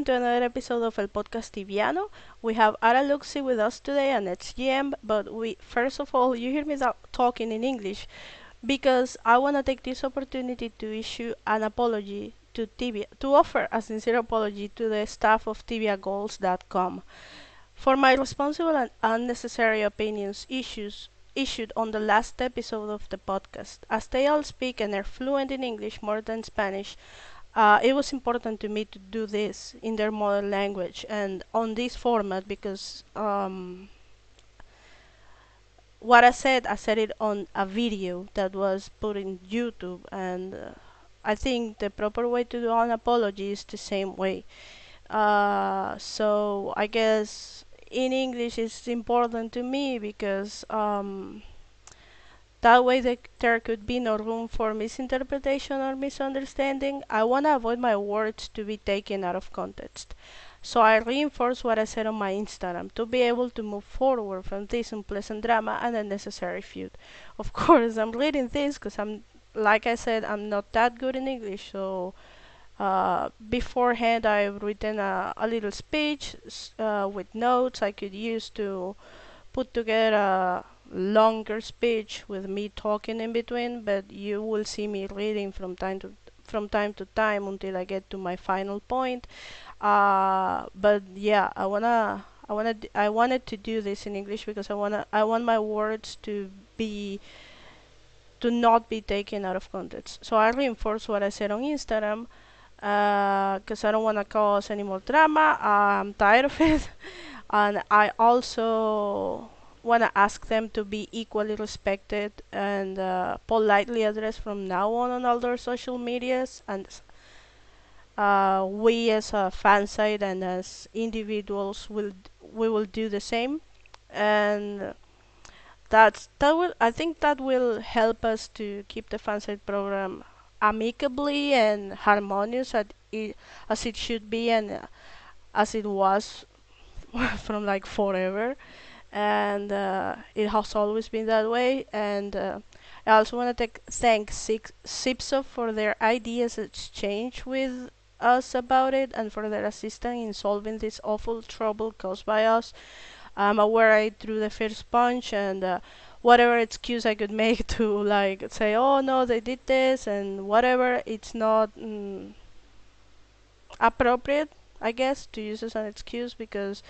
Welcome to another episode of El Podcast Tibiano. We have Ara Luxi with us today and it's GM, but we first of all, you hear me talking in English because I want to take this opportunity to issue an apology to Tibia, to offer a sincere apology to the staff of tibiagoals.com for my responsible and unnecessary opinions issues issued on the last episode of the podcast. As they all speak and are fluent in English more than Spanish, uh, it was important to me to do this in their mother language and on this format because um, what I said, I said it on a video that was put in YouTube, and uh, I think the proper way to do an apology is the same way. Uh, so I guess in English it's important to me because um, that way the, there could be no room for misinterpretation or misunderstanding. I want to avoid my words to be taken out of context. So I reinforce what I said on my Instagram to be able to move forward from this unpleasant drama and unnecessary feud. Of course, I'm reading this because I'm, like I said, I'm not that good in English, so uh, beforehand I've written a, a little speech uh, with notes I could use to put together a longer speech with me talking in between, but you will see me reading from time to from time to time until I get to my final point. Uh, but yeah, I wanna I wanna I wanted to do this in English because I wanna I want my words to be to not be taken out of context. So I reinforce what I said on Instagram because uh, I don't want to cause any more drama. I'm tired of it, and I also want to ask them to be equally respected and uh, politely addressed from now on on all their social medias. And uh, we as a fan site and as individuals will we will do the same. And that's that will I think that will help us to keep the fan site program amicably and harmonious as it, as it should be and uh, as it was from like forever and uh, it has always been that way. And uh, I also want to take thank Sipso for their ideas exchange with us about it and for their assistance in solving this awful trouble caused by us. I'm aware I threw the first punch and uh, whatever excuse I could make to like say, oh no, they did this and whatever, it's not mm, appropriate, I guess, to use as an excuse because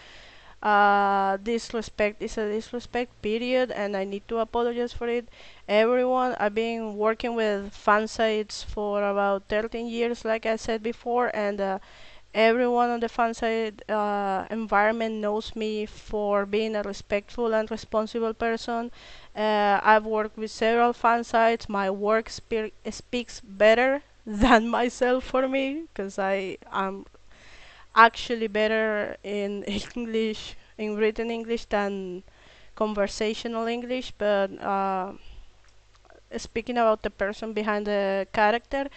uh, disrespect is a disrespect period and I need to apologize for it. Everyone I've been working with fan sites for about 13 years like I said before and uh, everyone on the fan site uh, environment knows me for being a respectful and responsible person. Uh, I've worked with several fan sites. My work spe speaks better than myself for me because I am actually better in English, in written English than conversational English, but uh, speaking about the person behind the character,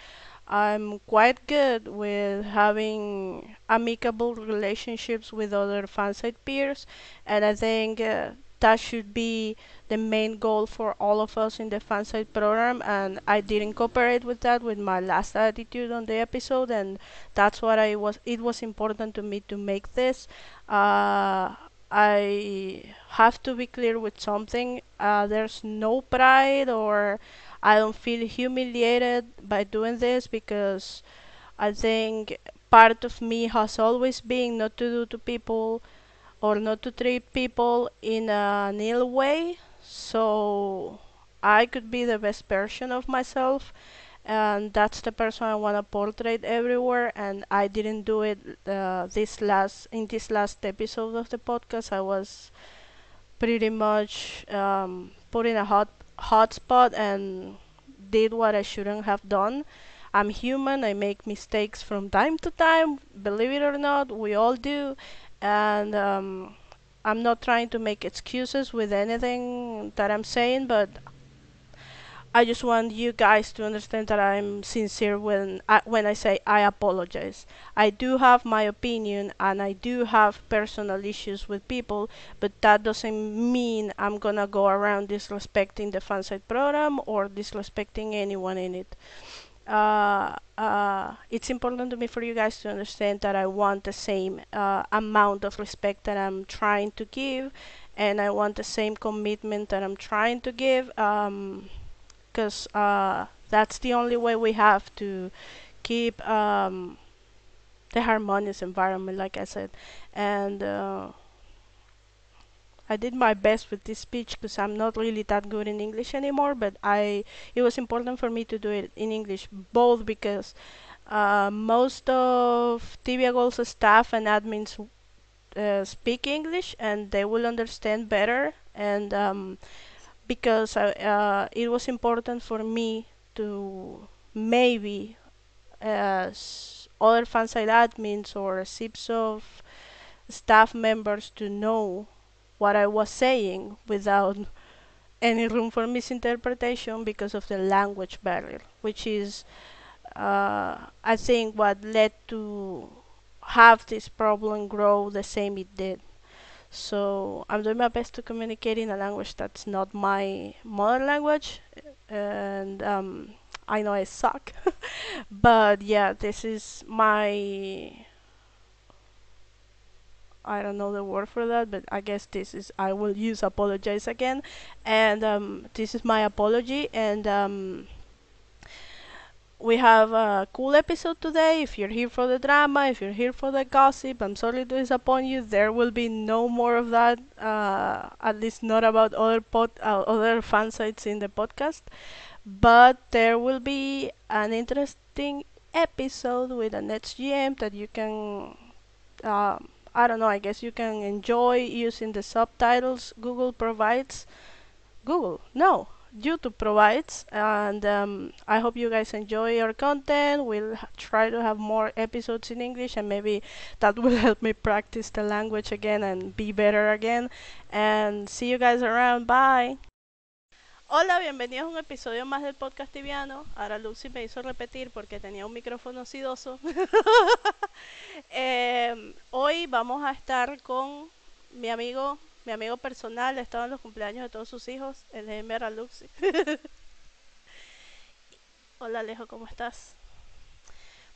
I'm quite good with having amicable relationships with other fansite peers, and I think uh, that should be the main goal for all of us in the fansite program and I didn't cooperate with that with my last attitude on the episode and that's what I was it was important to me to make this. Uh, I have to be clear with something. Uh, there's no pride or I don't feel humiliated by doing this because I think part of me has always been not to do to people or not to treat people in an ill way. So I could be the best version of myself and that's the person I want to portray everywhere and I didn't do it uh, this last in this last episode of the podcast. I was pretty much um, put in a hot hot spot and did what I shouldn't have done. I'm human. I make mistakes from time to time believe it or not. We all do and um, I'm not trying to make excuses with anything that I'm saying, but I just want you guys to understand that I'm sincere when I, when I say I apologize. I do have my opinion and I do have personal issues with people, but that doesn't mean I'm gonna go around disrespecting the fansite program or disrespecting anyone in it. Uh, uh, it's important to me for you guys to understand that I want the same uh, amount of respect that I'm trying to give, and I want the same commitment that I'm trying to give, because um, uh, that's the only way we have to keep um, the harmonious environment, like I said, and uh, I did my best with this speech because I'm not really that good in English anymore, but I it was important for me to do it in English both because uh, most of Goals staff and admins uh, speak English and they will understand better and um, because I, uh, it was important for me to maybe as other fansite admins or SIPs of staff members to know what I was saying without any room for misinterpretation because of the language barrier, which is, uh, I think, what led to have this problem grow the same it did. So I'm doing my best to communicate in a language that's not my mother language, and um, I know I suck, but yeah, this is my I don't know the word for that, but I guess this is I will use apologize again, and um, this is my apology. And um, we have a cool episode today. If you're here for the drama, if you're here for the gossip, I'm sorry to disappoint you. There will be no more of that. Uh, at least not about other pod, uh, other fan sites in the podcast. But there will be an interesting episode with an HGM that you can. Um, I don't know, I guess you can enjoy using the subtitles Google provides. Google, no, YouTube provides, and um, I hope you guys enjoy our content. We'll try to have more episodes in English, and maybe that will help me practice the language again and be better again. And see you guys around. Bye. Hola, bienvenidos a un episodio más del podcast tibiano. Ahora Lucy me hizo repetir porque tenía un micrófono sidoso. eh, hoy vamos a estar con mi amigo, mi amigo personal. Estaba en los cumpleaños de todos sus hijos, el de Luxi. Hola Alejo, ¿cómo estás?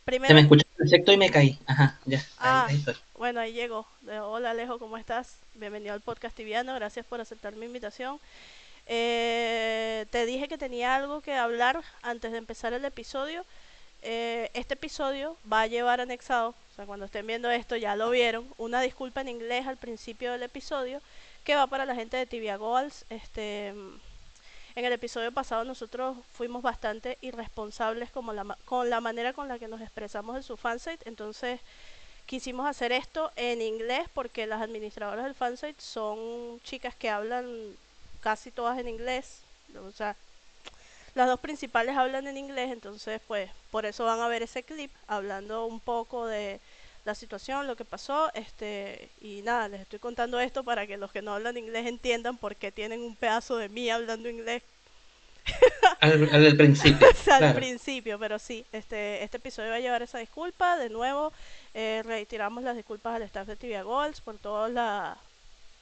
Primero... Se me escucha perfecto y me caí. Ajá, ya. Ah, ahí, bueno, ahí llego. Hola Alejo, ¿cómo estás? Bienvenido al podcast tibiano. Gracias por aceptar mi invitación. Eh, te dije que tenía algo que hablar antes de empezar el episodio. Eh, este episodio va a llevar anexado, o sea, cuando estén viendo esto ya lo vieron, una disculpa en inglés al principio del episodio que va para la gente de Tibia Goals. Este, en el episodio pasado nosotros fuimos bastante irresponsables como la, con la manera con la que nos expresamos en su fansite, entonces quisimos hacer esto en inglés porque las administradoras del fansite son chicas que hablan casi todas en inglés. O sea, las dos principales hablan en inglés, entonces pues por eso van a ver ese clip hablando un poco de la situación, lo que pasó, este y nada, les estoy contando esto para que los que no hablan inglés entiendan por qué tienen un pedazo de mí hablando inglés. al, principio. al principio, pero sí, este este episodio va a llevar esa disculpa. De nuevo, eh, retiramos las disculpas al staff de Tibia Goals por toda la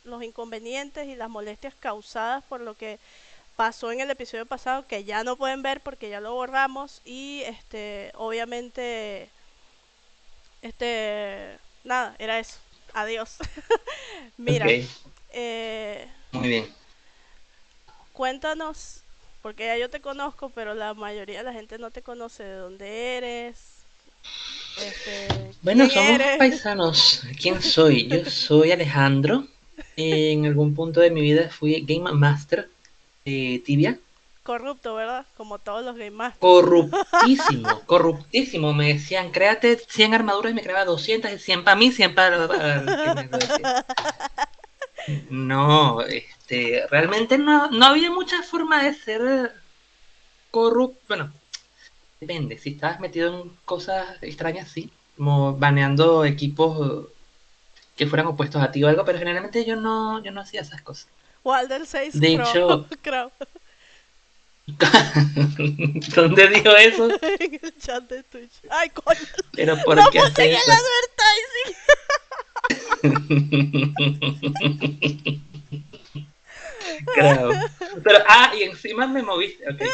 los inconvenientes y las molestias causadas por lo que pasó en el episodio pasado que ya no pueden ver porque ya lo borramos. Y este obviamente este nada era eso. Adiós. Mira eh, muy bien. cuéntanos porque ya yo te conozco pero la mayoría de la gente no te conoce de dónde eres este, bueno somos paisanos. Quién soy yo soy Alejandro en algún punto de mi vida fui Game Master de Tibia. Corrupto, ¿verdad? Como todos los Game Masters. Corruptísimo, corruptísimo. Me decían, créate 100 armaduras y me creaba 200 y 100 para mí, 100 para... No, este, realmente no, no había mucha forma de ser corrupto. Bueno, depende. Si estabas metido en cosas extrañas, sí. Como baneando equipos que fueran opuestos a ti o algo, pero generalmente yo no, yo no hacía esas cosas. Walder 6 De hecho, ¿Dónde dijo eso? en el chat de Twitch. Ay, coño. Pero por no qué eso? el advertising. Creo. Pero, ah, y encima me moviste. Okay,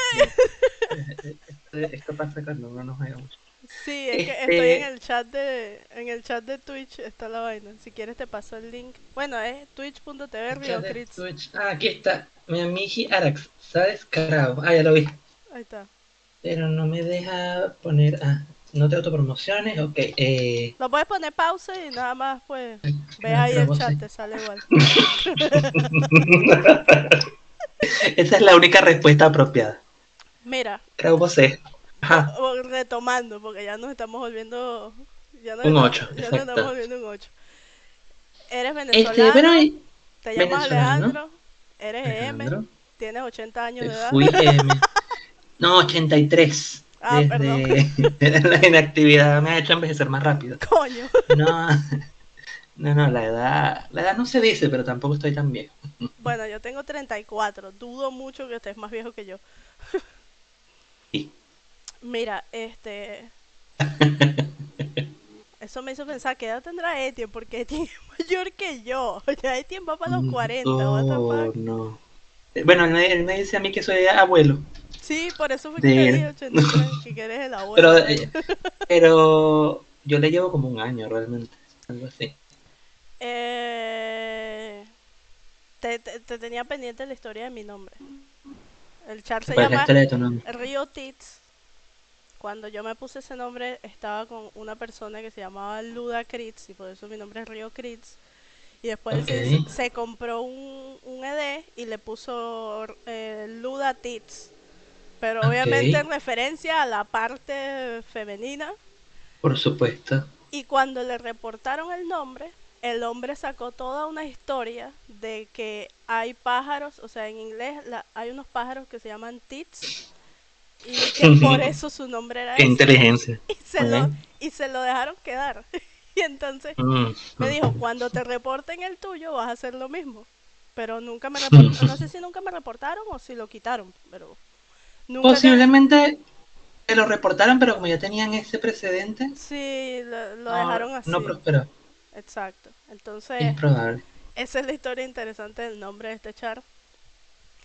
Esto pasa cuando uno no juega mucho. Sí, es que Este- estoy en el chat de en el chat de Twitch está la vaina. Si quieres te paso el link. Bueno, es twitch.tv Riocritz. Twitch. Ah, aquí está. Mi amigi Arax. ¿Sabes? Carajo. Ah, ya lo vi. Ahí está. Pero no me deja poner. Ah, no te autopromociones. Ok. Eh, Lo puedes poner pausa y nada más pues ves ahí el chat, te sale igual. Esa es la única respuesta apropiada. Mira, Creo vos Ajá. retomando, porque ya nos estamos volviendo ya nos Un estamos- ocho, ya nos estamos volviendo un 8. Eres venezolano, Este, pero te llamas venezolano. Alejandro, eres Alejandro, M, tienes 80 años de edad. fui M. No, 83. Ah, Desde la inactividad me ha hecho envejecer más rápido. Coño. No, no, no, la edad, la edad no se dice, pero tampoco estoy tan viejo. Bueno, yo tengo 34. Dudo mucho que estés más viejo que yo. Mira, este. Eso me hizo pensar que edad tendrá Etienne, porque Etienne es mayor que yo. Ya Etienne va para los 40. what the Oh, fuck. no. Eh, Bueno, él me, él me dice a mí que soy abuelo, Sí, por eso fue que te dije 83, que eres el abuelo. pero, eh, pero yo le llevo como un año realmente, algo así. Eh, te, te- te tenía pendiente la historia de mi nombre. El char se ¿Cuál es la llama? Río Tits. Cuando yo me puse ese nombre, estaba con una persona que se llamaba Luda Kritz, y por eso mi nombre es Río Kritz. Y después se, compró un, un ED y le puso eh, Luda Tits. Pero obviamente en referencia a la parte femenina. Por supuesto. Y cuando le reportaron el nombre, el hombre sacó toda una historia de que hay pájaros, o sea, en inglés la- hay unos pájaros que se llaman tits y que por eso su nombre era Qué ese. inteligencia. Y se, lo, y se lo dejaron quedar. Y entonces Mm, me mm. dijo, cuando te reporten el tuyo vas a hacer lo mismo. Pero nunca me reportaron, no sé si nunca me reportaron o si lo quitaron, pero nunca le- Posiblemente te lo reportaron, pero como ya tenían ese precedente, Sí, lo, lo no, dejaron así. no prosperó. Exacto. Entonces, Es probable. Esa es la historia interesante del nombre de este char.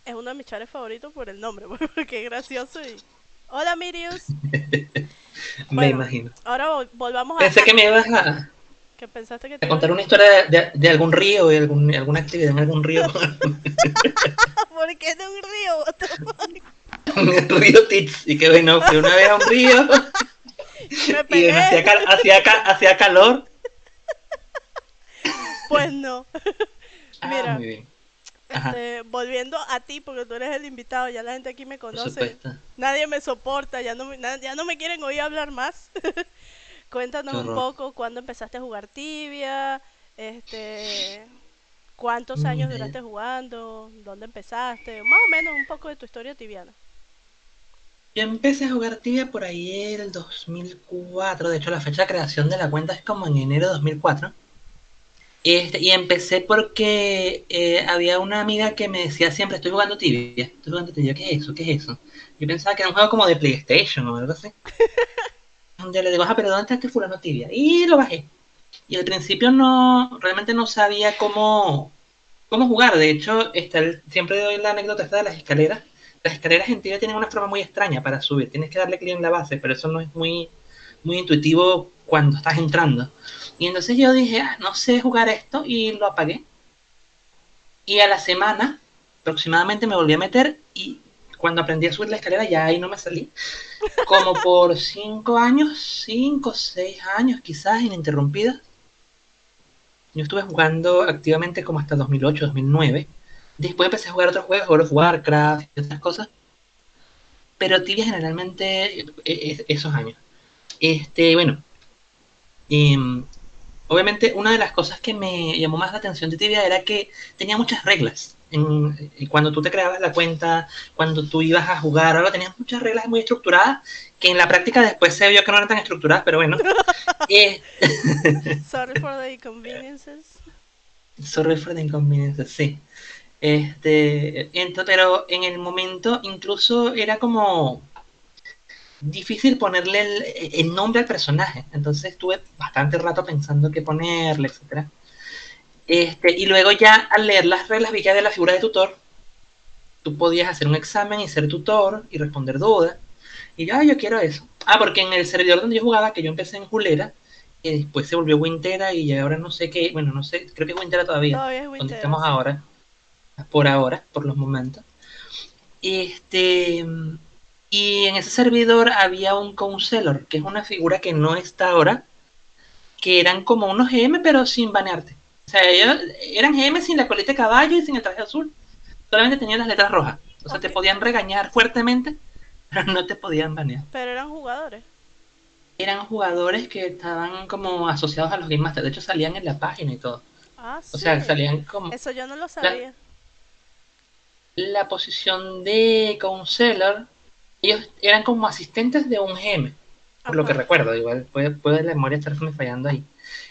Es uno de mis chares favoritos por el nombre, porque es gracioso y... Hola Mirius. Me imagino. Ahora vol- volvamos a... Pensé que me ibas a, que pensaste que te contar una historia de, de- de algún río, de algún, alguna actividad en algún río. ¿Por qué de un río? El río Tits. Y que bueno, fui una vez a un río Y y bueno, hacía, cal- hacía, ca- hacía calor. Pues no. Ah, Mira. muy bien. Este, volviendo a ti, porque tú eres el invitado, ya la gente aquí me conoce. Nadie me soporta, ya no me, na- ya no me quieren oír hablar más. Cuéntanos un poco cuándo empezaste a jugar tibia, este, cuántos años Mira. duraste jugando, dónde empezaste, más o menos un poco de tu historia tibiana. Yo empecé a jugar tibia por ahí el 2004. De hecho, la fecha de creación de la cuenta es como en enero de 2004. Este, y empecé porque eh, había una amiga que me decía siempre, estoy jugando tibia, estoy jugando tibia, ¿qué es eso? ¿Qué es eso? Yo pensaba que era un juego como de PlayStation o algo así. Un día le digo, ah, pero ¿dónde está este fulano tibia? Y lo bajé. Y al principio no, realmente no sabía cómo, cómo jugar. De hecho, está el- siempre doy la anécdota esta de las escaleras. Las escaleras en tibia tienen una forma muy extraña para subir. Tienes que darle clic en la base, pero eso no es muy, muy intuitivo cuando estás entrando. Y entonces yo dije, ah, no sé jugar esto y lo apagué. Y a la semana aproximadamente me volví a meter y cuando aprendí a subir la escalera ya ahí no me salí. Como por cinco años, cinco, seis años quizás ininterrumpidas. Yo estuve jugando activamente como hasta 2008, 2009. Después empecé a jugar otros juegos, World of Warcraft y otras cosas. Pero tibia generalmente eh, eh, esos años. Este, bueno. em, obviamente una de las cosas que me llamó más la atención de Tibia era que tenía muchas reglas. En- eh, cuando tú te creabas la cuenta, cuando tú ibas a jugar, ahora tenías muchas reglas muy estructuradas, que en la práctica después se vio que no eran tan estructuradas, pero bueno. Eh, Sorry for the inconveniences. Sorry for the inconvenience, sí. Este, pero en el momento incluso era como difícil ponerle el, el nombre al personaje. Entonces estuve bastante rato pensando qué ponerle, etcétera. Este, y luego ya al leer las reglas vi que había la figura de tutor. Tú podías hacer un examen y ser tutor y responder dudas. Y yo, ah, yo quiero eso. Ah, porque en el servidor donde yo jugaba, que yo empecé en Julera, y después se volvió Wintera y ahora no sé qué, bueno, no sé, creo que es Wintera todavía. Todavía es donde Wintera, estamos ahora, por ahora, por los momentos. Este, y en ese servidor había un counselor, que es una figura que no está ahora, que eran como unos GM, pero sin banearte. O sea, ellos eran GM sin la colita de caballo y sin el traje azul. Solamente tenían las letras rojas. O sea, te podían regañar fuertemente, pero no te podían banear. Pero eran jugadores. Eran jugadores que estaban como asociados a los Game Masters. De hecho, salían en la página y todo. Ah, sí. O sea, salían como... Eso yo no lo sabía. la posición de counselor, ellos eran como asistentes de un GM, por lo que recuerdo, igual puede, puede la memoria estarme fallando ahí.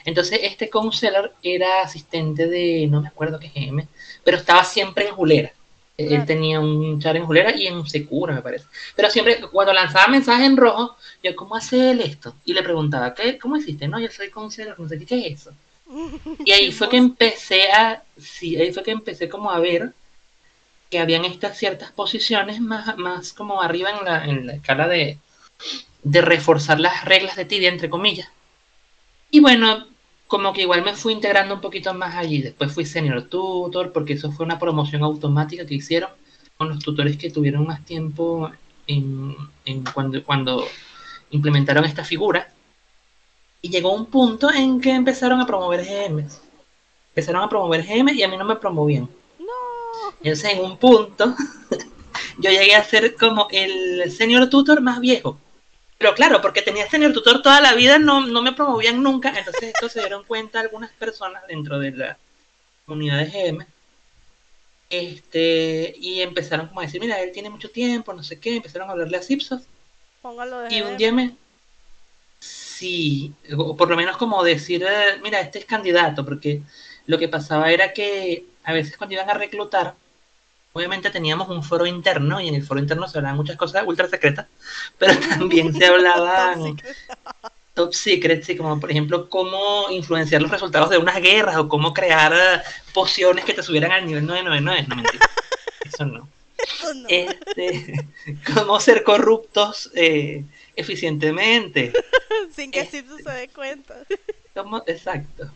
Entonces, este counselor era asistente de, no me acuerdo qué GM, pero estaba siempre en Julera. Él Claro. tenía un char en Julera y en Secura, me parece. Pero siempre, cuando lanzaba mensajes en rojo, yo, ¿cómo hace él esto? Y le preguntaba, ¿qué, ¿cómo hiciste? No, yo soy counselor, no sé qué, ¿qué es eso. Y ahí fue que empecé a, sí, ahí fue que empecé como a ver habían estas ciertas posiciones más, más como arriba en la, en la escala de, de reforzar las reglas de tibia, entre comillas. Y bueno, como que igual me fui integrando un poquito más allí. Después fui senior tutor, porque eso fue una promoción automática que hicieron con los tutores que tuvieron más tiempo en, en cuando, cuando implementaron esta figura. Y llegó un punto en que empezaron a promover GMs. Empezaron a promover GM y a mí no me promovían. Entonces, en un punto, yo llegué a ser como el senior tutor más viejo. Pero claro, porque tenía senior tutor toda la vida, no, no me promovían nunca. Entonces, esto se dieron cuenta algunas personas dentro de la comunidad de GM. Este, y empezaron como a decir, mira, él tiene mucho tiempo, no sé qué. Empezaron a hablarle a Zipsos. Póngalo de Y un día me... Sí, o por lo menos como decir, eh, mira, este es candidato, porque lo que pasaba era que a veces cuando iban a reclutar, obviamente teníamos un foro interno y en el foro interno se hablaban muchas cosas ultra secretas, pero también se hablaban Top secret. top secret, sí, como por ejemplo cómo influenciar los resultados de unas guerras o cómo crear eh, pociones que te subieran al nivel 999, no mentira, eso no. Eso no. Este, cómo ser corruptos eh, eficientemente. Sin que eh, Simpson se dé cuenta. ¿Cómo? Exacto.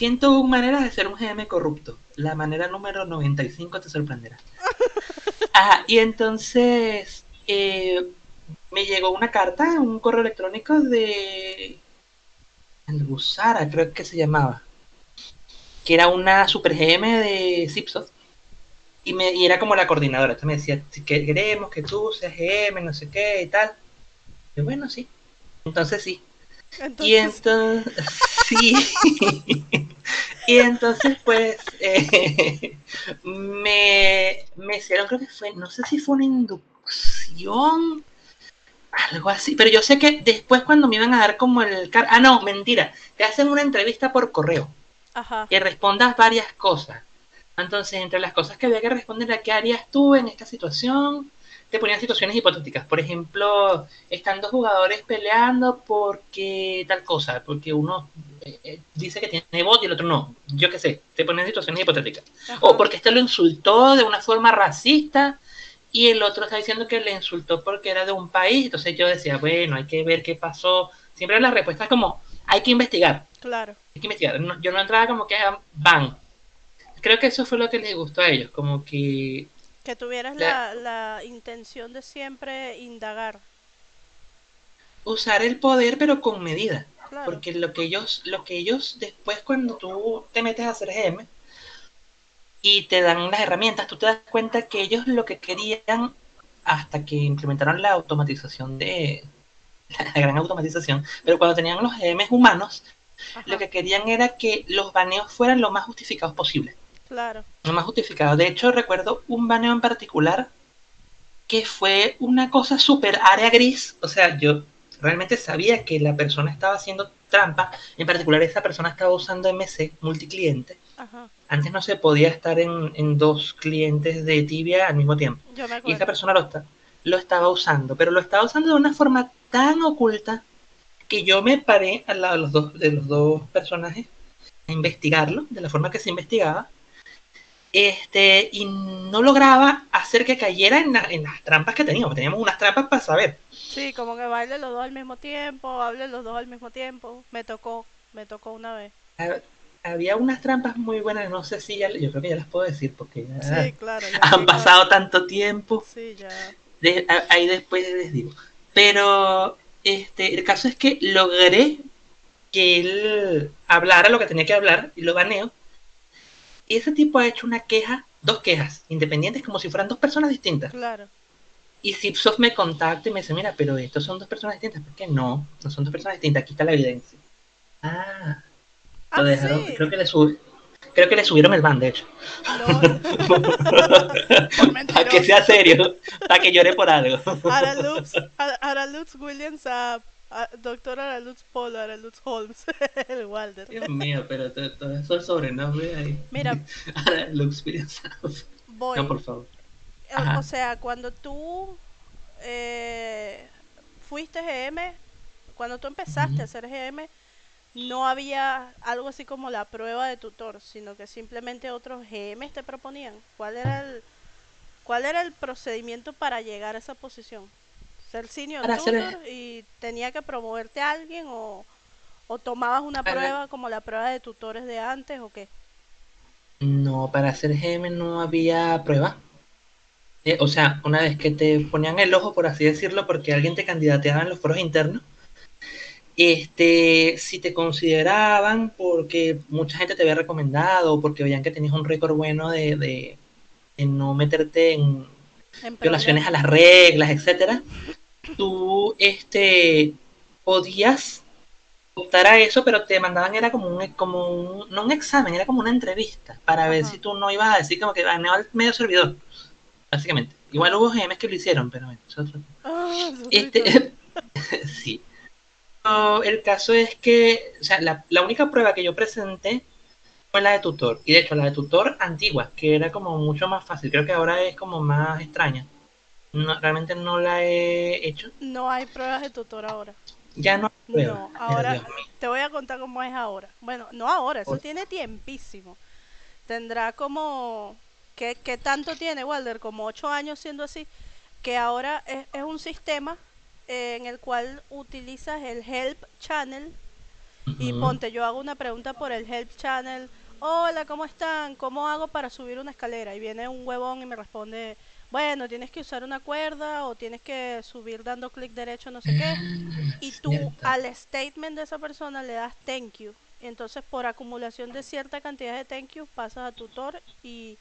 101 maneras de ser un GM corrupto. La manera número 95 te sorprenderá. Ajá, y entonces eh, me llegó una carta, un correo electrónico de el Busara, creo que se llamaba, que era una super GM de Zipsoft. Y, me, y era como la coordinadora. Entonces me decía, si que- queremos que tú seas GM, no sé qué y tal. Y bueno, sí. Entonces sí. Y Entonces, sí. y entonces, pues, eh, me, me hicieron, creo que fue, no sé si fue una inducción, algo así, pero yo sé que después cuando me iban a dar como el... car- Ah, no, mentira, te hacen una entrevista por correo, ajá. que respondas varias cosas. Entonces, entre las cosas que había que responder era qué harías tú en esta situación, te ponían situaciones hipotéticas. Por ejemplo, están dos jugadores peleando porque tal cosa, porque uno eh, eh, dice que tiene bot y el otro no. Yo qué sé, te ponían situaciones hipotéticas. ajá. O porque este lo insultó de una forma racista y el otro está diciendo que le insultó porque era de un país. Entonces yo decía, bueno, hay que ver qué pasó. Siempre la respuesta es como, hay que investigar Claro. hay que investigar. No- yo no entraba como que ah, van. Creo que eso fue lo que les gustó a ellos, como que Que tuvieras La- la, intención de siempre indagar. usar el poder pero con medida. Claro. Porque lo que ellos, lo que ellos después cuando tú te metes a hacer GM y te dan las herramientas, tú te das cuenta que ellos lo que querían hasta que implementaron la automatización de la gran automatización, pero cuando tenían los GMs humanos, Ajá, lo que querían era que los baneos fueran lo más justificados posible. Claro. lo más justificado. De hecho, recuerdo un baneo en particular que fue una cosa súper área gris. O sea, yo realmente sabía que la persona estaba haciendo trampa. En particular, esa persona estaba usando MC, multicliente. Ajá. Antes no se podía estar en, en dos clientes de tibia al mismo tiempo. Yo me Y esta persona lo, está, lo estaba usando, pero lo estaba usando de una forma tan oculta que yo me paré al lado de los dos, de los dos personajes a investigarlo, de la forma que se investigaba. Este, y no lograba hacer que cayera en, la- en las trampas que teníamos. Teníamos unas trampas para saber. Sí, como que bailen los dos al mismo tiempo, hablen los dos al mismo tiempo. Me tocó, me tocó una vez. Ha- Había unas trampas muy buenas, no sé si ya, yo creo que ya las puedo decir porque ya Sí, claro. ya han sí, pasado tanto tiempo. Sí, ya. De- a- ahí después les digo. Pero este, el caso es que logré que él hablara lo que tenía que hablar y lo baneo. Y ese tipo ha hecho una queja, dos quejas independientes como si fueran dos personas distintas. Claro. Y Zipsoft me contacta y me dice, mira, pero estos son dos personas distintas. ¿Por qué no? No son dos personas distintas, aquí está la evidencia. Ah, Ah, lo dejaron, sí. creo que le sub- creo que le subieron el ban, de hecho. Para que sea serio, para que llore por algo. Ara- Araluz Williams a, a Doctor Araluz Polo, Araluz Holmes, el Walder. Dios mío, pero to- todo eso sobrenombre ahí. Mira, Williams. voy. No, por favor. O- Ajá. O sea, cuando tú eh, fuiste GM, cuando tú empezaste a hacer GM, no había algo así como la prueba de tutor, sino que simplemente otros GMs te proponían. ¿Cuál era el, cuál era el procedimiento para llegar a esa posición? Ser senior Para ser- tutor y tenía que promoverte a alguien o, o tomabas una Para- prueba como la prueba de tutores de antes o qué? No, para hacer GM no había prueba. Eh, o sea, una vez que te ponían el ojo, por así decirlo, porque alguien te candidateaba en los foros internos, este, si te consideraban porque mucha gente te había recomendado o porque veían que tenías un récord bueno de, de- de no meterte en En violaciones a las reglas, etcétera, tú este, podías optar a eso, pero te mandaban, era como un, como un, no un examen, era como una entrevista para ver si tú no ibas a decir como que ganó al medio servidor, básicamente. Igual hubo GMs que lo hicieron, pero bueno, Ah, este, sí. No, el caso es que, o sea, la, la única prueba que yo presenté fue la de tutor. Y de hecho, la de tutor antigua, que era como mucho más fácil. Creo que ahora es como más extraña. No, realmente no la he hecho. No hay pruebas de tutor ahora. Ya no hay prueba. No, ahora te voy a contar cómo es ahora. Bueno, no ahora, eso tiene tiempísimo. Tendrá como... ¿Qué, qué tanto tiene, Walder? Como ocho años siendo así. Que ahora es, es un sistema eh, en el cual utilizas el Help Channel y ponte, yo hago una pregunta por el Help Channel. Hola, ¿cómo están? ¿Cómo hago para subir una escalera? Y viene un huevón y me responde, bueno, tienes que usar una cuerda o tienes que subir dando clic derecho, no sé qué. Y tú al statement de esa persona le das thank you. Entonces, por acumulación de cierta cantidad de thank you, pasas a tutor y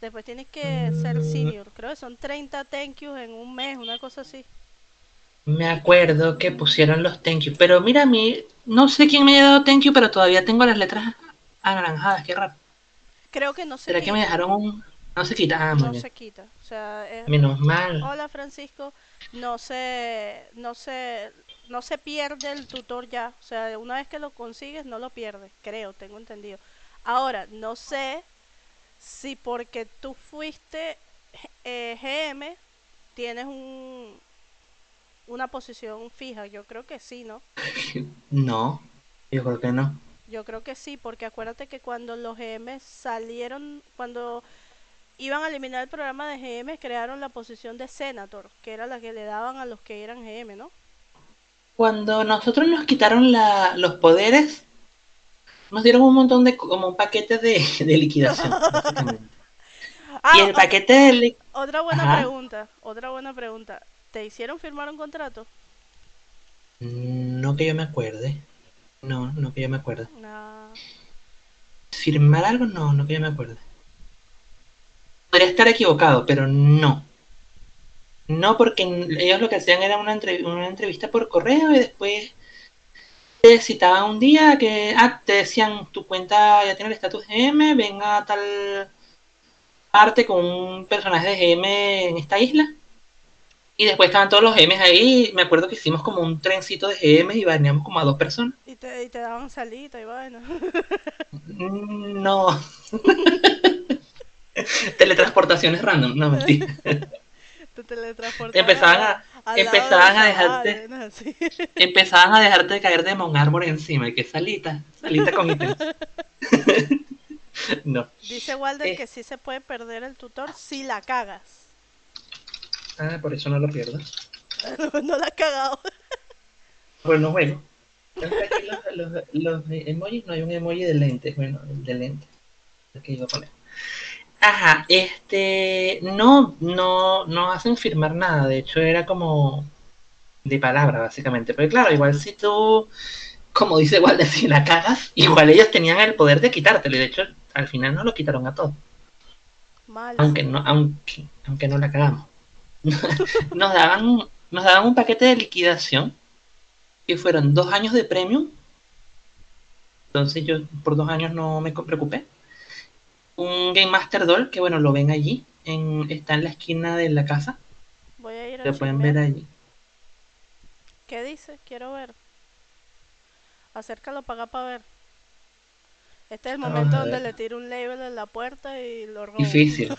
después tienes que ser senior. Creo que son 30 thank yous en un mes, una cosa así. Me acuerdo que pusieron los thank you. Pero mira, a mí, no sé quién me ha dado thank you, pero todavía tengo las letras anaranjadas. Qué raro. Creo que no se ¿Será que me dejaron un.? No se quita. Ah, no bien. se quita. O sea, es, Menos mal. hola Francisco, no se, no se, no se pierde el tutor ya. O sea, una vez que lo consigues, no lo pierdes, creo, tengo entendido. Ahora, no sé si porque tú fuiste eh, GM, tienes un, una posición fija. Yo creo que sí, ¿no? No, yo creo que no. Yo creo que sí, porque acuérdate que cuando los GM salieron, cuando iban a eliminar el programa de GM, crearon la posición de Senator, que era la que le daban a los que eran GM, ¿no? Cuando nosotros nos quitaron la, los poderes, nos dieron un montón de, como un paquete de, de liquidación. Ah, Y el o- paquete de li- otra buena Ajá. pregunta, otra buena pregunta. ¿Te hicieron firmar un contrato? No que yo me acuerde. No, no que yo me acuerde. No. Firmar algo, no, no que yo me acuerde. Podría estar equivocado, pero no. No, porque ellos lo que hacían era una, entrev- una entrevista por correo y después te citaban un día que ah, te decían tu cuenta ya tiene el estatus GM, venga a tal parte con un personaje de GM en esta isla. Y después estaban todos los GMs ahí. Me acuerdo que hicimos como un trencito de GM y baneamos como a dos personas. Y te, y te daban salita y. Mm, No. Teletransportaciones random, no mentira. te teletransportaban Te empezaban a- de empezaban a dejarte-. Así. Empezaban a dejarte caer de Mon Armor encima, y que salita, salita con ítems. no. Dice Walder Eh. que sí se puede perder el tutor si la cagas. Ah, por eso no lo pierdo. no, no la has cagado. No juego. Entonces aquí los, los, los emojis, no hay un emoji de lentes. Bueno, el de lentes. El que iba a poner. Ajá, este. No, no, no hacen firmar nada. De hecho, era como de palabra, básicamente. Pero claro, igual si tú, como dice Walder, si la cagas, igual ellos tenían el poder de quitártelo. Y de hecho, al final nos lo quitaron a todos. Mal. Aunque no, aunque, aunque no la cagamos. nos daban, nos daban un paquete de liquidación que fueron dos años de premium. Entonces yo por dos años no me preocupé. Un Game Master Doll, que bueno, lo ven allí. En, está en la esquina de la casa. Voy a ir a Lo pueden ver allí. ¿Qué dice? Quiero ver. Acércalo para acá para ver. Este es el Vamos momento donde le tiro un label en la puerta y lo robo. Difícil.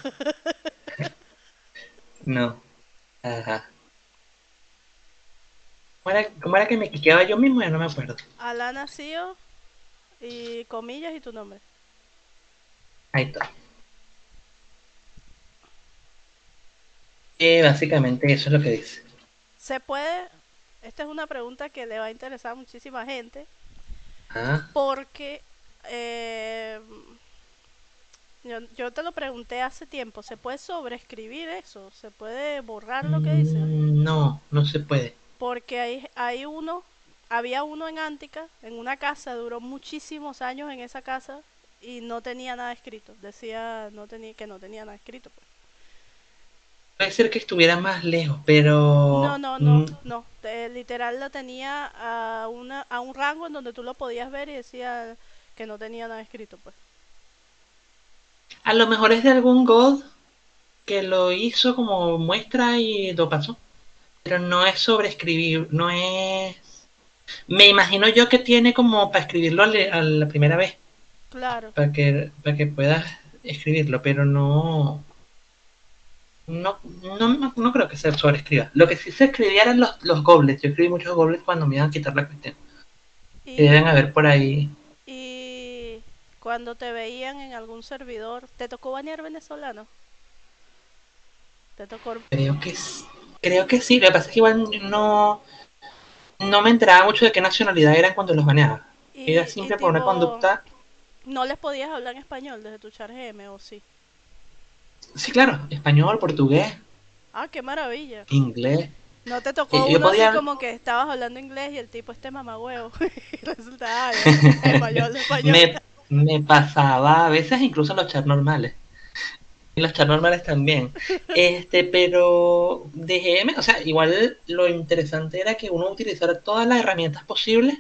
no. Ajá. ¿Cómo era, cómo era que me quiqueaba yo mismo? Ya no me acuerdo. Alana Sio y comillas y tu nombre. Ahí está. Eh, básicamente eso es lo que dice. Se puede. Esta es una pregunta que le va a interesar a muchísima gente Ah, porque eh, yo, yo te lo pregunté hace tiempo. ¿Se puede sobreescribir eso? ¿Se puede borrar lo que dice? mm, No, no se puede. Porque hay, hay uno, había uno en Antica, en una casa, duró muchísimos años en esa casa y no tenía nada escrito. Decía no tenía, que no tenía nada escrito. pues. Puede ser que estuviera más lejos, pero... No, no, no, mm, no. te- literal la tenía a, una, a un rango en donde tú lo podías ver y decía que no tenía nada escrito. pues. A lo mejor es de algún god que lo hizo como muestra y lo pasó. Pero no es sobreescribir, no es... Me imagino yo que tiene como para escribirlo a la primera vez, Claro. para que, para que puedas escribirlo, pero no... No, no, no, creo que se sobreescriba. Lo que sí se escribía eran los, los goblets. Yo escribí muchos goblets cuando me iban a quitar la cuestión. Y, Que deben haber por ahí. y cuando te veían en algún servidor, ¿te tocó banear venezolano? ¿Te tocó Creo que creo que sí. Lo que pasa es que igual no, no me enteraba mucho de qué nacionalidad eran cuando los baneaba. y, Era y siempre por una tipo, conducta. ¿No les podías hablar en español desde tu char GM o sí? Sí, claro, español, portugués, Ah, qué maravilla. inglés. No te tocó Eh, uno podía- así como que estabas hablando inglés y el tipo este mamagüevo. y resulta, ah, ya, español, español. Me, me pasaba a veces incluso en los chats normales. Y los chats normales también. Este, pero DGM, o sea, igual lo interesante era que uno utilizara todas las herramientas posibles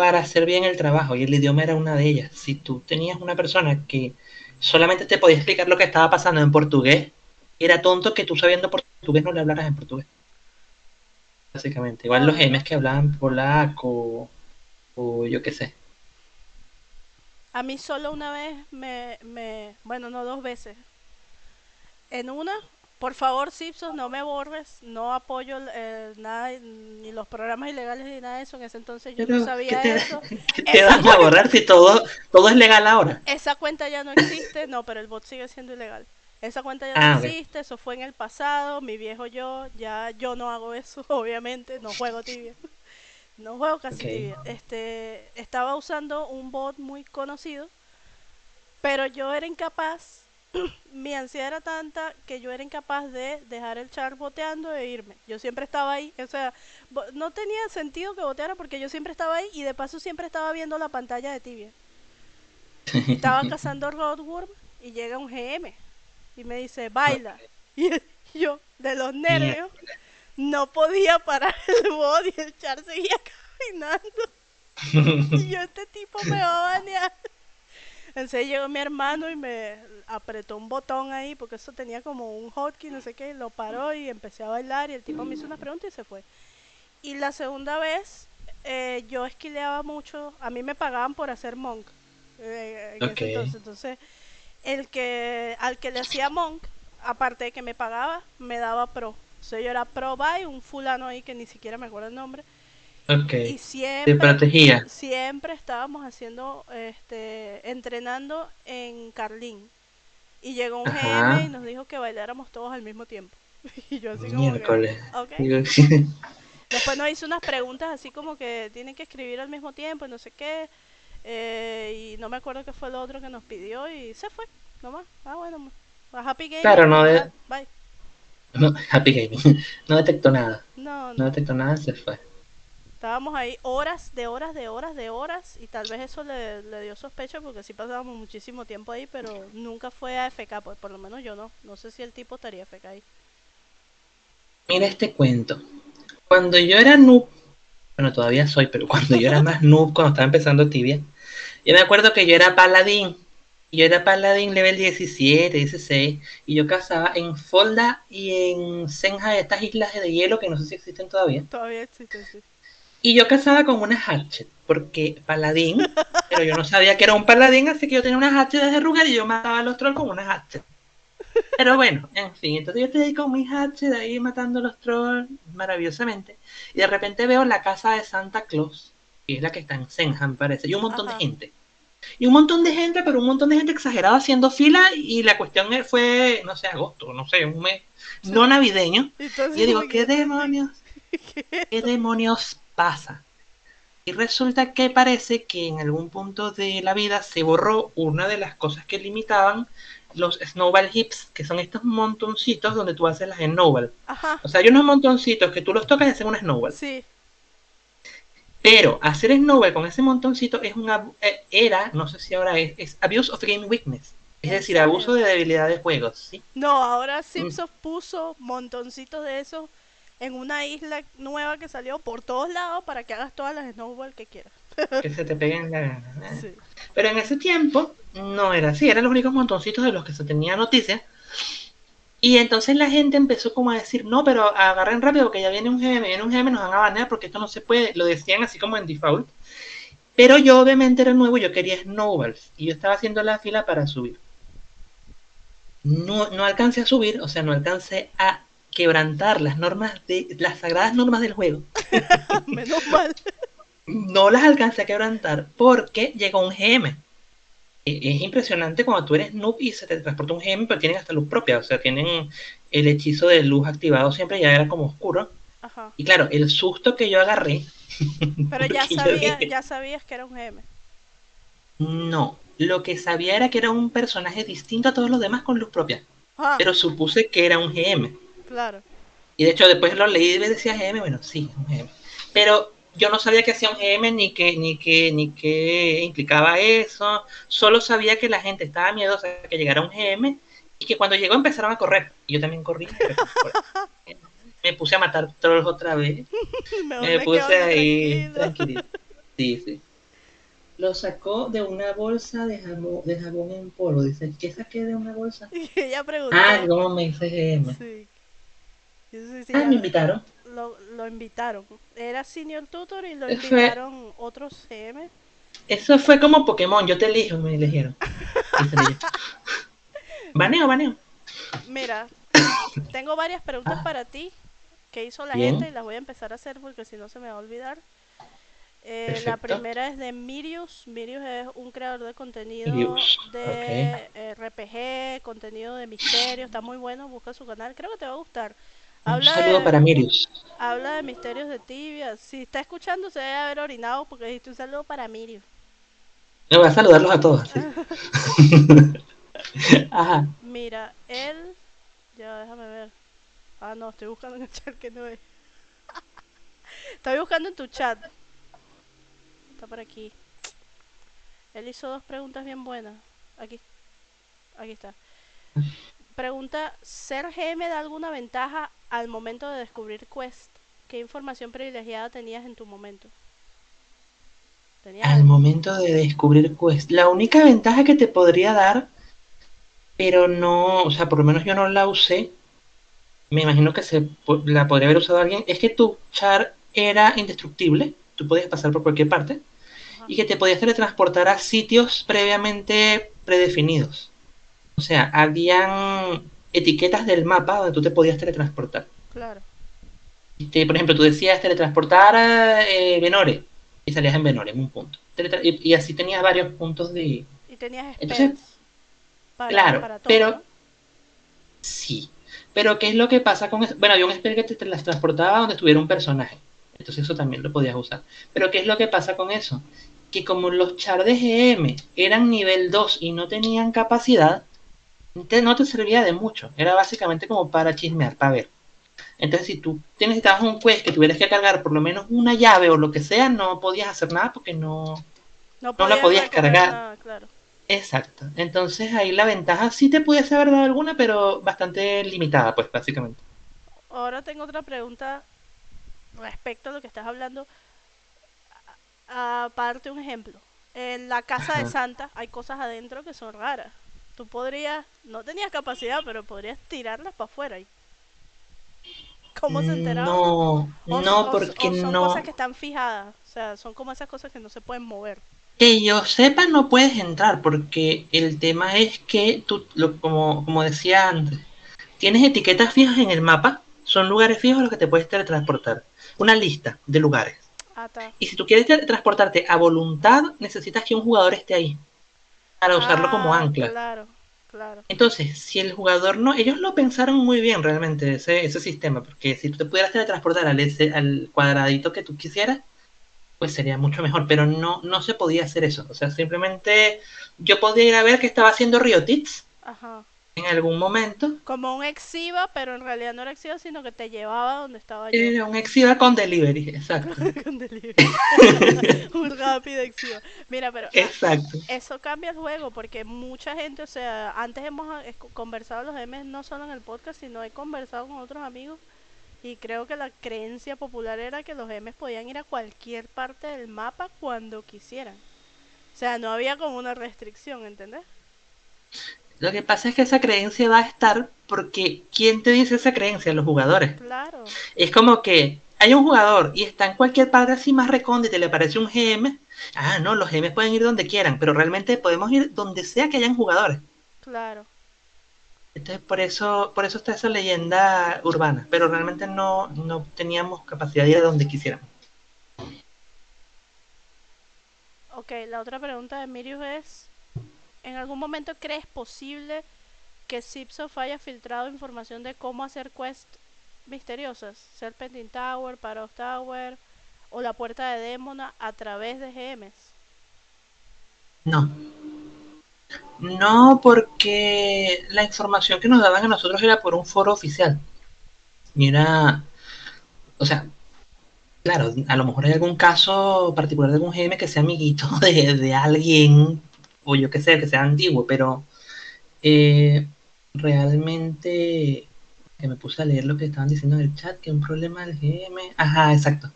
para hacer bien el trabajo. Y el idioma era una de ellas. Si tú tenías una persona que solamente te podía explicar lo que estaba pasando en portugués, era tonto que tú sabiendo portugués no le hablaras en portugués. Básicamente. Igual los M's que hablaban polaco o yo qué sé. A mí solo una vez me, me, bueno, no dos veces. En una, por favor, Simpson, no me borres, no apoyo eh, nada, ni los programas ilegales ni nada de eso. En ese entonces yo no sabía ¿qué te- eso. ¿Qué te Esa a borrar si todo, todo es legal ahora? Esa cuenta ya no existe, no, pero el bot sigue siendo ilegal. Esa cuenta ya Ah, no ok. existe, eso fue en el pasado, mi viejo yo, ya yo no hago eso, obviamente, no juego tibia. No juego casi tibia. Este, estaba usando un bot muy conocido, pero yo era incapaz, mi ansiedad era tanta que yo era incapaz de dejar el char boteando e irme. Yo siempre estaba ahí, o sea, no tenía sentido que boteara porque yo siempre estaba ahí y de paso siempre estaba viendo la pantalla de tibia. Estaba cazando Rodworm y llega un GM y me dice, baila. Y yo, de los nervios, no podía parar el bot y el char seguía caminando. Y yo, este tipo me va a banear. Entonces llegó mi hermano y me apretó un botón ahí, porque eso tenía como un hotkey, no sé qué, y lo paró y empecé a bailar y el tipo me hizo una pregunta y se fue. Y la segunda vez, eh, yo esquileaba mucho, a mí me pagaban por hacer monk. eh, en ese entonces, entonces, el que, al que le hacía monk, aparte de que me pagaba, me daba pro. O sea, yo era pro by, un fulano ahí que ni siquiera me acuerdo el nombre. Ok. Y Te siempre, protegía. siempre estábamos haciendo, este, entrenando en Carlín. Y llegó un GM y nos dijo que bailáramos todos al mismo tiempo. Y yo así como que, Miércoles. ok. Digo, Después nos hizo unas preguntas así como que tienen que escribir al mismo tiempo y no sé qué. eh, y no me acuerdo qué fue lo otro que nos pidió y se fue, nomás. Ah, bueno, a Happy Gaming. Claro, no de- bye. No, Happy Gaming. No detectó nada. No, No no. detectó nada, se fue. Estábamos ahí horas, de horas, de horas, de horas. Y tal vez eso le, le dio sospecha porque sí pasábamos muchísimo tiempo ahí, pero nunca fue a FK, pues por lo menos yo no. No sé si el tipo estaría FK ahí. Mira este cuento. Cuando yo era noob, bueno, todavía soy, pero cuando yo era más noob, cuando estaba empezando tibia, yo me acuerdo que yo era paladín. y Yo era paladín level 17, 16, y yo cazaba en Folda y en Senja, estas islas de hielo que no sé si existen todavía. Todavía existe, sí. Y yo cazaba con una hatchet, porque paladín, pero yo no sabía que era un paladín, así que yo tenía una hatchet desde Ruger y yo mataba a los trolls con una hatchet. Pero bueno, en fin, entonces yo estoy ahí con mi hatchet ahí matando a los trolls maravillosamente. Y de repente veo la casa de Santa Claus, que es la que está en Senja, me parece, y un montón Ajá. de gente. Y un montón de gente, pero un montón de gente exagerada haciendo fila y la cuestión fue, no sé, agosto, no sé, un mes no navideño. Entonces, Y yo digo, ¿qué demonios? ¿Qué demonios pasa? Y resulta que parece que en algún punto de la vida se borró una de las cosas que limitaban los snowball hips, que son estos montoncitos donde tú haces las snowball. Ajá, O sea, hay unos montoncitos que tú los tocas y hacen una snowball. sí. Pero hacer snowball con ese montoncito es un abu- eh, era, no sé si ahora es, es abuse of game weakness. Es ¿En decir, serio? abuso de debilidad de juegos, ¿sí? No, ahora Mm. Simpson puso montoncitos de esos en una isla nueva que salió por todos lados para que hagas todas las snowball que quieras. Que se te peguen la gana. Eh. Sí. Pero en ese tiempo no era así, eran los únicos montoncitos de los que se tenía noticia. Y entonces la gente empezó como a decir, no, pero agarren rápido porque ya viene un GM, viene un GM, nos van a banear porque esto no se puede. Lo decían así como en default. Pero yo obviamente era nuevo yo quería snowballs. Y yo estaba haciendo la fila para subir. No, no alcancé a subir, o sea, no alcancé a quebrantar las normas de las sagradas normas del juego. Menos mal. no las alcancé a quebrantar porque llegó un GM. E- Es impresionante cuando tú eres noob y se te transporta un GM, pero tienen hasta luz propia, o sea, tienen el hechizo de luz activado siempre, ya era como oscuro. Ajá. Y claro, el susto que yo agarré. Pero ya sabía, dije, ya sabías que era un GM. No, lo que sabía era que era un personaje distinto a todos los demás con luz propia, Ah, pero supuse que era un GM. Claro. Y de hecho después lo leí y decía GM, bueno, sí, un GM. Pero yo no sabía que hacía un GM ni que, ni que, ni que implicaba eso. Solo sabía que la gente estaba miedosa de que llegara un GM y que cuando llegó empezaron a correr. Y yo también corrí. Me puse a matar trolls otra vez. Me me puse ahí tranquilo. Sí, sí. Lo sacó de una bolsa de jabón, de jabón en polvo. Dice, ¿qué saqué de una bolsa? Y ella preguntó. Ah, ¿cómo me hice GM? Sí. Ah, me invitaron. lo, lo invitaron. Era senior tutor y lo Fue- invitaron otros CM. Eso fue como Pokémon, yo te elijo, me eligieron. Baneo, baneo. Mira, tengo varias preguntas Ah. para ti que hizo la Bien. gente y las voy a empezar a hacer porque si no se me va a olvidar. Eh, la primera es de Mirius. Mirius es un creador de contenido Mirius, de eh, RPG, contenido de misterio. Está muy bueno, busca su canal. Creo que te va a gustar. Un saludo de, para Mirius. habla de misterios de tibia. Si está escuchando, se debe haber orinado porque dijiste un saludo para Mirius. Voy a saludarlos a todos. sí. Ajá. Mira, él. Ya, déjame ver. Ah, no, estoy buscando en el chat que no es. estoy buscando en tu chat. Está por aquí. Él hizo dos preguntas bien buenas. Aquí. Aquí está. Pregunta: ¿Ser GM da alguna ventaja al momento de descubrir Quest? ¿Qué información privilegiada tenías en tu momento? ¿Tenías Al algo? momento de descubrir Quest, la única ventaja que te podría dar, pero no, o sea, por lo menos yo no la usé, me imagino que se la podría haber usado alguien, es que tu char era indestructible, tú podías pasar por cualquier parte, Ajá. y que te podías teletransportar a sitios previamente predefinidos. O sea, habían etiquetas del mapa donde tú te podías teletransportar. Claro. Este, por ejemplo, tú decías teletransportar a eh, Venore y salías en Venore, en un punto. Teletra- y, y así tenías varios puntos de... Y tenías Entonces, para, claro, para todo, pero- ¿no? Sí. Pero ¿qué es lo que pasa con eso? Bueno, había un spell que te teletransportaba donde estuviera un personaje. Entonces eso también lo podías usar. Pero ¿qué es lo que pasa con eso? Que como los char de GM eran nivel 2 y no tenían capacidad, no te servía de mucho. Era básicamente como para chismear, para ver. Entonces si tú necesitabas un quest que tuvieras que cargar por lo menos una llave o lo que sea, no podías hacer nada porque no... No, no la podías cargar. nada, claro. Exacto. Entonces ahí la ventaja sí te pudiese haber dado alguna, pero bastante limitada, pues básicamente. Ahora tengo otra pregunta respecto a lo que estás hablando. A- Aparte un ejemplo. En la casa de. Santa hay cosas adentro que son raras. Tú podrías, no tenías capacidad, pero podrías tirarlas para afuera. ¿Y ¿Cómo se enteraban? No, O- no, porque o son no. cosas que están fijadas. O sea, son como esas cosas que no se pueden mover. Que yo sepa, no puedes entrar, porque el tema es que tú, lo, como, como decía antes, tienes etiquetas fijas en el mapa, son lugares fijos a los que te puedes teletransportar. Una lista de lugares. Ah. Y si tú quieres teletransportarte a voluntad, necesitas que un jugador esté ahí para usarlo como Ah, ancla. Claro, claro. Entonces, si el jugador no, ellos lo pensaron muy bien realmente, ese, ese sistema, porque si tú te pudieras teletransportar al, ese- al cuadradito que tú quisieras, pues sería mucho mejor, pero no, no se podía hacer eso. O sea, simplemente yo podía ir a ver qué estaba haciendo Riotits Ajá. En algún momento. Como un exiva, pero en realidad no era exiva, sino que te llevaba donde estaba yo. Era un Exiva con delivery, exacto. Con delivery. un rápido exiva. Mira, pero Exacto. eso cambia el juego porque mucha gente, o sea, antes hemos conversado los M's no solo en el podcast, sino he conversado con otros amigos y creo que la creencia popular era que los M's podían ir a cualquier parte del mapa cuando quisieran. O sea, no había como una restricción, ¿entendés? Lo que pasa es que esa creencia va a estar porque ¿quién te dice esa creencia? Los jugadores. Claro. Es como que hay un jugador y está en cualquier parte así más recóndita y le aparece un GM. Ah, no, los GM pueden ir donde quieran, pero realmente podemos ir donde sea que hayan jugadores. Claro. Entonces por eso, por eso está esa leyenda urbana, pero realmente no, no teníamos capacidad de ir a donde quisiéramos. Ok, la otra pregunta de Mirius es, ¿en algún momento crees posible que Zipsoft haya filtrado información de cómo hacer quests misteriosas? Serpentine Tower, Paros Tower o la puerta de Demona a través de GMs. No. No, porque la información que nos daban a nosotros era por un foro oficial. Y era, o sea, claro, a lo mejor hay algún caso particular de algún GM que sea amiguito de alguien, o yo qué sé, que sea antiguo, pero eh, realmente que me puse a leer lo que estaban diciendo en el chat, que un problema del GM. Ajá, exacto.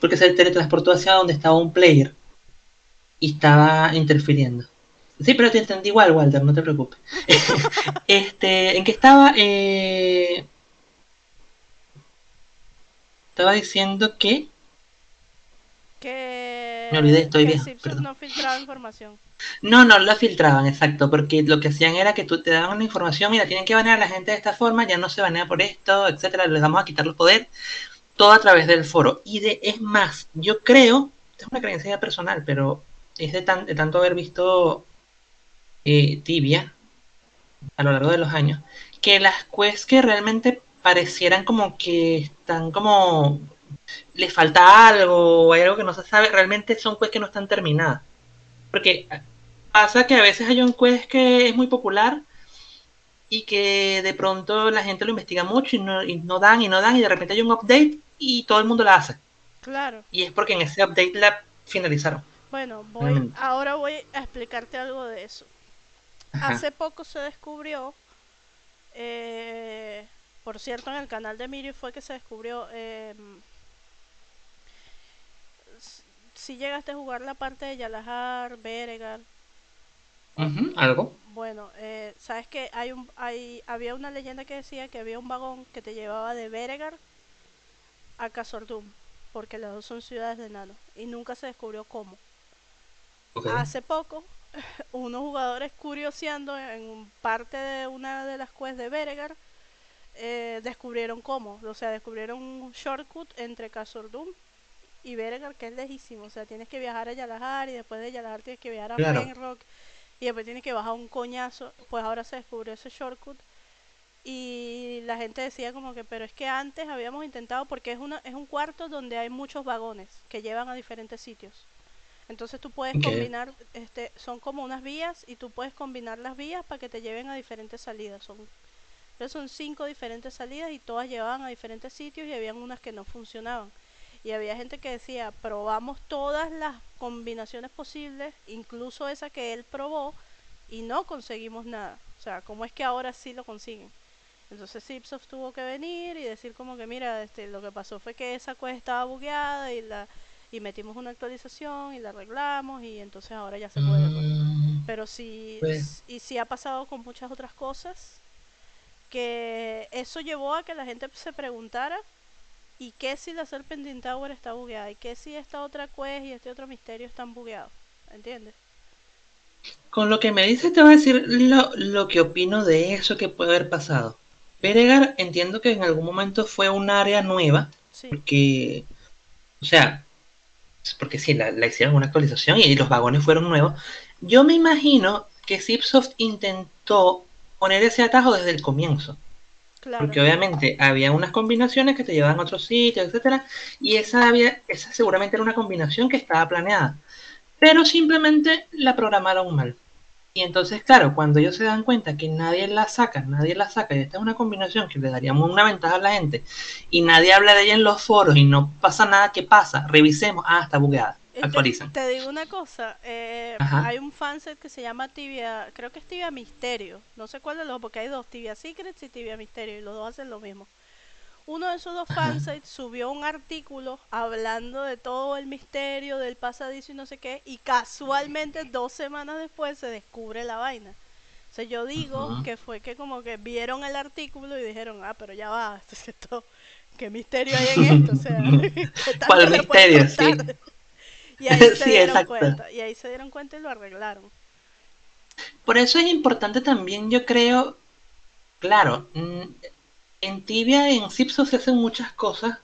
Porque se teletransportó hacia donde estaba un player y estaba interfiriendo. Sí, pero te entendí igual, Walter, no te preocupes. este, ¿en qué estaba? Eh, estaba diciendo que Que, Me olvidé, estoy que Zipsoft perdón. no filtraba información. No, no la filtraban, exacto, porque lo que hacían era que tú te daban una información, mira, tienen que banear a la gente de esta forma, ya no se banea por esto, etcétera, les vamos a quitar los poderes, todo a través del foro. Y de, es más, yo creo, es una creencia personal, pero es de, tan, de tanto haber visto eh, Tibia a lo largo de los años, que las quests que realmente parecieran como que están como les falta algo hay algo que no se sabe, realmente son quests que no están terminadas. Porque pasa que a veces hay un quest que es muy popular y que de pronto la gente lo investiga mucho y no, y no dan y no dan y de repente hay un update y todo el mundo la hace. Claro. Y es porque en ese update la finalizaron. Bueno, voy, Realmente. ahora voy a explicarte algo de eso. Ajá. Hace poco se descubrió, eh, por cierto, en el canal de Miri fue que se descubrió. eh, si llegaste a jugar la parte de Yalahar, Beregar, Algo. bueno, eh, sabes que hay un, hay, había una leyenda que decía que había un vagón que te llevaba de Beregar a Casordum, porque las dos son ciudades de enano, y nunca se descubrió cómo. Hace poco, unos jugadores curioseando en parte de una de las quests de Beregar, eh, descubrieron cómo. O sea, descubrieron un shortcut entre Casordum y Beregar, que es lejísimo. O sea, tienes que viajar a Yalahar y después de Yalahar tienes que viajar a Claro. Penrock y después tienes que bajar un coñazo. Pues ahora se descubrió ese shortcut y la gente decía como que, pero es que antes habíamos intentado porque es, una, es un cuarto donde hay muchos vagones que llevan a diferentes sitios. Entonces tú puedes combinar, este, son como unas vías y tú puedes combinar las vías para que te lleven a diferentes salidas. Son, entonces son cinco diferentes salidas y todas llevaban a diferentes sitios y habían unas que no funcionaban. Y había gente que decía, probamos todas las combinaciones posibles, incluso esa que él probó, y no conseguimos nada. O sea, ¿cómo es que ahora sí lo consiguen? Entonces Zipsoft tuvo que venir y decir como que mira, este, lo que pasó fue que esa quest estaba bugueada y la y metimos una actualización y la arreglamos y entonces ahora ya se puede. Mm, Pero sí, Pues- y sí ha pasado con muchas otras cosas que eso llevó a que la gente se preguntara ¿y qué si la Serpentine Tower está bugueada? ¿Y qué si esta otra quest y este otro misterio están bugueados? ¿Entiendes? Con lo que me dices, te voy a decir lo, lo que opino de eso que puede haber pasado. Peregar entiendo que en algún momento fue un área nueva, Sí, porque, o sea, porque sí, la, la hicieron una actualización y los vagones fueron nuevos. Yo me imagino que Zipsoft intentó poner ese atajo desde el comienzo. Porque obviamente había unas combinaciones que te llevaban a otros sitios, etcétera, y esa había, esa seguramente era una combinación que estaba planeada. Pero simplemente la programaron mal. Y entonces, claro, cuando ellos se dan cuenta que nadie la saca, nadie la saca, y esta es una combinación que le daríamos una ventaja a la gente, y nadie habla de ella en los foros y no pasa nada, ¿qué pasa? Revisemos, ah, está bugueada, Eh, te- digo una cosa, eh, hay un fanset que se llama Tibia, creo que es Tibia Misterio, no sé cuál de los, porque hay dos, Tibia Secrets y Tibia Misterio, y los dos hacen lo mismo. Uno de esos dos Ajá. fansets subió un artículo hablando de todo el misterio del pasadizo y no sé qué, y casualmente dos semanas después se descubre la vaina. O sea, yo digo que fue que como que vieron el artículo y dijeron, ah, pero ya va, esto es ¿qué misterio hay en esto? O sea, ¿qué ¿Cuál misterio? Sí. Y ahí se Sí, dieron exacto. cuenta, y ahí se dieron cuenta y lo arreglaron. Por eso es importante también, yo creo, claro, mm, en Tibia, en Zipso se hacen muchas cosas,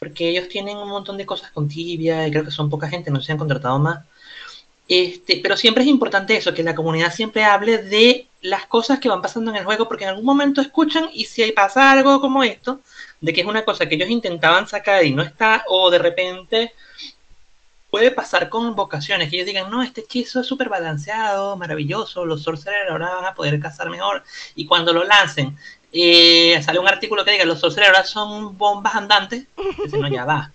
porque ellos tienen un montón de cosas con Tibia, y creo que son poca gente, no se han contratado más. Este, pero siempre es importante eso, que la comunidad siempre hable de las cosas que van pasando en el juego, porque en algún momento escuchan y si pasa algo como esto, de que es una cosa que ellos intentaban sacar y no está, o de repente puede pasar con invocaciones, que ellos digan, no, este hechizo es súper balanceado, maravilloso, los sorcerers ahora van a poder cazar mejor, y cuando lo lancen, eh, sale un artículo que diga, los sorcerers ahora son bombas andantes, dicen, no, ya va,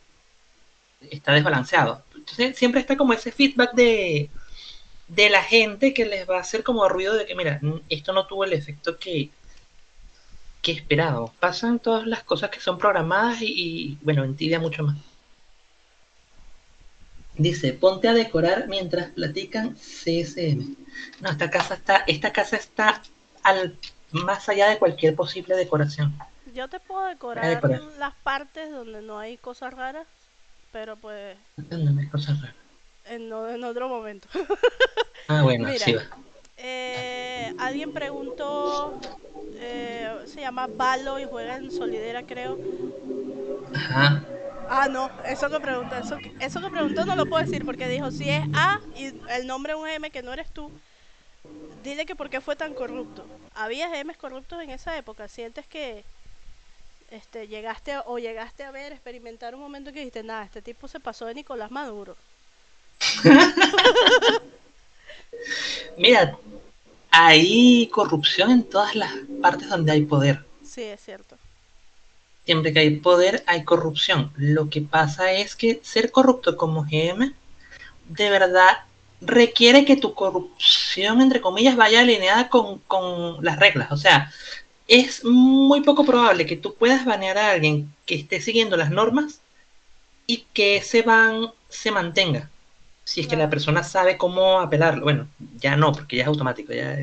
está desbalanceado. Entonces siempre está como ese feedback de, de la gente que les va a hacer como ruido de que, mira, esto no tuvo el efecto que, que esperábamos. Pasan todas las cosas que son programadas y, bueno, en mucho más. Dice, ponte a decorar mientras platican CSM. No, esta casa está, esta casa está al más allá de cualquier posible decoración. Yo te puedo decorar decorar. las partes donde no hay cosas raras, pero pues Entiéndeme, cosas raras. en, o- en otro momento. Ah, bueno, Mira. sí va. Eh, alguien preguntó, eh, se llama Balo y juega en Solidera, creo. Ajá. Ah, no, eso que preguntó, eso, eso que preguntó no lo puedo decir porque dijo, si es A y el nombre es un M que no eres tú, dile que por qué fue tan corrupto. ¿Había M's corruptos en esa época? ¿Sientes que este, llegaste a- o llegaste a ver, experimentar un momento que dijiste, nada, este tipo se pasó de Nicolás Maduro? Mira, hay corrupción en todas las partes donde hay poder. Sí, es cierto. Siempre que hay poder, hay corrupción. Lo que pasa es que ser corrupto como GM, de verdad, requiere que tu corrupción, entre comillas, vaya alineada con, con las reglas. O sea, es muy poco probable que tú puedas banear a alguien que esté siguiendo las normas y que ese ban se mantenga. Si es que la persona sabe cómo apelarlo. Bueno, ya no, porque ya es automático. Ya,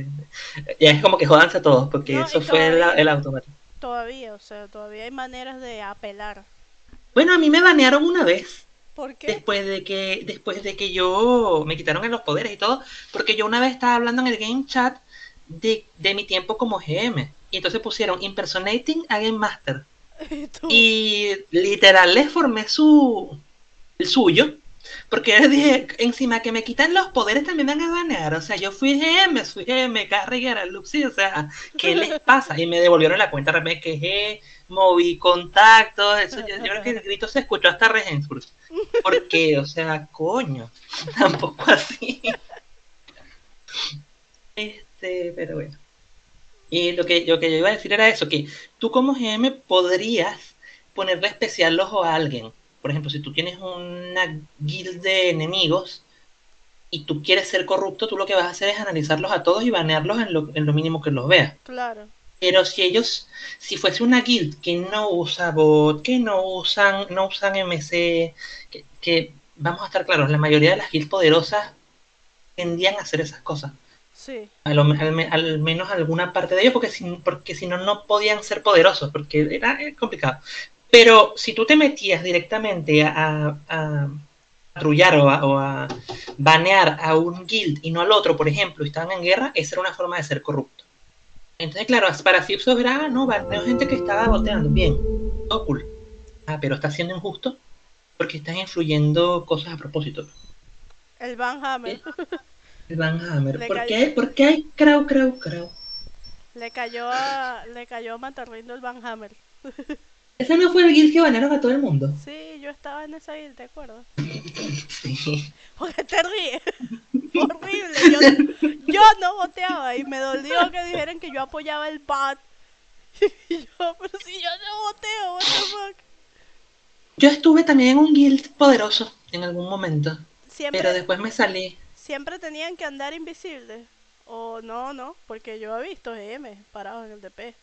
ya es como que jodanse a todos, porque No, eso fue el, el automático. Todavía, o sea, todavía hay maneras de apelar. Bueno, a mí me banearon una vez. ¿Por qué? Después de que, después de que yo me quitaron en los poderes y todo, porque yo una vez estaba hablando en el game chat de, de mi tiempo como GM. Y entonces pusieron impersonating a Game Master. ¿Y? Y literal les formé su el suyo. Porque dije, encima que me quitan los poderes también van a banear. O sea, yo fui GM, fui GM, Carriguera, Luxi, o sea, ¿qué les pasa? Y me devolvieron la cuenta, me quejé, moví contactos, eso yo, yo creo que el grito se escuchó hasta Regensburg. Porque, o sea, coño, tampoco así. Este, pero bueno. Y lo que, lo que yo iba a decir era eso, que tú como GM podrías ponerle especial ojo a alguien. Por ejemplo, si tú tienes una guild de enemigos y tú quieres ser corrupto, tú lo que vas a hacer es analizarlos a todos y banearlos en lo, en lo mínimo que los veas. Claro. Pero si ellos, si fuese una guild que no usa bot, que no usan, no usan MC, que, que vamos a estar claros, la mayoría de las guilds poderosas tendían a hacer esas cosas. Sí. A lo- al, me- al menos alguna parte de ellos, porque si, porque si no, no podían ser poderosos, porque era complicado. Pero si tú te metías directamente a, a, patrullar o a, o a banear a un guild y no al otro, por ejemplo, y estaban en guerra, esa era una forma de ser corrupto. Entonces, claro, para Fipsos era, ah, no, baneo gente que estaba boteando, bien, todo cool. Ah, pero está siendo injusto porque estás influyendo cosas a propósito. El Van Hammer. El Van Hammer. Le ¿Por cayó. qué? ¿Por qué hay crowd, crowd, crowd? Le cayó a, le cayó a Matarrindo el Van Hammer. Ese no fue el guild que banearon a todo el mundo. Sí, yo estaba en esa guild, ¿te acuerdas? Sí. ¿Por qué te ríes? Horrible. Yo, yo no voteaba y me dolió que dijeran que yo apoyaba el BAT. Y yo, pero si yo no voteo, what the fuck. Yo estuve también en un guild poderoso en algún momento, Siempre, pero después me salí. siempre tenían que andar invisibles. O no, no, porque yo he visto GM parados en el DP.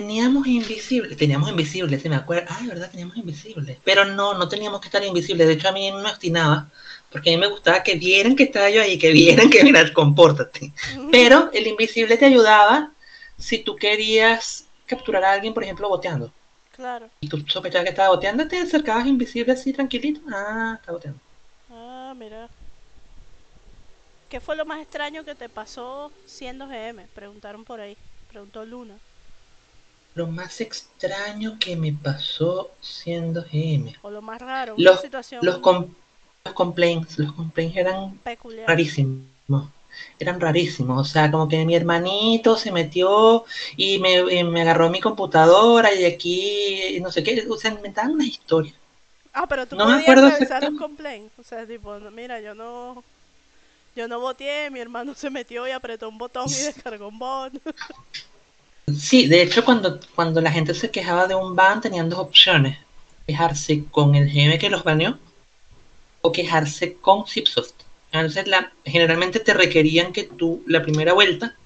Teníamos invisibles, teníamos invisibles, se me acuerda. Ah, verdad, teníamos invisibles. Pero no, no teníamos que estar invisibles. De hecho, a mí me obstinaba, porque a mí me gustaba que vieran que estaba yo ahí, que vieran que, mira, compórtate. Pero el invisible te ayudaba si tú querías capturar a alguien, por ejemplo, boteando. Claro. Y tú sospechabas que estaba boteando, te acercabas invisible así, tranquilito. Ah, está boteando. Ah, mira. ¿Qué fue lo más extraño que te pasó siendo GM? Preguntaron por ahí. Preguntó Luna. Lo más extraño que me pasó siendo GM. O lo más raro, una Los, situación los, com- los complaints, los complaints eran peculiar. rarísimos. Eran rarísimos. O sea, como que mi hermanito se metió y me, y me agarró mi computadora y aquí no sé qué. O sea, inventaban unas historias. Ah, pero tú No me acuerdo revisar los complaints. O sea, tipo, mira, yo no. Yo no voté, mi hermano se metió y apretó un botón y descargó un bot. Sí, de hecho, cuando, cuando la gente se quejaba de un ban, tenían dos opciones. Quejarse con el GM que los baneó o quejarse con Zipsoft. Entonces, la, generalmente te requerían que tú, la primera vuelta,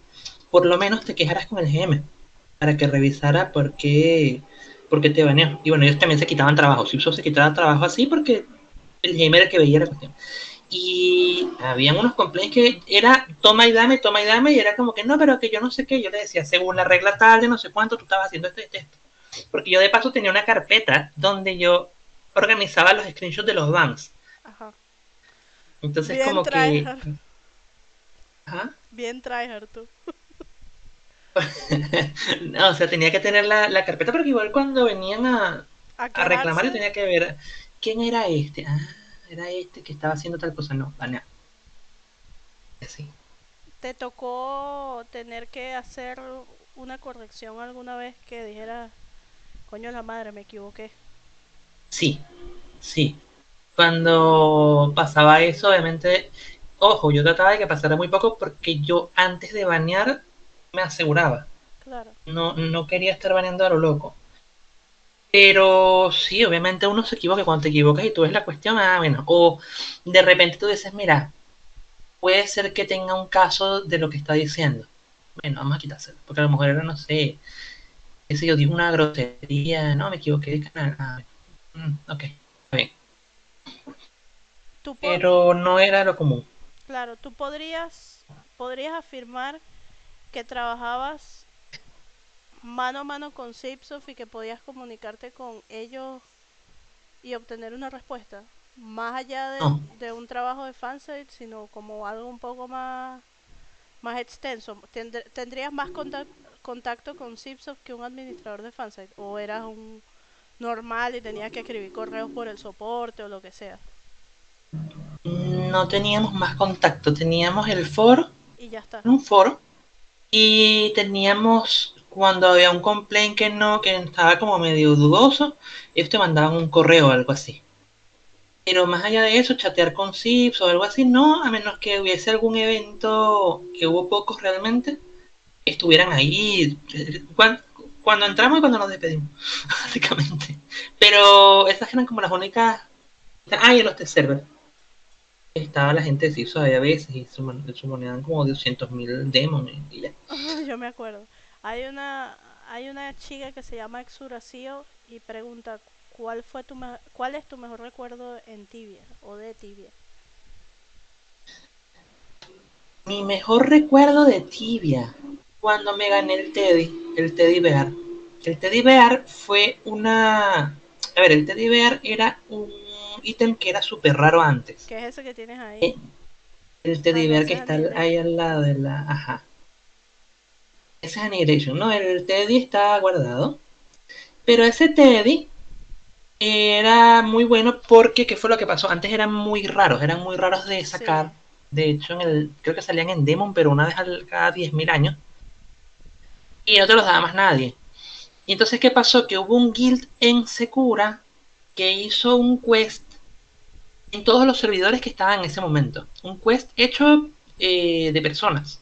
por lo menos te quejaras con el GM para que revisara por qué, por qué te baneó. Y bueno, ellos también se quitaban trabajo. Zipsoft se quitaba trabajo así porque el GM era el que veía la cuestión. Y habían unos complaints que era toma y dame, toma y dame, y era como que no, pero que yo no sé qué. Yo le decía, según la regla tal de no sé cuánto, tú estabas haciendo esto y esto. Porque yo de paso tenía una carpeta donde yo organizaba los screenshots de los bans. Ajá. Entonces, Bien como que. tryhard. Ajá. Bien tryhard tú. no, o sea, tenía que tener la, la carpeta, porque igual cuando venían a, a reclamar, yo tenía que ver quién era este. Ah, era este que estaba haciendo tal cosa. No, banea. Así. ¿Te tocó tener que hacer una corrección alguna vez que dijera, coño la madre, me equivoqué? Sí, sí. Cuando pasaba eso, obviamente, ojo, yo trataba de que pasara muy poco porque yo antes de banear me aseguraba. Claro. No, no quería estar baneando a lo loco. Pero sí, obviamente uno se equivoca cuando te equivocas y tú ves la cuestión, ah, bueno, o de repente tú dices, mira, puede ser que tenga un caso de lo que está diciendo. Bueno, vamos a quitárselo, porque a lo mejor era, no sé, qué sé yo, dijo una grosería, no, me equivoqué de canal. Ah, bueno. Mm, ok, está bien. Pero no era lo común. Claro, tú podrías, podrías afirmar que trabajabas mano a mano con Zipsoft y que podías comunicarte con ellos y obtener una respuesta. Más allá de, No. de un trabajo de fansite, sino como algo un poco más, más extenso. Tendr- ¿Tendrías más contac- contacto con Zipsoft que un administrador de fansite? ¿O eras un normal y tenías que escribir correos por el soporte o lo que sea? No teníamos más contacto, teníamos el foro, Y ya está. un foro, y teníamos cuando había un complaint que no, que estaba como medio dudoso, ellos te mandaban un correo o algo así. Pero más allá de eso, chatear con Zips o algo así, no, a menos que hubiese algún evento, que hubo pocos realmente, estuvieran ahí cuan- cuando entramos y cuando nos despedimos, básicamente. Pero esas eran como las únicas... Ah, y en los test server. Estaba la gente de Zips ahí a veces y sumoneaban como 200.000 demons y ya. Yo me acuerdo. Hay una hay una chica que se llama Exuracio y pregunta cuál fue tu me- cuál es tu mejor recuerdo en Tibia o de Tibia. Mi mejor recuerdo de Tibia, cuando me gané el Teddy, el Teddy Bear. El Teddy Bear fue una... A ver, el Teddy Bear era un ítem que era súper raro antes. ¿Qué es eso que tienes ahí? El Teddy Bear que es está ahí al lado de la... Ajá. Ese es Annihilation, ¿no? El Teddy está guardado. Pero ese Teddy era muy bueno porque, ¿qué fue lo que pasó? Antes eran muy raros, eran muy raros de sacar. Sí. De hecho, en el, creo que salían en Demon, pero una vez al, cada 10.000 años. Y no te los daba más nadie. Y entonces, ¿qué pasó? Que hubo un guild en Secura que hizo un quest en todos los servidores que estaban en ese momento. Un quest hecho eh, de personas.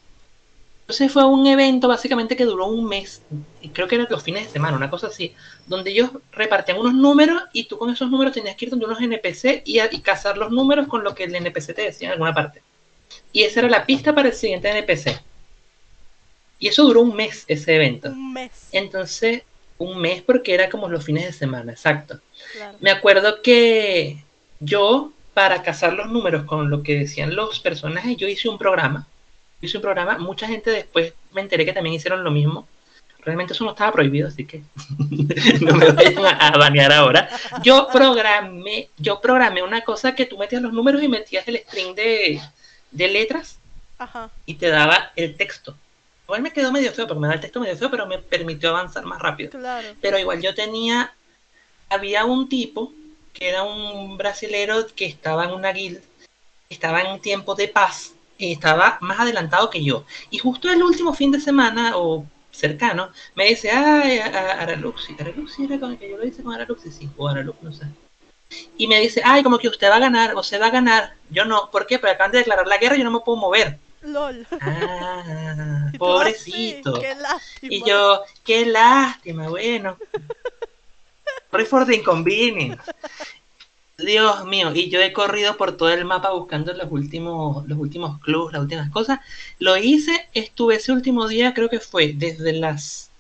Entonces fue un evento básicamente que duró un mes, creo que eran los fines de semana, una cosa así, donde ellos repartían unos números y tú con esos números tenías que ir donde unos NPC y, a- y cazar los números con lo que el NPC te decía en alguna parte. Y esa era la pista para el siguiente NPC. Y eso duró un mes, ese evento. Un mes. Entonces, un mes porque era como los fines de semana, exacto. Claro. Me acuerdo que yo, para cazar los números con lo que decían los personajes, yo hice un programa. Hice un programa, mucha gente después me enteré que también hicieron lo mismo. Realmente eso no estaba prohibido, así que no me vayan a, a banear ahora. Yo programé, yo programé una cosa que tú metías los números y metías el string de, de letras Ajá. y te daba el texto. Igual me quedó medio feo, porque me da el texto medio feo, pero me permitió avanzar más rápido Claro. pero igual yo tenía, había un tipo que era un brasilero que estaba en una guild, estaba en tiempo de paz, estaba más adelantado que yo. Y justo el último fin de semana, o cercano, me dice, ay, Araluxi, Araluxi era con el que yo lo hice con Araluxi, sí, o Aralux, no sé. Y me dice, ay, como que usted va a ganar, o se va a ganar. Yo no, ¿por qué? Porque acaban de declarar la guerra y yo no me puedo mover. LOL. Ah, Y pobrecito. qué lástima. Y yo, qué lástima, bueno. The inconvenience. Dios mío, y yo he corrido por todo el mapa buscando los últimos, los últimos clubs, las últimas cosas. Lo hice, estuve ese último día, creo que fue desde las.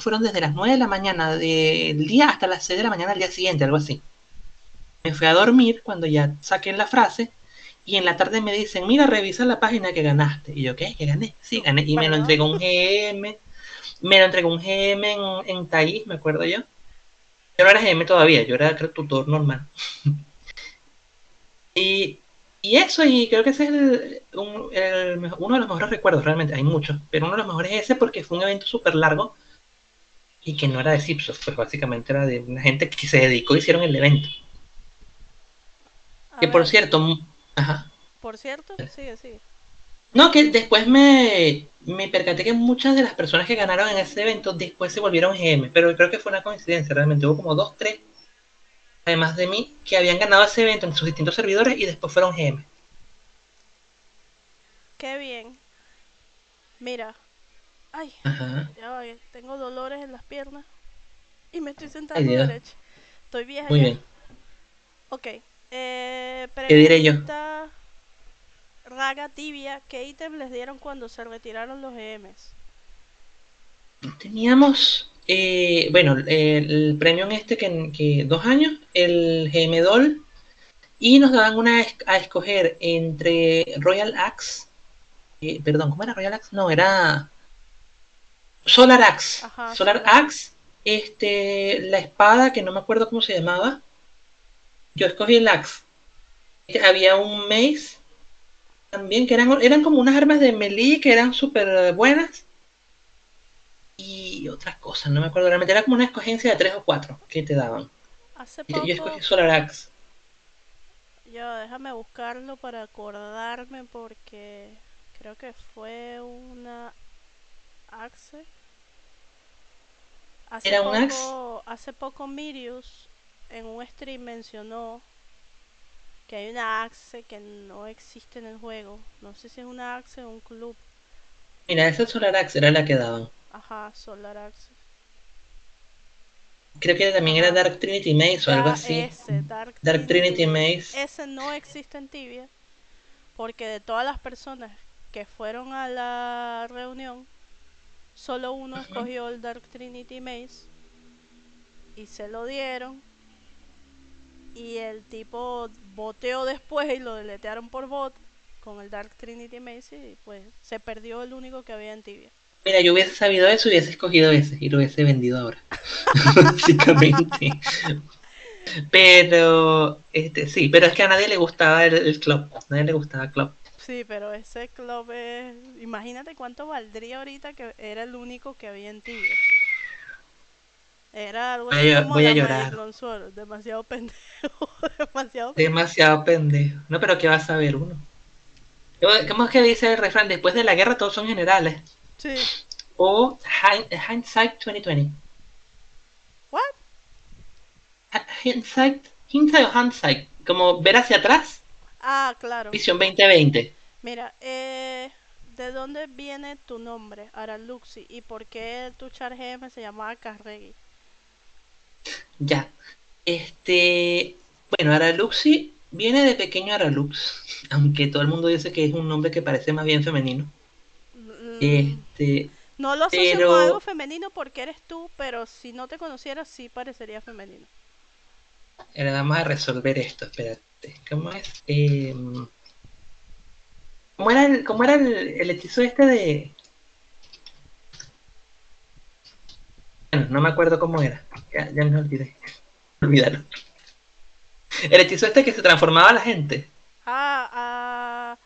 Fueron desde las 9 de la mañana del día hasta las 6 de la mañana del día siguiente, algo así. Me fui a dormir cuando ya saqué la frase y en la tarde me dicen, mira, revisa la página que ganaste. Y yo, ¿qué? ¿Que gané? Sí, gané. Y me lo entregó un GM. Me lo entregó un GM en, en Thaís, me acuerdo yo. Yo no era GM todavía, yo era creo, tutor normal. y, y eso, y creo que ese es el- un- el mejo- uno de los mejores recuerdos, realmente. Hay muchos, pero uno de los mejores es ese porque fue un evento súper largo y que no era de Zipsoft, pues básicamente era de una gente que se dedicó hicieron el evento. A Que por cierto, ajá. Por cierto, sigue, sigue. No, que después me, me percaté que muchas de las personas que ganaron en ese evento después se volvieron GM, pero creo que fue una coincidencia, realmente hubo como dos, tres, además de mí, que habían ganado ese evento en sus distintos servidores y después fueron GM. Qué bien. Mira. Ay, Ajá. ya va, tengo dolores en las piernas. Y me estoy Ay, sentando Dios. derecho. Estoy vieja Muy ya. bien. Ok. Eh, ¿Qué diré yo? Raga Tibia, ¿qué ítem les dieron cuando se retiraron los EMs? Teníamos, eh, bueno, el, premio en este que, que dos años, el GM Doll, y nos daban una a escoger entre Royal Axe, eh, perdón, ¿cómo era Royal Axe? No, era Solar Axe. Ajá, Solar. Axe, este, la espada que no me acuerdo cómo se llamaba. Yo escogí el Axe. Había un Mace, también, que eran, eran como unas armas de melee que eran súper buenas. Y otras cosas, no me acuerdo realmente. Era como una escogencia de tres o cuatro que te daban. Hace Yo, poco, yo escogí Solar Axe. yo déjame buscarlo para acordarme porque creo que fue una Axe. Hace ¿Era un Axe? hace poco Mirius en un stream mencionó que hay una Axe que no existe en el juego. No sé si es una Axe o un club. Mira, esa Solar Axe era la que daban. Ajá, Solar Axe. Creo que también era. Dark Trinity Maze o algo Ya así. ese, Dark, Dark Trinity Maze. Ese no existe en Tibia. Porque de todas las personas que fueron a la reunión, solo uno escogió el Dark Trinity Maze. Y se lo dieron. Y el tipo boteó después y lo deletearon por bot con el Dark Trinity Maze. Y pues se perdió el único que había en Tibia. Mira, yo hubiese sabido eso, hubiese escogido ese y lo hubiese vendido ahora. Básicamente. Pero, este, sí, pero es que a nadie le gustaba el, el club. A nadie le gustaba club. Sí, pero ese club es... Imagínate cuánto valdría ahorita que era el único que había en Tibia. Era algo así como voy a llorar. Demasiado pendejo, demasiado pendejo. Demasiado pendejo. No, pero ¿qué va a saber uno? ¿Cómo es que dice el refrán? Después de la guerra todos son generales. Sí. O hind- hindsight 2020. What? Ha- Hindsight, hindsight o hindsight. Como ver hacia atrás. Ah, claro. Visión 2020. Mira, eh, ¿de dónde viene tu nombre, Araluxi? ¿Y por qué tu char GM se llamaba Carregui? Ya. Este. Bueno, Araluxi viene de pequeño Aralux. Aunque todo el mundo dice que es un nombre que parece más bien femenino. Mm, Este. No lo asocio pero- con algo femenino porque eres tú, pero si no te conocieras sí parecería femenino. Ahora vamos a resolver esto. Espérate. ¿Cómo es? Em, ¿Cómo era el, cómo era el, el hechizo este de. No me acuerdo cómo era. Ya, ya me olvidé. Olvídalo. El hechizo este que se transformaba la gente. Ah, ah,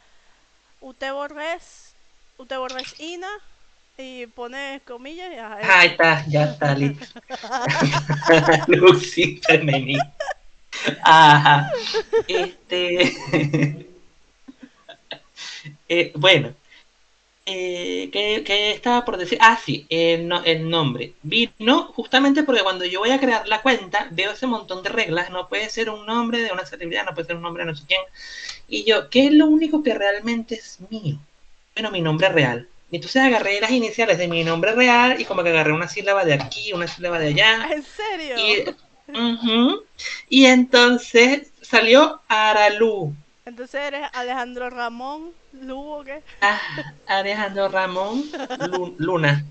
usted borres, usted borres Ina y pone comillas y Ah, ahí está, ya está listo. Luxi femenino. Ajá. Este. Eh, bueno. Eh, ¿qué, qué estaba por decir? Ah, sí, el, no- el nombre. Vino justamente porque cuando yo voy a crear la cuenta, veo ese montón de reglas. No puede ser un nombre de una celebridad, no puede ser un nombre de no sé quién. Y yo, ¿qué es lo único que realmente es mío? Bueno, mi nombre real. Y entonces agarré las iniciales de mi nombre real y como que agarré una sílaba de aquí, una sílaba de allá. ¿En serio? Y, ujú. y entonces salió Aralu. Entonces eres Alejandro Ramón Lugo, ¿qué? Ah, Alejandro Ramón Lu- Luna.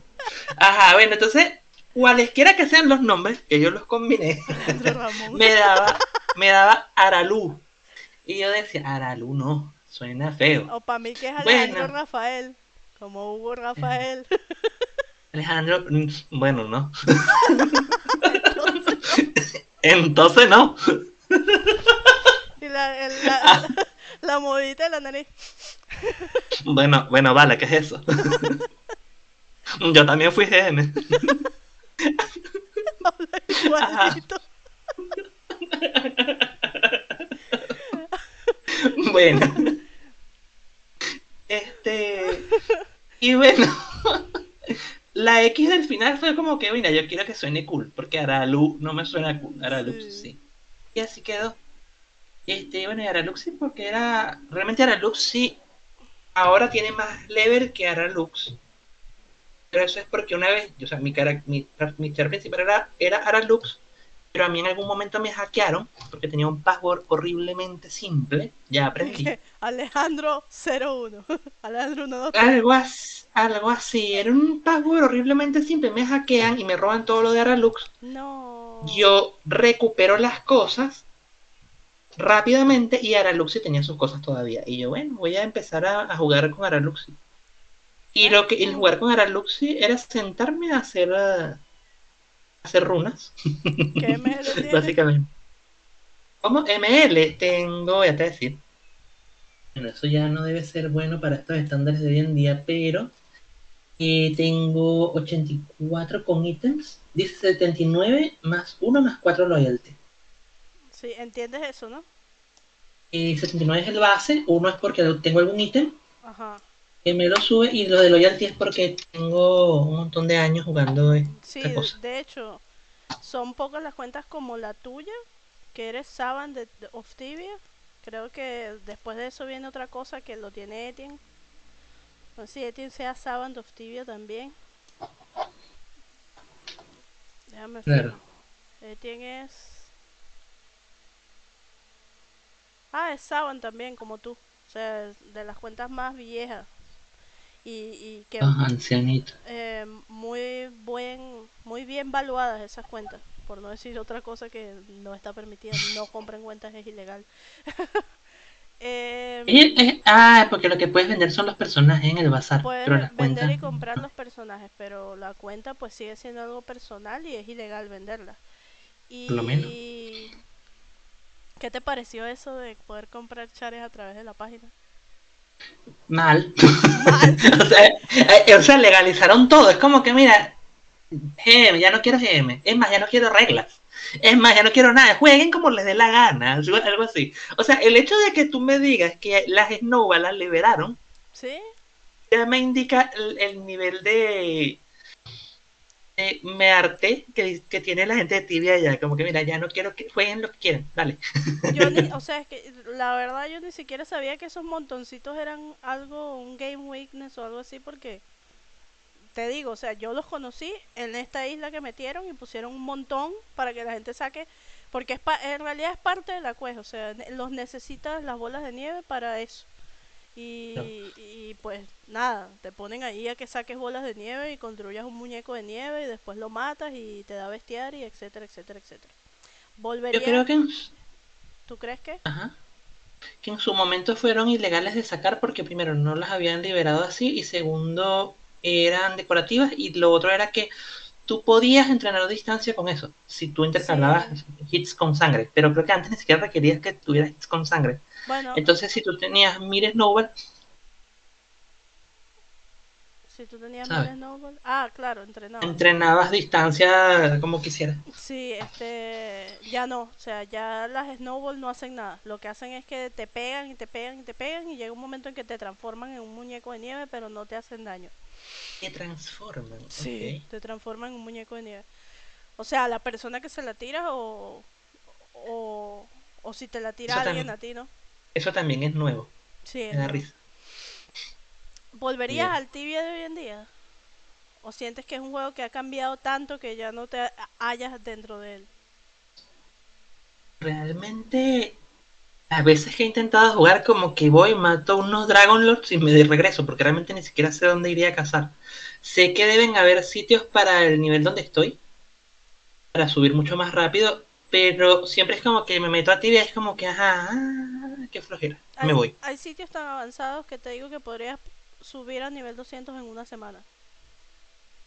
Ajá, bueno, entonces, cualesquiera que sean los nombres, que yo los combiné, me daba, me daba Aralu. Y yo decía, Aralu no, suena feo. O para mí que es Alejandro Bueno. Rafael, como Hugo Rafael. Alejandro, mm, bueno, no. Entonces no. Y la, el- la, la modita de la nariz. Bueno, bueno, vale, ¿qué es eso? Yo también fui GM. Bueno. Este. Y bueno. La X del final fue como que, mira, yo quiero que suene cool, porque Aralu no me suena cool, Aralux Sí. sí. Y así quedó. Este, bueno, y Aralux sí, porque era. Realmente Aralux sí. Ahora tiene más level que Aralux. Pero eso es porque una vez, o sea, mi, cara, mi, mi principal era, era Aralux, pero a mí en algún momento me hackearon porque tenía un password horriblemente simple. Ya aprendí. Alejandro 01. Alejandro 12. Algo así, algo así. Era un password horriblemente simple. Me hackean y me roban todo lo de Aralux. No. Yo recupero las cosas rápidamente y Araluxi tenía sus cosas todavía. Y yo, bueno, voy a empezar a, a jugar con Araluxi. Y lo que el jugar con Araluxi era sentarme a hacer eh, hacer runas, ¿Qué ML básicamente. Como ML tengo, ya te voy a decir. Bueno, eso ya no debe ser bueno para estos estándares de hoy en día, pero eh, tengo 84 con ítems, dice 79 más 1 más 4 loyalty. Sí, entiendes eso, ¿no? Y 79 es el base, 1 es porque tengo algún ítem Ajá. que me lo sube y lo de loyalty es porque tengo un montón de años jugando Sí, esta de, cosa. de hecho, son pocas las cuentas como la tuya, que eres Saban de, de- of Tibia. Creo que después de eso viene otra cosa que lo tiene Etienne. No sé si Etienne sea Saban de of Tibia también. Déjame Claro. fijo. Etienne es. Ah, es Saban también, como tú. O sea, de las cuentas más viejas. Y, y que ancianito. eh, muy buen muy bien valuadas esas cuentas por no decir otra cosa que no está permitida no compren cuentas es ilegal Eh, Eh, eh, ah, porque lo que puedes vender son los personajes en el bazar, puedes pero las vender cuentas... y comprar los personajes pero la cuenta pues sigue siendo algo personal y es ilegal venderla y Por lo menos. ¿Qué te pareció eso de poder comprar chares a través de la página? Mal. o, sea, eh, o sea, legalizaron todo. Es como que, mira, GM, ya no quiero GM. Es más, ya no quiero reglas. Es más, ya no quiero nada. Jueguen como les dé la gana. algo algo así. O sea, el hecho de que tú me digas que las Snowball las liberaron, ¿Sí? ya me indica el, el nivel de, me harté que, que tiene la gente de tibia ya. Como que, mira, ya no quiero que jueguen lo que quieran. Dale. Yo ni, o sea, es que la verdad yo ni siquiera sabía que esos montoncitos eran algo, un game weakness o algo así, porque te digo, o sea, yo los conocí en esta isla que metieron y pusieron un montón para que la gente saque, porque es pa- en realidad es parte de la quest, o sea, los necesitas las bolas de nieve para eso. Y, y pues nada, te ponen ahí a que saques bolas de nieve y construyas un muñeco de nieve y después lo matas y te da bestiar y etcétera, etcétera, etcétera. Volvería, Yo creo que en, ¿tú crees que? ajá, que en su momento fueron ilegales de sacar porque primero no las habían liberado así y segundo eran decorativas y lo otro era que tú podías entrenar a distancia con eso si tú intercalabas hits con sangre, pero creo que antes ni siquiera requerías que tuvieras hits con sangre. Bueno, Entonces si tú tenías Mire Snowball, si tú tenías ¿sabes? miles snowball. Ah, claro, entrenado. entrenabas distancia como quisieras. Sí, este, ya no, o sea, ya las snowball no hacen nada. Lo que hacen es que te pegan y te pegan y te pegan y llega un momento en que te transforman en un muñeco de nieve, pero no te hacen daño. Te transforman. Sí, te transforman en un muñeco de nieve. O sea, la persona que se la tira o o, o si te la tira Eso alguien también. a ti, ¿no? Eso también es nuevo. Sí, Me da risa. ¿Volverías al tibia de hoy en día? ¿O sientes que es un juego que ha cambiado tanto que ya no te ha- hallas dentro de él? Realmente, a veces que he intentado jugar como que voy, mato unos Dragon Lords y me regreso, porque realmente ni siquiera sé dónde iría a cazar. Sé que deben haber sitios para el nivel donde estoy, para subir mucho más rápido, pero siempre es como que me meto a tibia, es como que, ajá, ah, qué flojera, Hay, me voy. hay sitios tan avanzados que te digo que podrías subir a nivel 200 en una semana.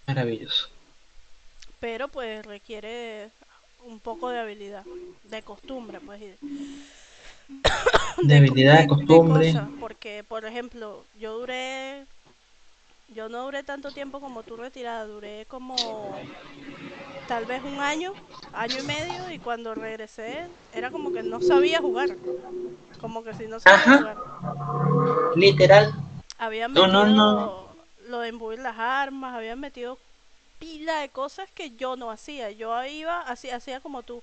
Maravilloso. Pero pues requiere un poco de habilidad, de costumbre, pues. y De, De habilidad, de costumbre. cosas, porque, por ejemplo, yo duré. Yo no duré tanto tiempo como tú retirada, duré como tal vez un año, año y medio, y cuando regresé era como que no sabía jugar. Como que si no sabía Ajá. jugar. Literal. Habían No, metido no, no. lo de imbuir las armas, habían metido pila de cosas que yo no hacía. Yo iba, hacía, hacía como tú.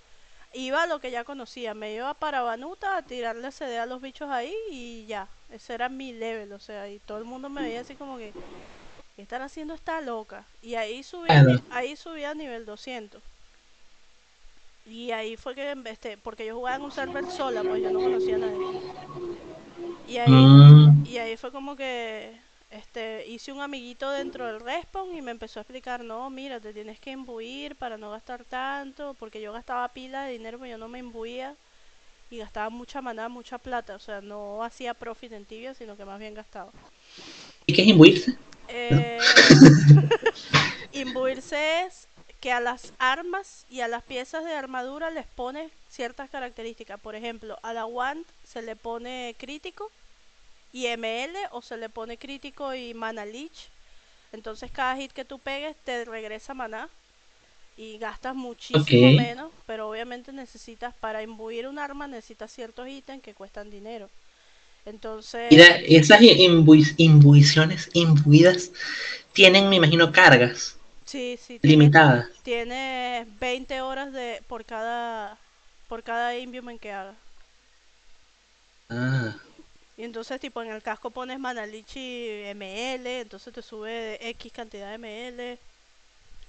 Iba a lo que ya conocía. Me iba para Banuta a tirarle CD a los bichos ahí y ya. Ese era mi level, o sea, y todo el mundo me veía así como que, ¿qué están haciendo esta loca? Y ahí subí, ahí subí a nivel 200. Y ahí fue que, este, porque yo jugaba en un server sola, pues yo no conocía a nadie. Y ahí, Mm, y ahí fue como que este hice un amiguito dentro del respawn y me empezó a explicar, no, mira, te tienes que imbuir para no gastar tanto, porque yo gastaba pila de dinero, pero yo no me imbuía y gastaba mucha maná, mucha plata, o sea, no hacía profit en tibia, sino que más bien gastaba. ¿Y qué es imbuirse? Eh, imbuirse es que a las armas y a las piezas de armadura les pone ciertas características. Por ejemplo, a la wand se le pone crítico y ML o se le pone crítico y mana leech. Entonces cada hit que tú pegues te regresa maná y gastas muchísimo menos, pero obviamente necesitas para imbuir un arma necesitas ciertos ítems que cuestan dinero. Entonces, Mira, esas imbui- imbuiciones imbuidas tienen, me imagino, cargas sí, sí, tienes, limitadas. tienes 20 horas de por cada por cada que hagas. Ah, Y entonces, tipo, en el casco pones Manalichi ML, entonces te sube X cantidad de ML.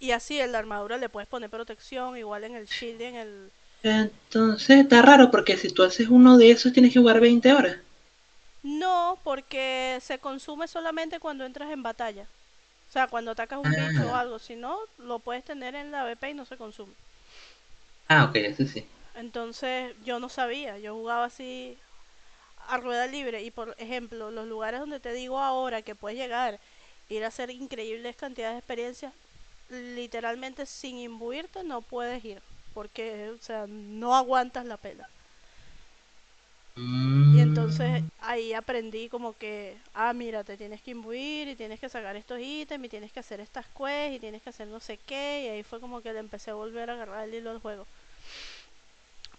Y así en la armadura le puedes poner protección, igual en el shield y en el... entonces está raro porque si tú haces uno de esos tienes que jugar 20 horas. No, porque se consume solamente cuando entras en batalla. O sea, cuando atacas un bicho o Ah, algo. Si no, lo puedes tener en la BP y no se consume. ah, ok, eso sí. Entonces, yo no sabía. Yo jugaba así a rueda libre. Y por ejemplo, los lugares donde te digo ahora que puedes llegar, ir a hacer increíbles cantidades de experiencias, literalmente sin imbuirte no puedes ir. Porque, o sea, no aguantas la pela. Y entonces Mm, ahí aprendí como que, ah, mira, te tienes que imbuir y tienes que sacar estos ítems y tienes que hacer estas quests y tienes que hacer no sé qué. Y ahí fue como que le empecé a volver a agarrar el hilo al juego.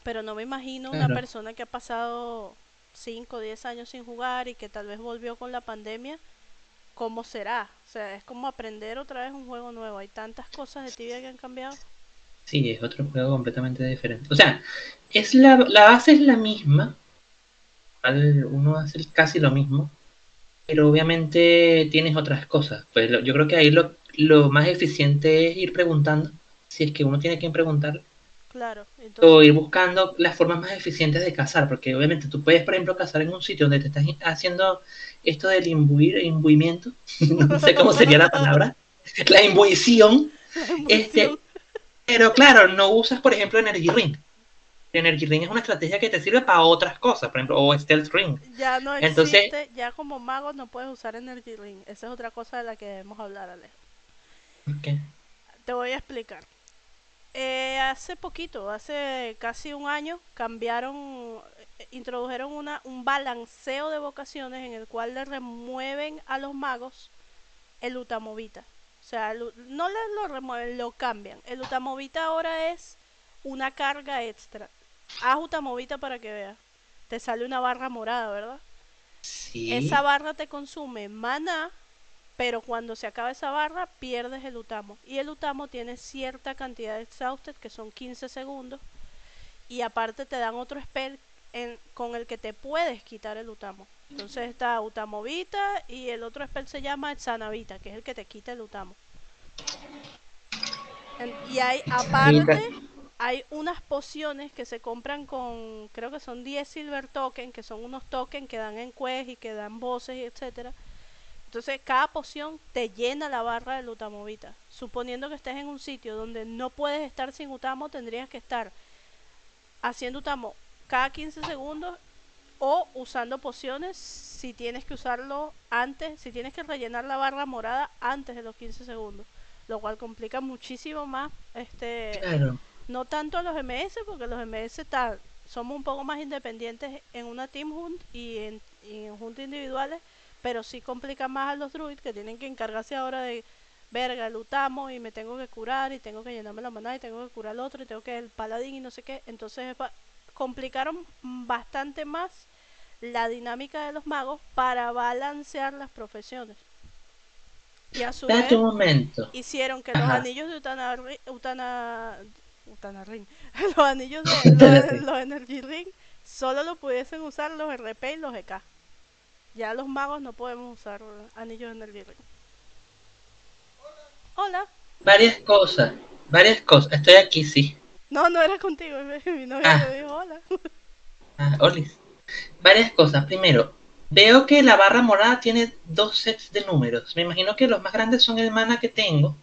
Pero no me imagino una persona que ha pasado 5 o 10 años sin jugar y que tal vez volvió con la pandemia, ¿cómo será? O sea, es como aprender otra vez un juego nuevo. Hay tantas cosas de tibia que han cambiado. Sí, es otro juego completamente diferente. O sea, es la, la base es la misma. Uno hace casi lo mismo. Pero obviamente tienes otras cosas. Pues yo creo que ahí lo, lo más eficiente es ir preguntando. Si es que uno tiene que preguntar Claro, o entonces, ir buscando las formas más eficientes de cazar, porque obviamente tú puedes, por ejemplo, cazar en un sitio donde te estás haciendo esto del imbuir, imbuimiento, no sé cómo sería la palabra, la imbuición, la este, pero claro, no usas, por ejemplo, Energy Ring. Energy Ring es una estrategia que te sirve para otras cosas, por ejemplo, o Stealth Ring. ya no Entonces, existe, ya como mago no puedes usar Energy Ring. Esa es otra cosa de la que debemos hablar, Alejo. okay. Te voy a explicar. Eh, hace poquito, hace casi un año, cambiaron, eh, introdujeron una, un balanceo de vocaciones en el cual le remueven a los magos el utamovita. O sea, el no le lo remueven, lo cambian. El utamovita ahora es una carga extra. Haz utamovita para que veas. Te sale una barra morada, ¿verdad? Esa sí, barra te consume mana pero cuando se acaba esa barra pierdes el utamo. Y el utamo tiene cierta cantidad de exhausted, que son 15 segundos, y aparte te dan otro spell en, con el que te puedes quitar el utamo. Entonces está Utamovita y el otro spell se llama Xanavita, que es el que te quita el utamo. En- y hay aparte hay unas pociones que se compran con creo que son 10 silver token, que son unos tokens que dan en quest y que dan voces y etcétera entonces, cada poción te llena la barra del utamovita. Suponiendo que estés en un sitio donde no puedes estar sin utamo, tendrías que estar haciendo utamo cada 15 segundos o usando pociones si tienes que usarlo antes, si tienes que rellenar la barra morada antes de los 15 segundos. Lo cual complica muchísimo más, este, claro, no tanto a los MS, porque los MS tal, somos un poco más independientes en una team hunt y en, y en juntas individuales, pero sí complica más a los druids que tienen que encargarse ahora de verga, lutamos y me tengo que curar y tengo que llenarme la maná y tengo que curar al otro y tengo que el paladín y no sé qué. Entonces complicaron bastante más la dinámica de los magos para balancear las profesiones. Y a su vez un momento. hicieron que los anillos de Utana, Utana, Utana Ring, los anillos de los, los Energy Ring, solo lo pudiesen usar los RP y los EK. Ya los magos no podemos usar anillos de Energy Ring. Hola. varias cosas, varias cosas. Estoy aquí, sí. No, no era contigo, mi novia Ah, me dijo hola. ah, Olis. Varias cosas. Primero, veo que la barra morada tiene dos sets de números. Me imagino que los más grandes son el mana que tengo.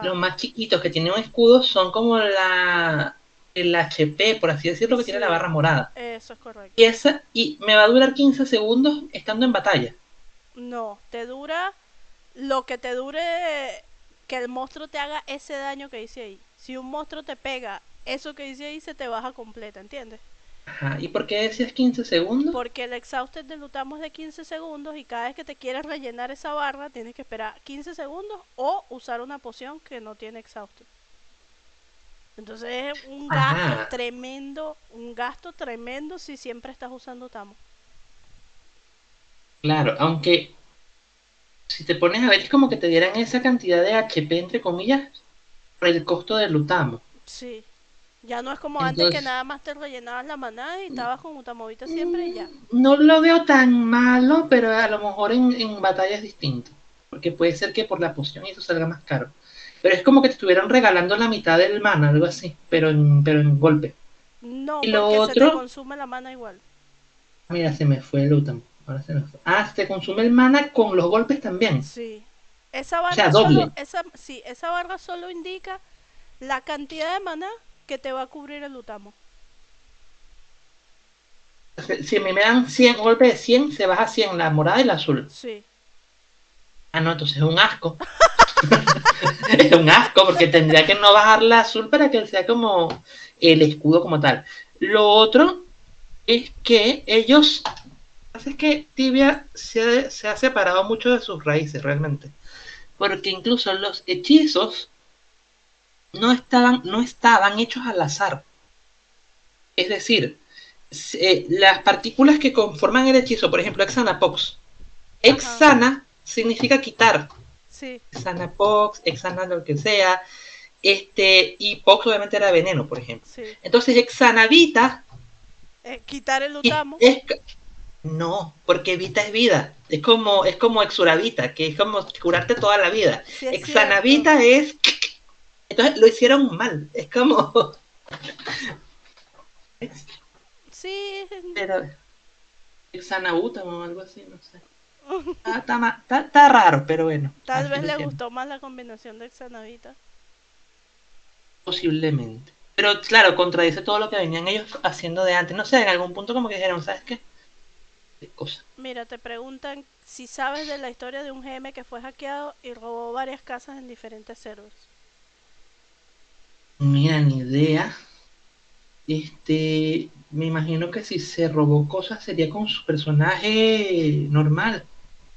Los Ajá, más chiquitos que tienen un escudo son como la el HP, por así decirlo, que tiene la barra morada. eso es Y correcto. esa, y me va a durar 15 segundos estando en batalla. No, te dura lo que te dure que el monstruo te haga ese daño que dice ahí. Si un monstruo te pega eso que dice ahí, se te baja completa, ¿entiendes? Ajá. ¿Y por qué decías 15 segundos? Porque el exhausted de Lutamo es de 15 segundos y cada vez que te quieres rellenar esa barra tienes que esperar 15 segundos o usar una poción que no tiene exhausted. Entonces es un gasto Ajá. tremendo, un gasto tremendo si siempre estás usando Tamo. Claro, aunque si te pones a ver es como que te dieran esa cantidad de HP, entre comillas, por el costo del Lutamo. Sí. Ya no es como antes que nada más te rellenabas la manada y estabas con Utamovita siempre y ya. No lo veo tan malo, pero a lo mejor en, en batalla es distinto. Porque puede ser que por la poción eso salga más caro. Pero es como que te estuvieran regalando la mitad del mana, algo así, pero en, pero en golpe. No, ¿Y lo porque se te otro? consume la mana igual. Mira, se me fue el Lutamo. Ahora se me fue. Ah, se consume el mana con los golpes también. Sí. Esa barra sea, solo, esa, sí, esa barra solo indica la cantidad de mana que te va a cubrir el Utamo. Si a mí me dan 100 golpes de 100, se baja a 100 la morada y la azul. Sí. Ah, no, entonces es un asco. es un asco porque tendría que no bajar la azul para que sea como el escudo como tal. Lo otro es que ellos... Es que Tibia se ha, se ha separado mucho de sus raíces realmente. Porque incluso los hechizos no estaban, no estaban hechos al azar. Es decir, se- las partículas que conforman el hechizo, por ejemplo, Exanapox. Exana significa quitar. Sí. Exanapox, Exana lo que sea. Este, y Pox obviamente era veneno, por ejemplo. Sí. Entonces, Exanavita Eh, quitar el Utamo. es, no, porque Vita es vida. Es como, es como Exuravita, que es como curarte toda la vida. Sí, es Exanavita es. Entonces lo hicieron mal. Es como. Sí, Pero. O algo así, no sé. Está, está raro, pero bueno. tal vez le gustó más la combinación de Xanavita. Posiblemente. Pero claro, contradice todo lo que venían ellos haciendo de antes. No sé, en algún punto como que dijeron, ¿sabes qué? Qué cosa. Mira, te preguntan si sabes de la historia de un GM que fue hackeado y robó varias casas en diferentes servers. Mira, ni idea. Este, me imagino que si se robó cosas sería con su personaje normal.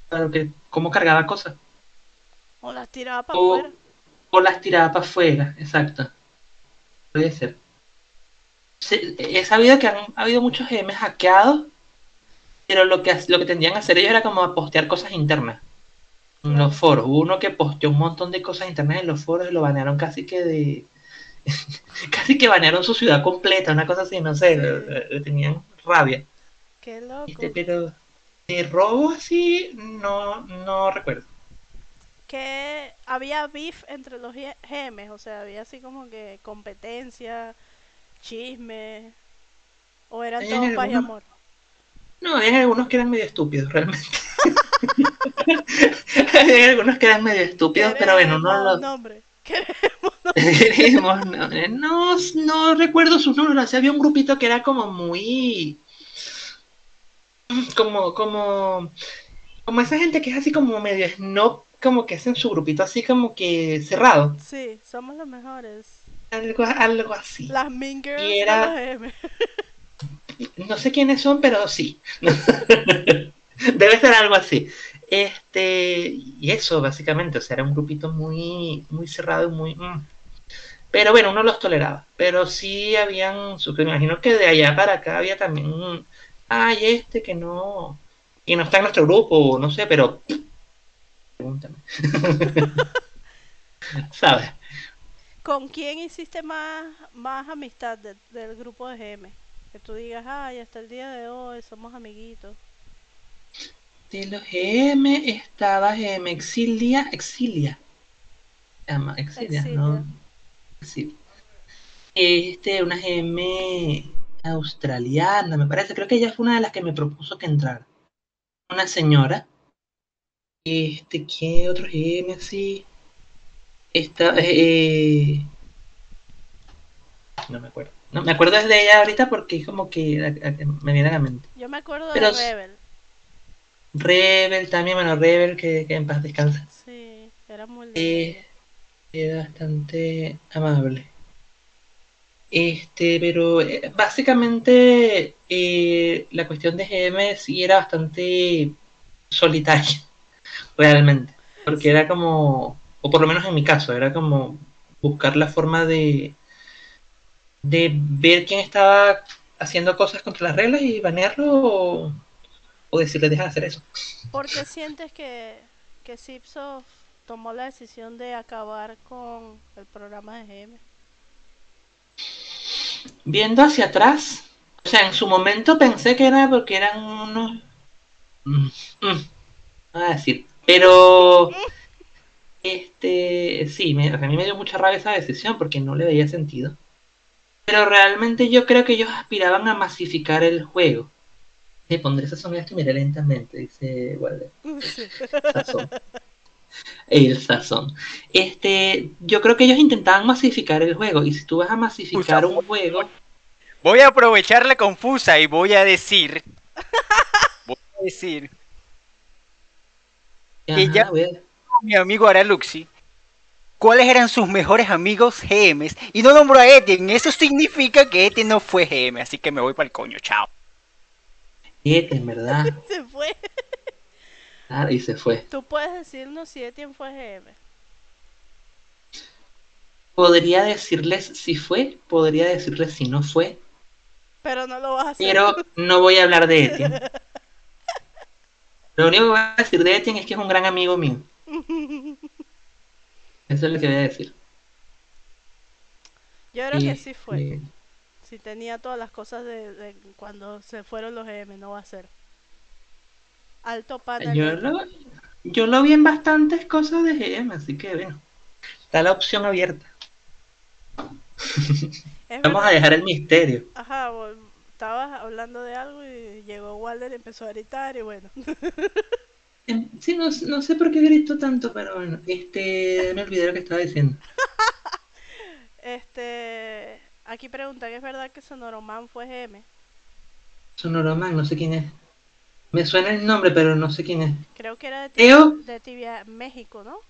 Claro que, cómo cargaba cosas. O las tiraba para O, afuera. o las tiraba para afuera, exacto. Puede ser. Se- he sabido que han habido muchos GM hackeados, pero lo que, ha- lo que tendrían que hacer ellos era como postear cosas internas en los foros. Hubo uno que posteó un montón de cosas internas en los foros y lo banearon casi que de. casi que banearon su ciudad completa, una cosa así, no sé. Sí. le- le tenían rabia. Qué loco. Este, pero de robo así, no, no recuerdo. Que había beef entre los GMs, o sea, había así como que competencia, chisme, o eran todos paz y algunos- amor. No, había algunos que eran medio estúpidos, realmente. había algunos que eran medio estúpidos, pero bueno, no los nombre. Que- queremos, no, no, no recuerdo sus nombres, había un grupito que era como muy como, como, como esa gente que es así como medio snob, como que hacen su grupito así como que cerrado, Sí, somos los mejores. algo, algo así. Las Mean Girls Y era- los GM. No sé quiénes son, pero sí. Debe ser algo así. Este, y eso, básicamente, o sea, era un grupito muy, muy cerrado y muy. mm. Pero bueno, uno los toleraba. Pero sí habían, me imagino que de allá para acá había también. Ay, este que no. Y no está en nuestro grupo, no sé, pero. Pregúntame. ¿Sabes? ¿Con quién hiciste más, más amistad de- del grupo de GM? Que tú digas, ay, hasta el día de hoy somos amiguitos. De los GM estaba GM Exilia. Exilia. Llama Exilia, ¿no? Sí. Este, una GM australiana, me parece. Creo que ella fue una de las que me propuso que entrara. Una señora. Este, ¿qué otro GM así? Esta, eh, no me acuerdo. No me acuerdo desde ella ahorita porque como que a- a- me viene a la mente. Yo me acuerdo Pero de Rebel. Rebel también, bueno, Rebel que, que en paz descansa. Sí, era muy. Eh, era bastante amable. Este, pero eh, básicamente eh, la cuestión de GM sí era bastante solitaria, realmente. Porque era como, o por lo menos en mi caso, era como buscar la forma de, de ver quién estaba haciendo cosas contra las reglas y banearlo o, decirle deja de hacer eso. ¿Por qué sientes que, que Zipsoft tomó la decisión de acabar con el programa de GM? Viendo hacia atrás, o sea, en su momento pensé que era porque eran unos... Mm, mm, a decir, pero... Este, sí, me, a mí me dio mucha rabia esa decisión porque no le veía sentido. Pero realmente yo creo que ellos aspiraban a masificar el juego. Me pondré esa sonido que miré lentamente, dice Walder. Sazón. El sazón. Este, yo creo que ellos intentaban masificar el juego. Y si tú vas a masificar un juego. Voy a aprovechar la confusa y voy a decir. voy a decir. Ajá, ya- a ver. mi amigo Araluxi cuáles eran sus mejores amigos GMs y no nombró a Etienne. Eso significa que Etienne no fue GM, así que me voy para el coño, chao. Siete, en verdad. Se fue. Claro, y se fue. Tú puedes decirnos si Etienne fue GM. Podría decirles si fue, podría decirles si no fue, Pero no lo vas a hacer. pero no voy a hablar de Etienne. Lo único que voy a decir de Etienne es que es un gran amigo mío. Eso es lo que voy a decir. Yo creo que sí fue. eh, Si tenía todas las cosas de, de cuando se fueron los GM, no va a ser. Alto pana. yo, lo, yo lo vi en bastantes cosas de GM, así que bueno, está la opción abierta. Vamos a dejar el misterio. Ajá, estabas hablando de algo y llegó Walder y empezó a gritar y bueno. Sí, no, no sé por qué grito tanto, pero bueno, este, me olvidé lo que estaba diciendo. Este, aquí preguntan, ¿es verdad que Sonoroman fue GM? Sonoroman, no sé quién es. Me suena el nombre, pero no sé quién es. Creo que era de, Creo, Tibia, de Tibia, México, ¿no?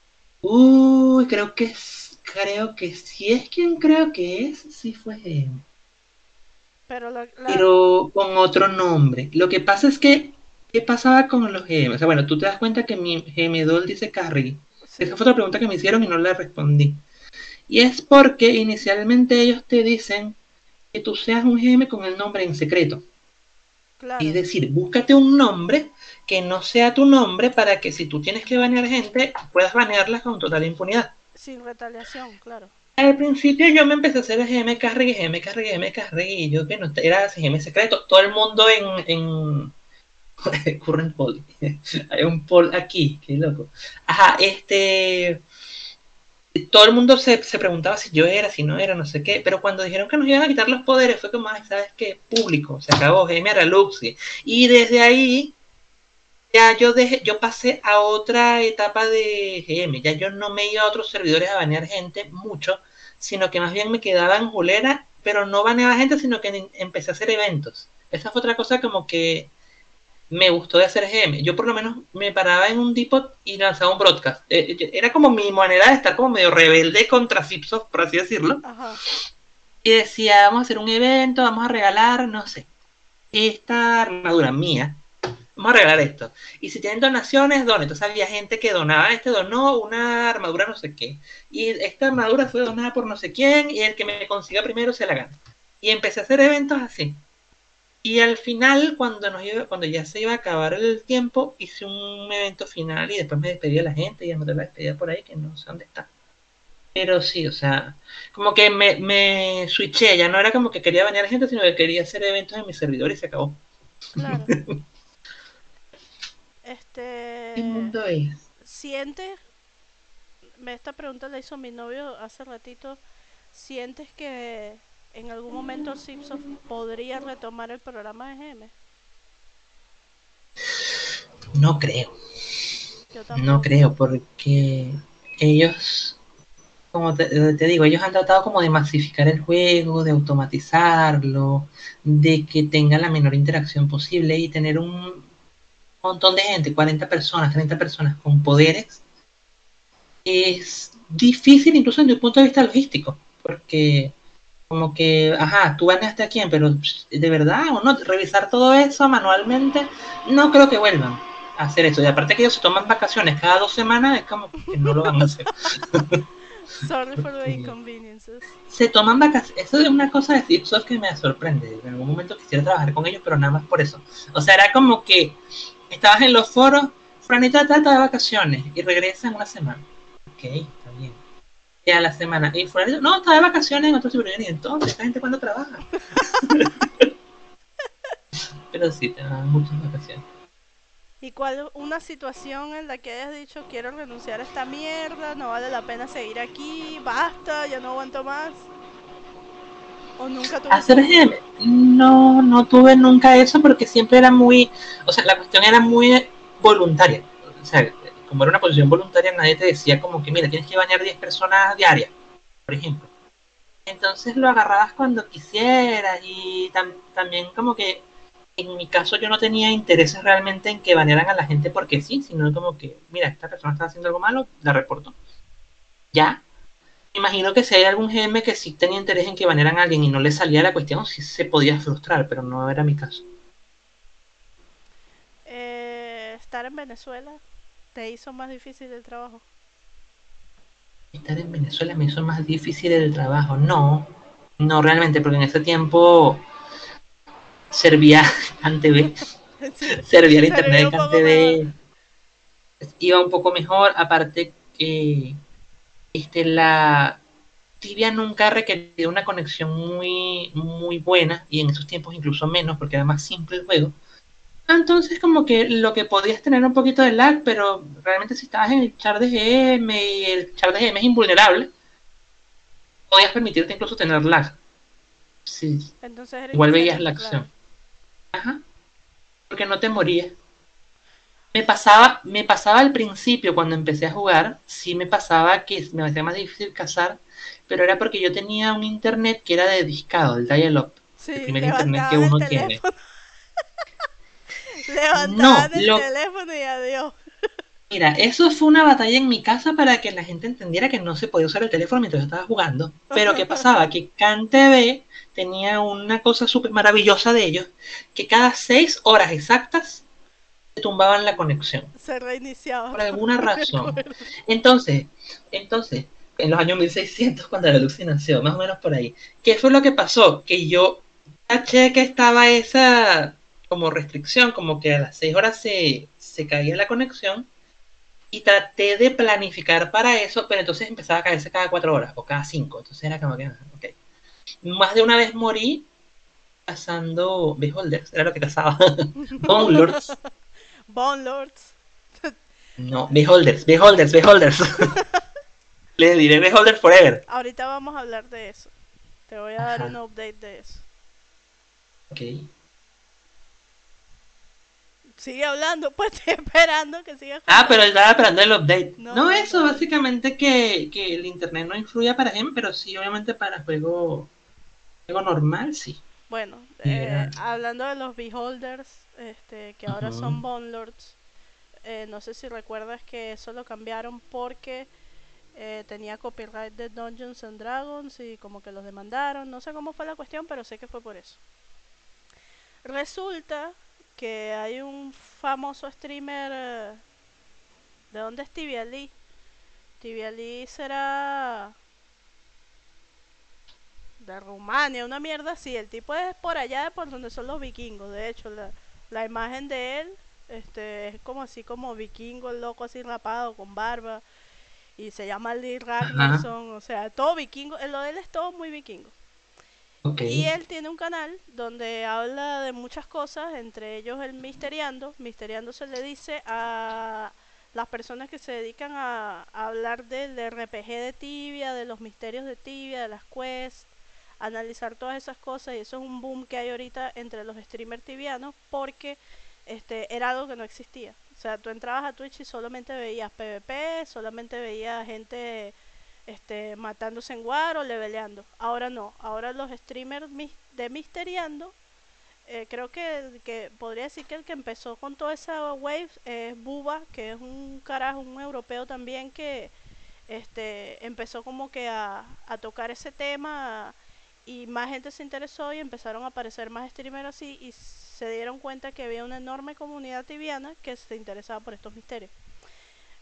uy, creo que es, creo que si es quien creo que es, sí fue GM. Pero la, la- pero con otro nombre. Lo que pasa es que, ¿qué pasaba con los GM? O sea, bueno, tú te das cuenta que mi GM Doll dice Carrie. sí, Esa fue otra pregunta que me hicieron y no la respondí. Y es porque inicialmente ellos te dicen que tú seas un GM con el nombre en secreto. Claro. Es decir, búscate un nombre que no sea tu nombre para que si tú tienes que banear gente, puedas banearlas con total impunidad. Sin retaliación, claro. Al principio yo me empecé a hacer GM Carry, GM Carry, GM Carry, y yo, bueno, era GM secreto. Todo el mundo en, en Current Poll. Hay un poll aquí, qué loco. Ajá, este. Todo el mundo se, se preguntaba si yo era, si no era, no sé qué. Pero cuando dijeron que nos iban a quitar los poderes, fue como, ¿sabes qué? Público, se acabó, GM era Luxi. Y desde ahí, ya yo dejé, yo pasé a otra etapa de GM. Ya yo no me iba a otros servidores a banear gente mucho, sino que más bien me quedaba en Julera, pero no baneaba gente, sino que empecé a hacer eventos. Esa fue otra cosa como que me gustó de hacer GM. Yo por lo menos me paraba en un depot y lanzaba un broadcast. Eh, eh, era como mi manera de estar como medio rebelde contra Zipsoft, por así decirlo. Ajá. Y decía, vamos a hacer un evento, vamos a regalar, no sé, esta armadura mía. Vamos a regalar esto. Y si tienen donaciones, donen. Entonces había gente que donaba, este donó una armadura no sé qué. Y esta armadura fue donada por no sé quién y el que me consiga primero se la gana. Y empecé a hacer eventos así. Y al final, cuando, nos iba, cuando ya se iba a acabar el tiempo, hice un evento final y después me despedí a la gente y anoté la despedida por ahí, que no sé dónde está. Pero sí, o sea, como que me, me switché, ya no era como que quería banear gente, sino que quería hacer eventos en mi servidor y se acabó. Claro. este. ¿Qué mundo es? ¿Sientes? me- Esta pregunta la hizo mi novio hace ratito. ¿Sientes que en algún momento Simpson podría retomar el programa de GM? No creo, Yo no creo, porque ellos, como te, te digo, ellos han tratado como de masificar el juego, de automatizarlo, de que tenga la menor interacción posible y tener un montón de gente, 40 personas, 30 personas con poderes, es difícil incluso desde un punto de vista logístico, porque Como que, ajá, tú baneaste a quién, pero de verdad o no, revisar todo eso manualmente, no creo que vuelvan a hacer eso. Y aparte que ellos se toman vacaciones cada dos semanas, es como que no lo van a hacer. Sorry for the inconveniences. Se toman vacaciones, eso es una cosa de Ipsos que me sorprende. En algún momento quisiera trabajar con ellos, pero nada más por eso. O sea, era como que estabas en los foros, Franita trata de vacaciones y regresa en una semana. Ok, a la semana. Y fulanito, no, está de vacaciones en otro sitio, y entonces, ¿esta gente cuando trabaja? pero sí, te dan muchas vacaciones. ¿Y cuál una situación en la que hayas dicho quiero renunciar a esta mierda, no vale la pena seguir aquí, basta, ya no aguanto más? ¿O nunca tuve Hacer GM, no, no tuve nunca eso porque siempre era muy, o sea, la cuestión era muy voluntaria. O sea, como era una posición voluntaria, nadie te decía como que, mira, tienes que bañar 10 personas diarias, por ejemplo. Entonces lo agarrabas cuando quisieras y también como que en mi caso yo no tenía intereses realmente en que banearan a la gente porque sí, sino como que, mira, esta persona está haciendo algo malo, la reporto. Ya. Imagino que si hay algún GM que sí tenía interés en que banearan a alguien y no le salía la cuestión, sí se podía frustrar, pero no era mi caso. Eh, estar en Venezuela te hizo más difícil el trabajo? Estar en Venezuela me hizo más difícil el trabajo. No, no realmente, porque en ese tiempo servía CanTV, servía el internet de CanTV, iba un poco mejor, aparte que este, la Tibia nunca ha requerido una conexión muy, muy buena, y en esos tiempos incluso menos, porque era más simple el juego. Entonces, como que lo que podías tener un poquito de lag, pero realmente si estabas en el char de GM y el char de GM es invulnerable, podías permitirte incluso tener lag. Sí. Entonces Igual veías la acción. Ajá. Porque no te morías. Me pasaba, me pasaba al principio cuando empecé a jugar, sí me pasaba que me hacía más difícil cazar, pero era porque yo tenía un internet que era de discado, el dial-up. el primer internet que uno tiene. No, el teléfono y adiós. Mira, eso fue una batalla en mi casa para que la gente entendiera que no se podía usar el teléfono mientras yo estaba jugando. Pero ¿qué pasaba? Que CanTV tenía una cosa súper maravillosa de ellos, que cada seis horas exactas se tumbaban la conexión. Se reiniciaba. Por alguna razón. Entonces, entonces, en los años 1600, cuando la luz nació, más o menos por ahí, ¿qué fue lo que pasó? Que yo caché que estaba esa como restricción, como que a las 6 horas se, caía la conexión y traté de planificar para eso, pero entonces empezaba a caerse cada 4 horas o cada 5, entonces era como que, ok. Más de una vez morí cazando Beholders, era lo que cazaba. Bone Lords. Bone Lords. no, Beholders, Beholders, Beholders. Le diré Beholders Forever. Ahorita vamos a hablar de eso. Te voy a dar un update de eso. Ok. Sigue hablando, pues estoy esperando que siga. Ah, pero estaba esperando el update. No, eso, básicamente que, que, el internet no influye para gente, pero sí, obviamente para juego, juego normal, sí. Bueno, eh, hablando de los Beholders, este, que ahora son Bone Lords, eh, no sé si recuerdas que eso lo cambiaron porque eh, tenía copyright de Dungeons and Dragons y como que los demandaron. No sé cómo fue la cuestión, pero sé que fue por eso. Resulta que hay un famoso streamer. Eh, ¿De dónde es Tibia Lee? Tibia Lee será. De Rumania, una mierda así. El tipo es por allá de por donde son los vikingos. De hecho, la, la imagen de él este, es como así, como vikingo, loco así rapado, con barba. Y se llama Lee Ragnarsson. O sea, todo vikingo. Lo de él es todo muy vikingo. Y él tiene un canal donde habla de muchas cosas, entre ellos el Misteriando. Misteriando se le dice a las personas que se dedican a, hablar del RPG de Tibia, de los misterios de Tibia, de las quests, analizar todas esas cosas. Y eso es un boom que hay ahorita entre los streamers tibianos porque este era algo que no existía. O sea, tú entrabas a Twitch y solamente veías PvP, solamente veías gente este, matándose en War o leveleando. Ahora no, ahora los streamers de Misteriando, eh, creo que, que, podría decir que el que empezó con toda esa wave es Buba, que es un carajo, un europeo también que este, empezó como que a, a tocar ese tema y más gente se interesó y empezaron a aparecer más streamers así y se dieron cuenta que había una enorme comunidad tibiana que se interesaba por estos misterios.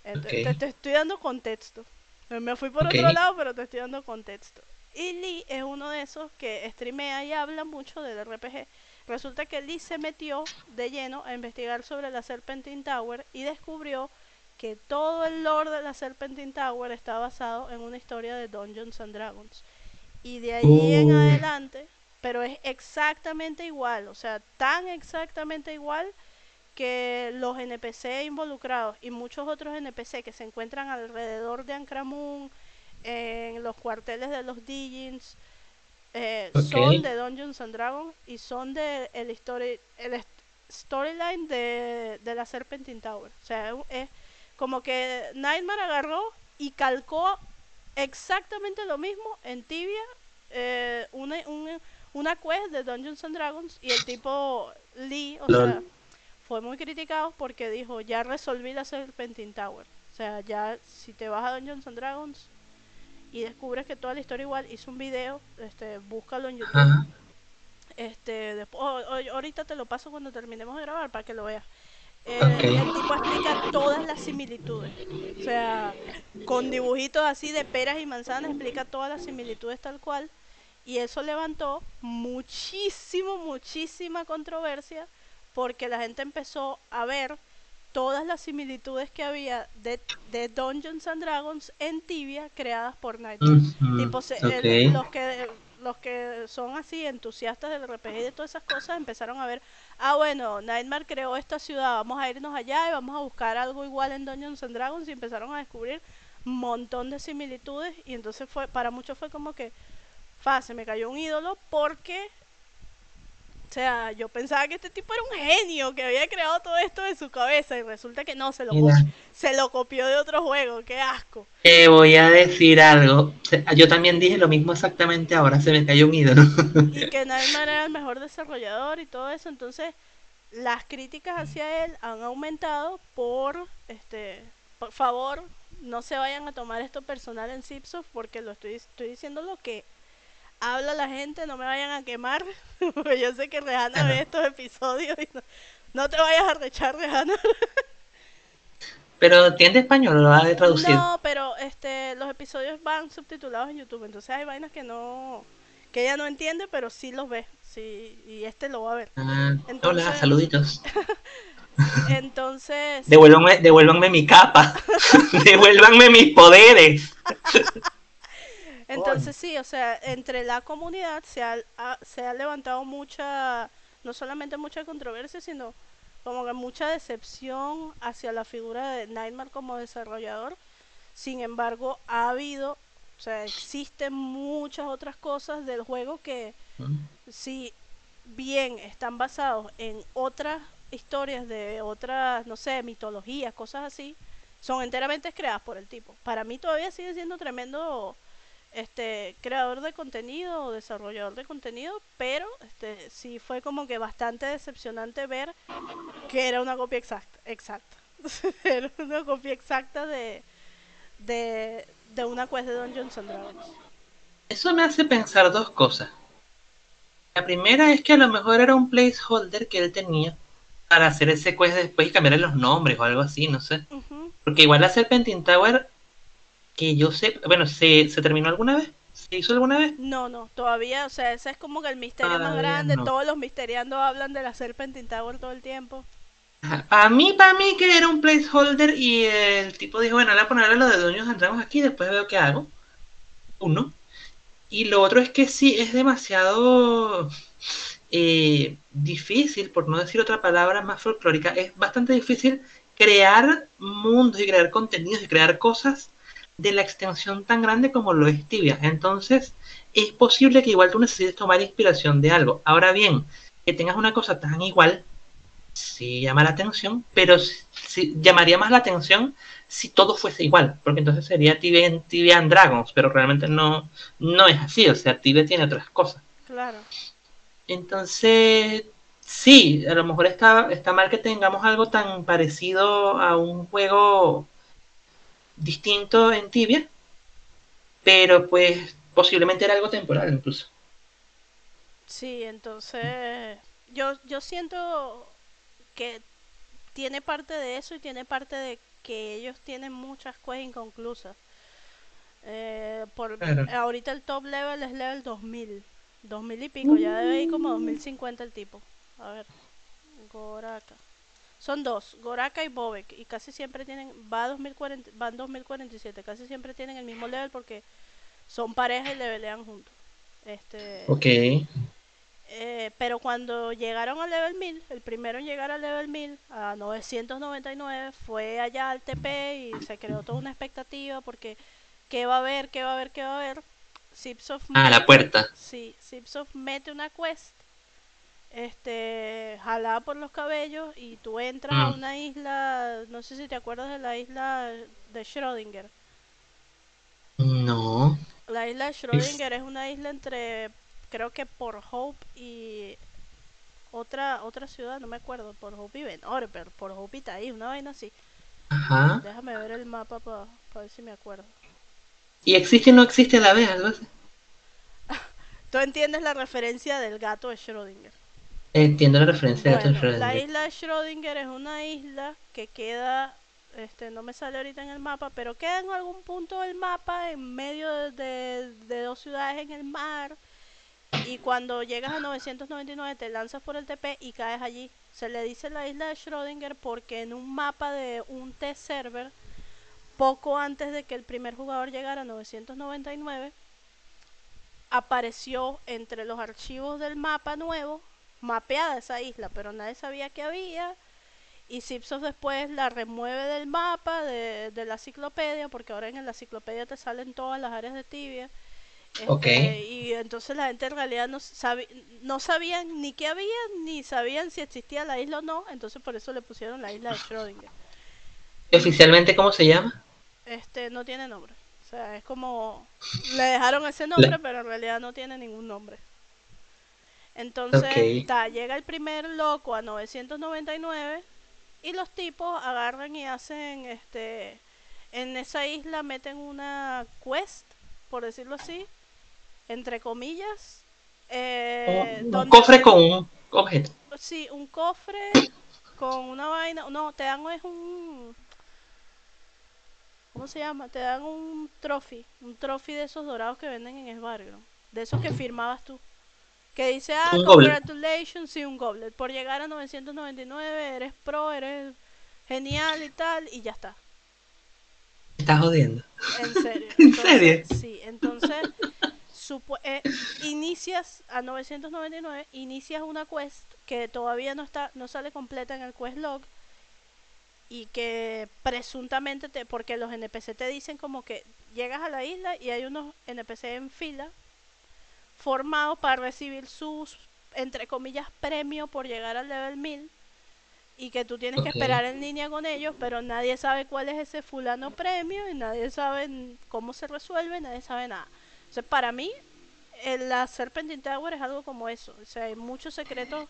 Entonces, Ok. te, te estoy dando contexto. Me fui por otro lado, pero te estoy dando contexto. Y Lee es uno de esos que streamea y habla mucho del RPG. Resulta que Lee se metió de lleno a investigar sobre la Serpentine Tower y descubrió que todo el lore de la Serpentine Tower está basado en una historia de Dungeons and Dragons. Y de ahí en adelante, pero es exactamente igual, o sea, tan exactamente igual que los NPC involucrados y muchos otros NPC que se encuentran alrededor de Ancramun, en los cuarteles de los Digins, eh, son de Dungeons and Dragons y son de el, story, el storyline de, de la Serpentine Tower. O sea, es- como que Nightmare agarró y calcó exactamente lo mismo en Tibia, eh, una, una, una quest de Dungeons and Dragons y el tipo Lee, o Lol. sea, fue muy criticado porque dijo, ya resolví la Serpentine Tower. O sea, ya si te vas a Dungeons and Dragons y descubres que toda la historia igual, hizo un video, este, búscalo en YouTube. Ajá. Este, después, ahorita te lo paso cuando terminemos de grabar para que lo veas. Eh, Ok. El tipo explica todas las similitudes. O sea, con dibujitos así de peras y manzanas, explica todas las similitudes tal cual. Y eso levantó muchísimo, muchísima controversia porque la gente empezó a ver todas las similitudes que había de, de Dungeons and Dragons en Tibia creadas por Nightmare. Ujú, Tipo, se- el- ok. los que los que son así entusiastas del RPG y de todas esas cosas empezaron a ver, ah bueno, Nightmare creó esta ciudad, vamos a irnos allá y vamos a buscar algo igual en Dungeons and Dragons y empezaron a descubrir un montón de similitudes y entonces fue para muchos fue como que fa, se me cayó un ídolo porque o sea, yo pensaba que este tipo era un genio que había creado todo esto de su cabeza y resulta que no, se lo, Mira. se lo copió de otro juego, qué asco. Te voy a decir algo. Yo también dije lo mismo exactamente ahora. Se me cayó un ídolo. y que Nightmare era el mejor desarrollador y todo eso, entonces las críticas hacia él han aumentado por este por favor no se vayan a tomar esto personal en Zipsoft porque lo estoy, estoy diciendo lo que habla la gente, no me vayan a quemar, porque yo sé que Rehana ve estos episodios y no, no te vayas a rechar Rehana. Pero ¿entiende español lo va a traducir? No, pero este los episodios van subtitulados en YouTube, entonces hay vainas que no que ella no entiende, pero sí los ve. Sí, y este lo va a ver. Ah, Entonces- Hola, saluditos. Entonces, Devuélvanme, devuélvanme mi capa. devuélvanme mis poderes. Entonces sí, o sea, entre la comunidad se ha, ha- se ha levantado mucha, no solamente mucha controversia, sino como que mucha decepción hacia la figura de Nightmare como desarrollador. Sin embargo, ha habido, o sea, existen muchas otras cosas del juego que si bien están basados en otras historias de otras, no sé, mitologías, cosas así, son enteramente creadas por el tipo. Para mí todavía sigue siendo tremendo este creador de contenido o desarrollador de contenido, pero este sí fue como que bastante decepcionante ver que era una copia exacta, exacta. era una copia exacta de de de una quest de Dungeons and Dragons. Eso me hace pensar dos cosas. La primera es que a lo mejor era un placeholder que él tenía para hacer ese quest después y cambiarle los nombres o algo así, no sé. Porque igual la Serpentine Tower, que yo sé, bueno, ¿se, ¿se terminó alguna vez? ¿Se hizo alguna vez? No, no, todavía, o sea, ese es como que el misterio más grande. no. Todos los misteriando hablan de la Serpentine Tower todo el tiempo. Para mí, para mí que era un placeholder y el tipo dijo, bueno, voy a ponerle lo de and Dragons aquí, después veo qué hago. Uno. Y lo otro es que sí, es demasiado eh, difícil, por no decir otra palabra más folclórica, es bastante difícil crear mundos y crear contenidos y crear cosas de la extensión tan grande como lo es Tibia. Entonces, es posible que igual tú necesites tomar inspiración de algo. Ahora bien, que tengas una cosa tan igual, sí llama la atención, pero sí, llamaría más la atención si todo fuese igual, porque entonces sería Tibia, Tibia and Dragons, pero realmente no, no es así, o sea, Tibia tiene otras cosas. Claro. Entonces, sí, a lo mejor está, está mal que tengamos algo tan parecido a un juego distinto en Tibia, pero pues posiblemente era algo temporal incluso. Sí, entonces yo, yo siento que tiene parte de eso y tiene parte de que ellos tienen muchas quests inconclusas. Eh, por, Claro. ahorita el top level es level 2000. 2000 y pico, ya debe ir como 2050 el tipo. A ver, Goraka. Son dos, Goraka y Bobek. Y casi siempre tienen, va a 2040, van 2047. Casi siempre tienen el mismo level porque son pareja y levelean juntos. Este, Ok. eh, pero cuando llegaron al level 1000, el primero en llegar al level 1000, a 999, fue allá al TP y se creó toda una expectativa porque ¿qué va a haber? ¿Qué va a haber? ¿Qué va a haber? Zipsoft Ah, la puerta. Sí, Zipsoft mete una quest, este, jalada por los cabellos y tú entras a Mm. una isla, no sé si te acuerdas de la isla de Schrödinger. No. La isla de Schrödinger es una isla entre, creo que por Hope y otra otra ciudad, no me acuerdo, por Hope y Ben Orber, por Hope y Taí, una vaina así. Ajá. Déjame ver el mapa para ver si me acuerdo. ¿Y existe o no existe la vez? Algo así. Tú entiendes la referencia del gato de Schrödinger. Entiendo la referencia de Schrödinger. la isla de Schrödinger es una isla que queda, este, no me sale ahorita en el mapa, pero queda en algún punto del mapa en medio de, de- de dos ciudades en el mar. Y cuando llegas a 999 te lanzas por el TP y caes allí. Se le dice la isla de Schrödinger porque en un mapa de un test server, poco antes de que el primer jugador llegara a 999, apareció entre los archivos del mapa nuevo mapeada esa isla, pero nadie sabía que había. Y Zipsoft después la remueve del mapa de, de la enciclopedia, porque ahora en la enciclopedia te salen todas las áreas de tibia. Este, Ok. Y entonces la gente en realidad no, sabi- no sabían ni qué había, ni sabían si existía la isla o no. Entonces por eso le pusieron la isla de Schrödinger. ¿Y oficialmente cómo se llama? Este no tiene nombre. O sea, es como le dejaron ese nombre, pero en realidad no tiene ningún nombre. Entonces, ta, llega el primer loco a 999 y los tipos agarran y hacen este en esa isla meten una quest, por decirlo así, entre comillas, eh, un, un donde- cofre con un objeto. Sí, un cofre con una vaina. No, te dan es un. ¿Cómo se llama? Te dan un trophy. Un trophy de esos dorados que venden en Esbargo. De esos que firmabas tú. Que dice, ah, Un congratulations, sí, un goblet. Por llegar a 999, eres pro, eres genial y tal, y ya está. Estás jodiendo. En serio. ¿En Entonces, serio? Sí, entonces eh, inicias a 999, inicias una quest que todavía no está no sale completa en el quest log y que presuntamente te porque los NPC te dicen como que llegas a la isla y hay unos NPC en fila formados para recibir sus entre comillas premio por llegar al level 1000 y que tú tienes que esperar en línea con ellos, pero nadie sabe cuál es ese fulano premio y nadie sabe cómo se resuelve, nadie sabe nada. Sea, para mí, la Serpentine Tower es algo como eso. O sea, hay muchos secretos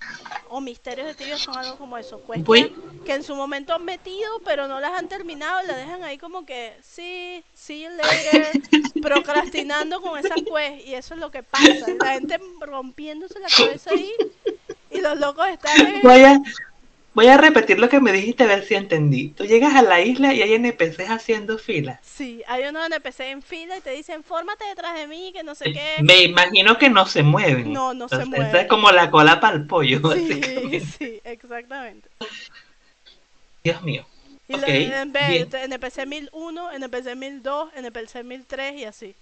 o misterios de Tibia son algo como eso. Quests Voy- que, en su momento han metido, pero no las han terminado la dejan ahí como que, sí, you later, procrastinando con esas quests. Y eso es lo que pasa. La gente rompiéndose la cabeza ahí y los locos están... en- Voy a, voy a repetir lo que me dijiste a ver si entendí. Tú llegas a la isla y hay NPCs haciendo fila. Sí, hay unos NPC en fila y te dicen, fórmate detrás de mí, que no sé qué. Me imagino que no se mueven. No, no se Esa mueven. es como la cola para el pollo. Sí, sí, exactamente. Dios mío. Y Ok, los NP bien. NPC 1001, NPC 1002, NPC 1003 y así.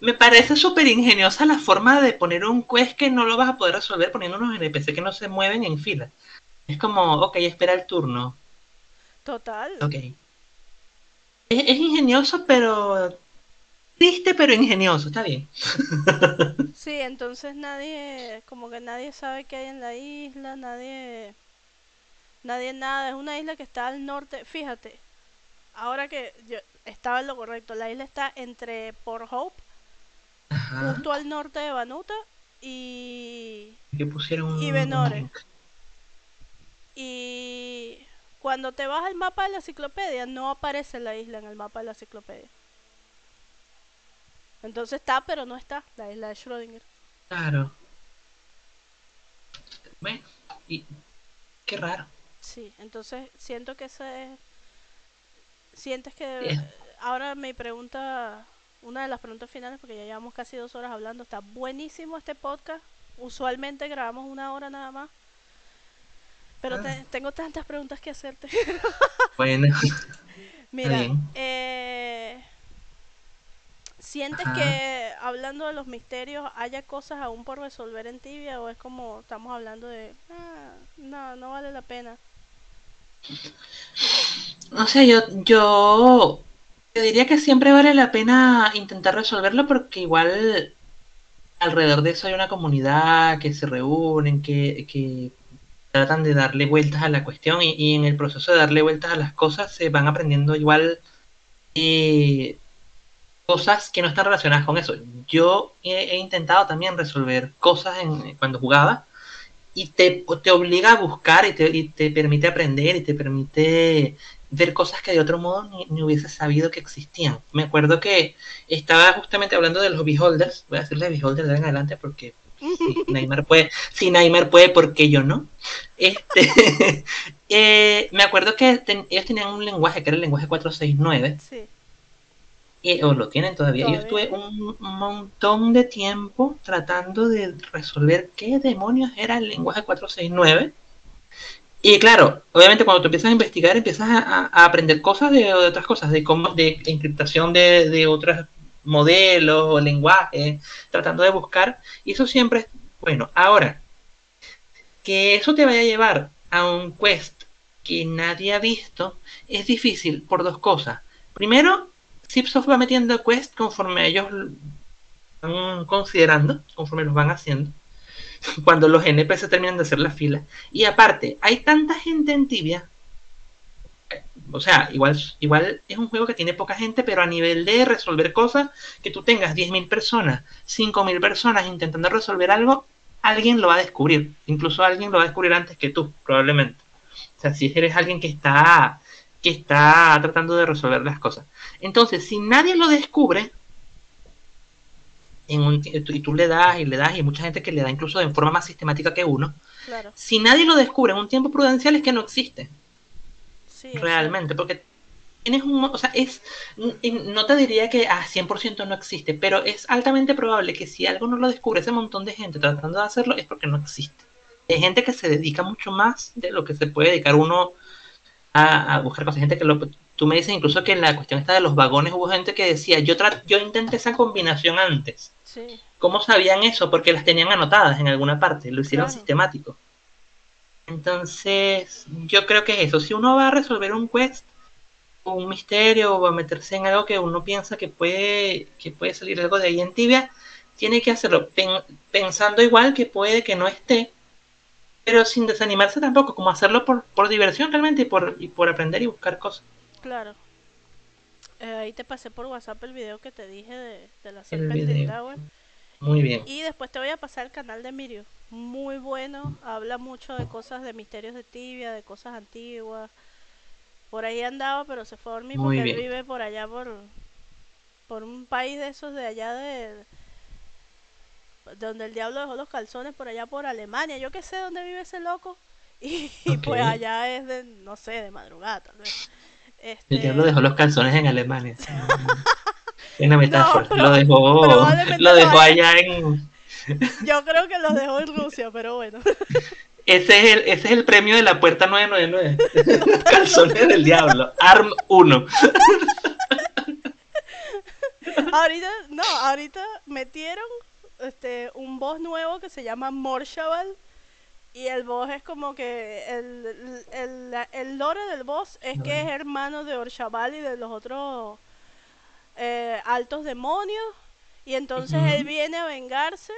Me parece súper ingeniosa la forma de poner un quest que no lo vas a poder resolver poniendo unos NPC que no se mueven en fila. Es como, ok, espera el turno. Total. Ok. Es, es ingenioso, pero. Triste, pero ingenioso, está bien. Sí, entonces nadie, como que nadie sabe qué hay en la isla, nadie, nadie nada. Es una isla que está al norte. Fíjate, ahora que yo estaba en lo correcto, la isla está entre Port Hope, Ajá. justo al norte de Vanuta, y pusieron Y Venore. Y cuando te vas al mapa de la enciclopedia, no aparece la isla en el mapa de la enciclopedia. Entonces está, pero no está, la isla de Schrödinger. Claro. Bueno, y qué raro. Sí, entonces siento que ese sientes que Bien. ahora mi pregunta, una de las preguntas finales, porque ya llevamos casi dos horas hablando, está buenísimo este podcast. Usualmente grabamos una hora nada más. Pero Ah. te- tengo tantas preguntas que hacerte. Bueno, Mira, eh, ¿sientes Ajá. que hablando de los misterios haya cosas aún por resolver en tibia o es como estamos hablando de, "Ah, no, no vale la pena? no sé, yo, yo te diría que siempre vale la pena intentar resolverlo porque igual alrededor de eso hay una comunidad que se reúnen, que, que tratan de darle vueltas a la cuestión y, en el proceso de darle vueltas a las cosas se van aprendiendo igual eh, cosas que no están relacionadas con eso. Yo he, intentado también resolver cosas en, cuando jugaba y te, te obliga a buscar y te, y te permite aprender y te permite ver cosas que de otro modo ni, ni hubiese sabido que existían. Me acuerdo que estaba justamente hablando de los beholders, voy a decirle beholders de en adelante porque si Neymar puede, si Neymar puede, ¿por qué yo no? Este, eh, me acuerdo que ten- ellos tenían un lenguaje que era el lenguaje 469 Sí, y- o lo tienen todavía. Yo Todavía. estuve un montón de tiempo tratando de resolver qué demonios era el lenguaje 469. Y claro, obviamente cuando tú empiezas a investigar, empiezas a, aprender cosas de, de otras cosas, de cómo, de encriptación de, de otros modelos o lenguajes, tratando de buscar. Y eso siempre es bueno. Ahora, que eso te vaya a llevar a un quest que nadie ha visto, es difícil por dos cosas. Primero, Zipsoft va metiendo quest conforme ellos van considerando, conforme los van haciendo, cuando los NPC terminan de hacer la fila. Y aparte, hay tanta gente en Tibia, o sea, igual, igual es un juego que tiene poca gente, pero a nivel de resolver cosas, que tú tengas 10.000 personas, 5.000 personas intentando resolver algo, alguien lo va a descubrir. Incluso alguien lo va a descubrir antes que tú, probablemente. O sea, si eres alguien que está, que está tratando de resolver las cosas. Entonces, si nadie lo descubre, en un, y tú le das y le das, y hay mucha gente que le da incluso de forma más sistemática que uno, claro. si nadie lo descubre en un tiempo prudencial es que no existe Sí, realmente, porque tienes un, o sea, es, no te diría que a 100% no existe, pero es altamente probable que si algo no lo descubre ese montón de gente tratando de hacerlo es porque no existe. Hay gente que se dedica mucho más de lo que se puede dedicar uno a, a buscar cosas. Gente que lo, tú me dices incluso que en la cuestión esta de los vagones hubo gente que decía, yo, yo intenté esa combinación antes. Sí, ¿Cómo sabían eso? Porque las tenían anotadas en alguna parte, lo hicieron Claro. sistemático. Entonces, yo creo que es eso. Si uno va a resolver un quest, o un misterio, o va a meterse en algo que uno piensa que puede, que puede salir algo de ahí en tibia, tiene que hacerlo pen pensando igual que puede que no esté, pero sin desanimarse tampoco, como hacerlo por, por diversión realmente y por, y por aprender y buscar cosas. claro. Eh, ahí te pasé por WhatsApp el video que te dije de, de la video. Tower. Muy bien. Y después te voy a pasar el canal de Mirio. Muy bueno. Habla mucho de cosas de misterios de tibia, de cosas antiguas. Por ahí andaba, pero se fue a dormir Muy porque él vive por allá, por, por un país de esos de allá de. Donde el diablo dejó los calzones, por allá por Alemania. Yo qué sé dónde vive ese loco. Y, y pues allá es de, no sé, de madrugada tal vez. Este, El diablo dejó los calzones en Alemania. Es una metáfora. lo dejó, lo dejó allá en, Yo creo que los dejó en Rusia, pero bueno. Ese es el, ese es el premio de la puerta 999. Calzones del diablo. ARM 1. ahorita, no, ahorita metieron este un boss nuevo que se llama Morshaval. Y el boss es como que el, el, el, lore del boss es que es hermano de Orshaval y de los otros eh, altos demonios. Y entonces él viene a vengarse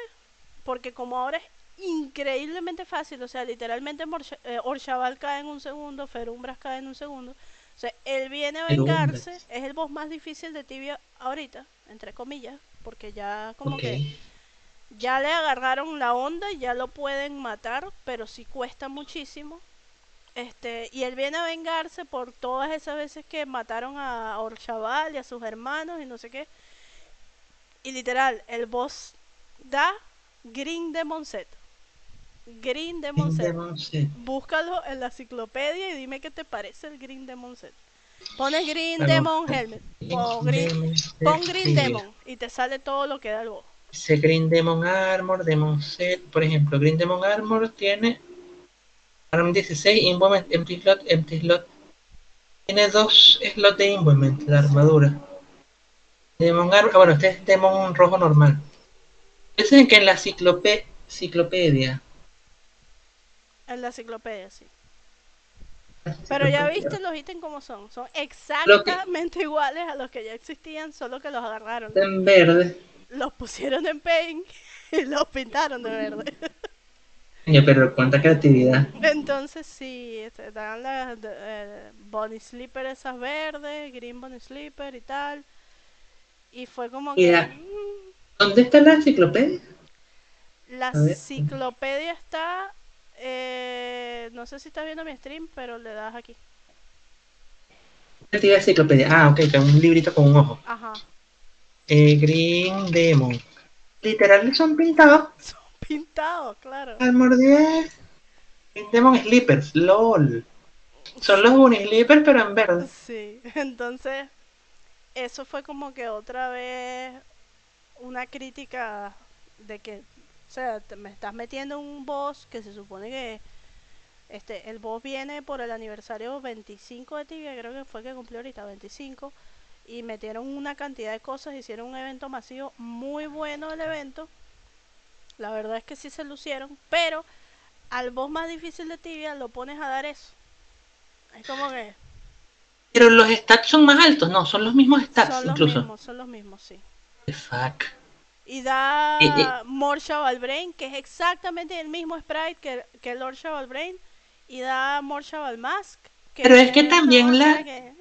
porque como ahora es increíblemente fácil, o sea, literalmente Morsha- eh, cae en un segundo, Ferumbras cae en un segundo. O sea, él viene a vengarse, es el boss más difícil de Tibia ahorita, entre comillas, porque ya como que ya le agarraron la onda y ya lo pueden matar, pero sí cuesta muchísimo. Este, y él viene a vengarse por todas esas veces que mataron a Orshaval y a sus hermanos y no sé qué. Y literal, el boss da Green Demon Set. Green Demon Set. Búscalo en la enciclopedia y dime qué te parece el Green Demon Set. Pones Green. Demon Helmet. O green, pon Green. Demon y te sale todo lo que da el boss. Dice Green Demon Armor, Demon Set, por ejemplo, Green Demon Armor tiene Arm 16, Involvement, Empty Slot, Empty Slot. Tiene dos slots de Involvement, la armadura. Demon Armor, ah, bueno, este es Demon rojo normal. Dicen que en la ciclope, ciclopedia. En la enciclopedia, sí. Pero ya viste los ítems como son. Son que- exactamente iguales a los que ya existían, solo que los agarraron. En verde. Los pusieron en paint y los pintaron de verde. Pero cuánta creatividad. Entonces sí, este, dan las eh, Bunny Slipper esas verdes, Green Bunny Slipper y tal. Y fue como que... Mm, ¿Dónde está la enciclopedia? La enciclopedia está... eh, no sé si estás viendo mi stream, pero le das aquí. Creativa enciclopedia. Ah, ok, que un librito con un ojo. Ajá. Eh, Green Demon. Literal son pintados. Son pintados, claro. Armor 10. Green Demon Slippers. LOL. Son los Bunny Slippers, pero en verde. Sí, entonces eso fue como que otra vez una crítica de que, o sea, te- me estás metiendo un boss que se supone que este el boss viene por el aniversario 25 de Tibia, creo que fue que cumplió ahorita 25 y metieron una cantidad de cosas, hicieron un evento masivo muy bueno el evento. La verdad es que sí se lucieron, pero al boss más difícil de Tibia lo pones a dar eso. Es como que Pero los stats son más altos. No, son los mismos stats son los incluso. mismos, son los mismos, sí. The fuck. Y da Eh, eh. More Shaval Brain, que es exactamente el mismo sprite que, que Lord Shaval Brain. Y da More Shaval Mask. Pero es que también la- que, eh,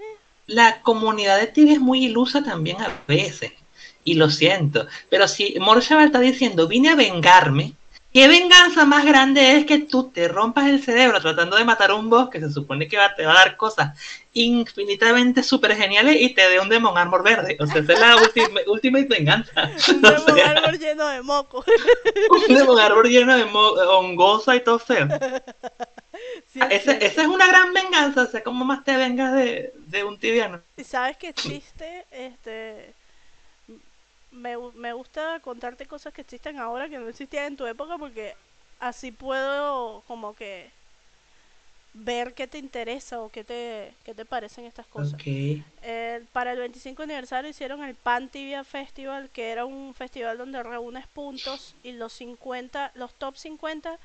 La comunidad de Tibia es muy ilusa también a veces. Y lo siento. Pero si Morshaval está diciendo, vine a vengarme. ¿Qué venganza más grande es que tú te rompas el cerebro tratando de matar a un boss que se supone que va, te va a dar cosas infinitamente súper geniales y te dé un Demon Armor verde? O sea, esa es la ultimate venganza. un O Demon sea, Arbor lleno de moco. un Demon Armor lleno de hongosa y todo feo. Sí, es Esa, es una gran venganza. O sea, ¿cómo más te vengas de, de un tibiano? Y sabes que existe, este, me, me gusta contarte cosas que existen ahora que no existían en tu época porque así puedo como que ver qué te interesa o qué te, qué te parecen estas cosas. Eh, para el 25 aniversario hicieron el Pan Tibia Festival, que era un festival donde reúnes puntos y los 50, los top 50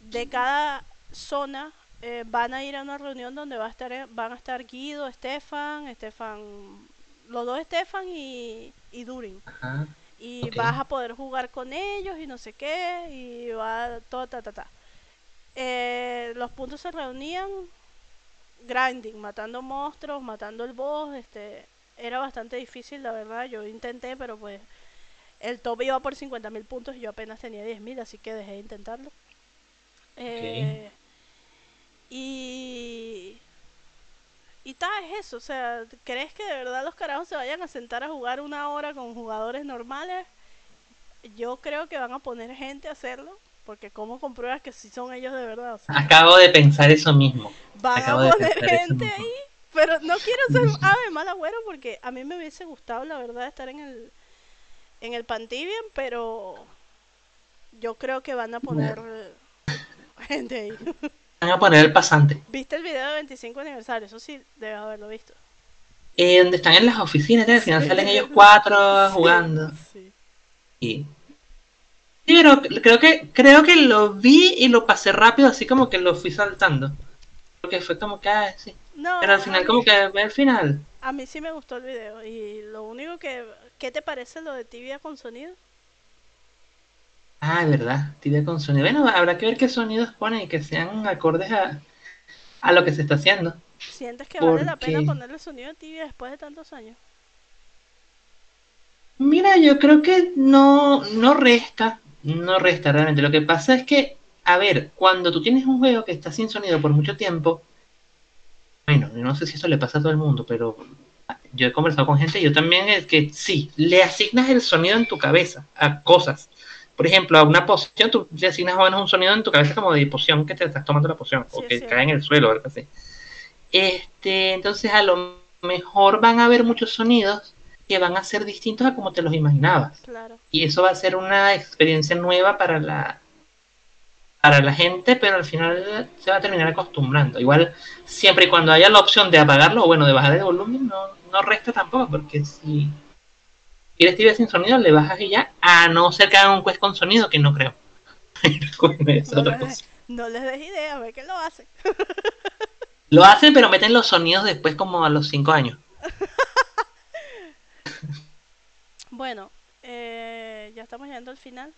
de cada zona eh, van a ir a una reunión donde va a estar, eh, van a estar Guido, Estefan, Estefan, los dos Estefan y, y Durin. Ajá. Y vas a poder jugar con ellos y no sé qué, y va todo, ta, ta, ta. Eh, los puntos se reunían grinding, matando monstruos, matando el boss, este, era bastante difícil, la verdad, yo intenté, pero pues el top iba por 50.000 puntos y yo apenas tenía 10.000, así que dejé de intentarlo. Eh, y y tal, es eso, o sea, ¿crees que de verdad los carajos se vayan a sentar a jugar una hora con jugadores normales? Yo creo que van a poner gente a hacerlo, porque ¿cómo compruebas que sí son ellos de verdad? O sea, Acabo de pensar eso mismo. van a acabo poner gente ahí, pero no quiero ser ave mal agüero porque a mí me hubiese gustado la verdad estar en el en el Pantibian, pero yo creo que van a poner gente ahí. Van a poner el pasante. ¿Viste el video de 25 aniversario? Eso sí, debes haberlo visto. Eh, donde están en las oficinas, al final salen ellos cuatro jugando. Sí. Y... Sí, pero creo que, creo que lo vi y lo pasé rápido, así como que lo fui saltando. Porque fue como que, ah, sí. No, Pero al final como que ve el final. A mí sí me gustó el video y lo único que... ¿Qué te parece lo de tibia con sonido? Ah, verdad, tibia con sonido. Bueno, habrá que ver qué sonidos ponen y que sean acordes a, a lo que se está haciendo. ¿Sientes que vale la pena ponerle sonido de tibia después de tantos años? Mira, yo creo que no, no resta, no resta realmente. Lo que pasa es que, a ver, cuando tú tienes un juego que está sin sonido por mucho tiempo, bueno, yo no sé si eso le pasa a todo el mundo, pero yo he conversado con gente y yo también es que sí, le asignas el sonido en tu cabeza a cosas. Por ejemplo, a una poción, tú le asignas más o menos un sonido en tu cabeza como de poción que te estás tomando la poción, o que sí. cae en el suelo, algo así. Este, entonces a lo mejor van a haber muchos sonidos que van a ser distintos a como te los imaginabas. Claro. Y eso va a ser una experiencia nueva para la para la gente, pero al final se va a terminar acostumbrando. Igual, siempre y cuando haya la opción de apagarlo o bueno, de bajar el volumen, no, no resta tampoco, porque si quieres TV sin sonido, le bajas y ya, a no ser que hagan un quest con sonido, que no creo. Es No otra les, cosa. no les des idea, ve que lo hacen. Lo hacen, pero meten los sonidos después como a los 5 años. Bueno, eh, ya estamos llegando al final.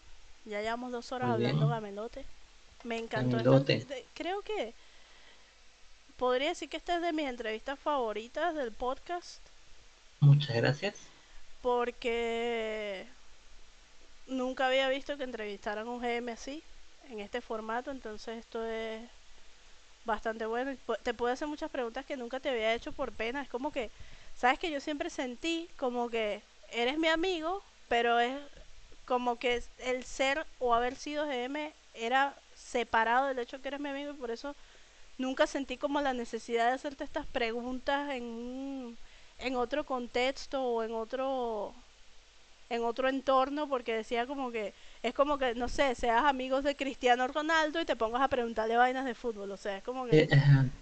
Ya llevamos dos horas hablando gamelote. Me encantó. esta- Gamelote. de- creo que podría decir que esta es de mis entrevistas favoritas del podcast. Muchas gracias. Porque nunca había visto que entrevistaran un GM así, en este formato, entonces esto es bastante bueno. Te puedo hacer muchas preguntas que nunca te había hecho por pena, es como que, sabes que yo siempre sentí como que eres mi amigo, pero es como que el ser o haber sido GM era separado del hecho que eres mi amigo y por eso nunca sentí como la necesidad de hacerte estas preguntas en un en otro contexto o en otro en otro entorno porque decía como que es como que no sé seas amigos de Cristiano Ronaldo y te pongas a preguntarle vainas de fútbol o sea es como que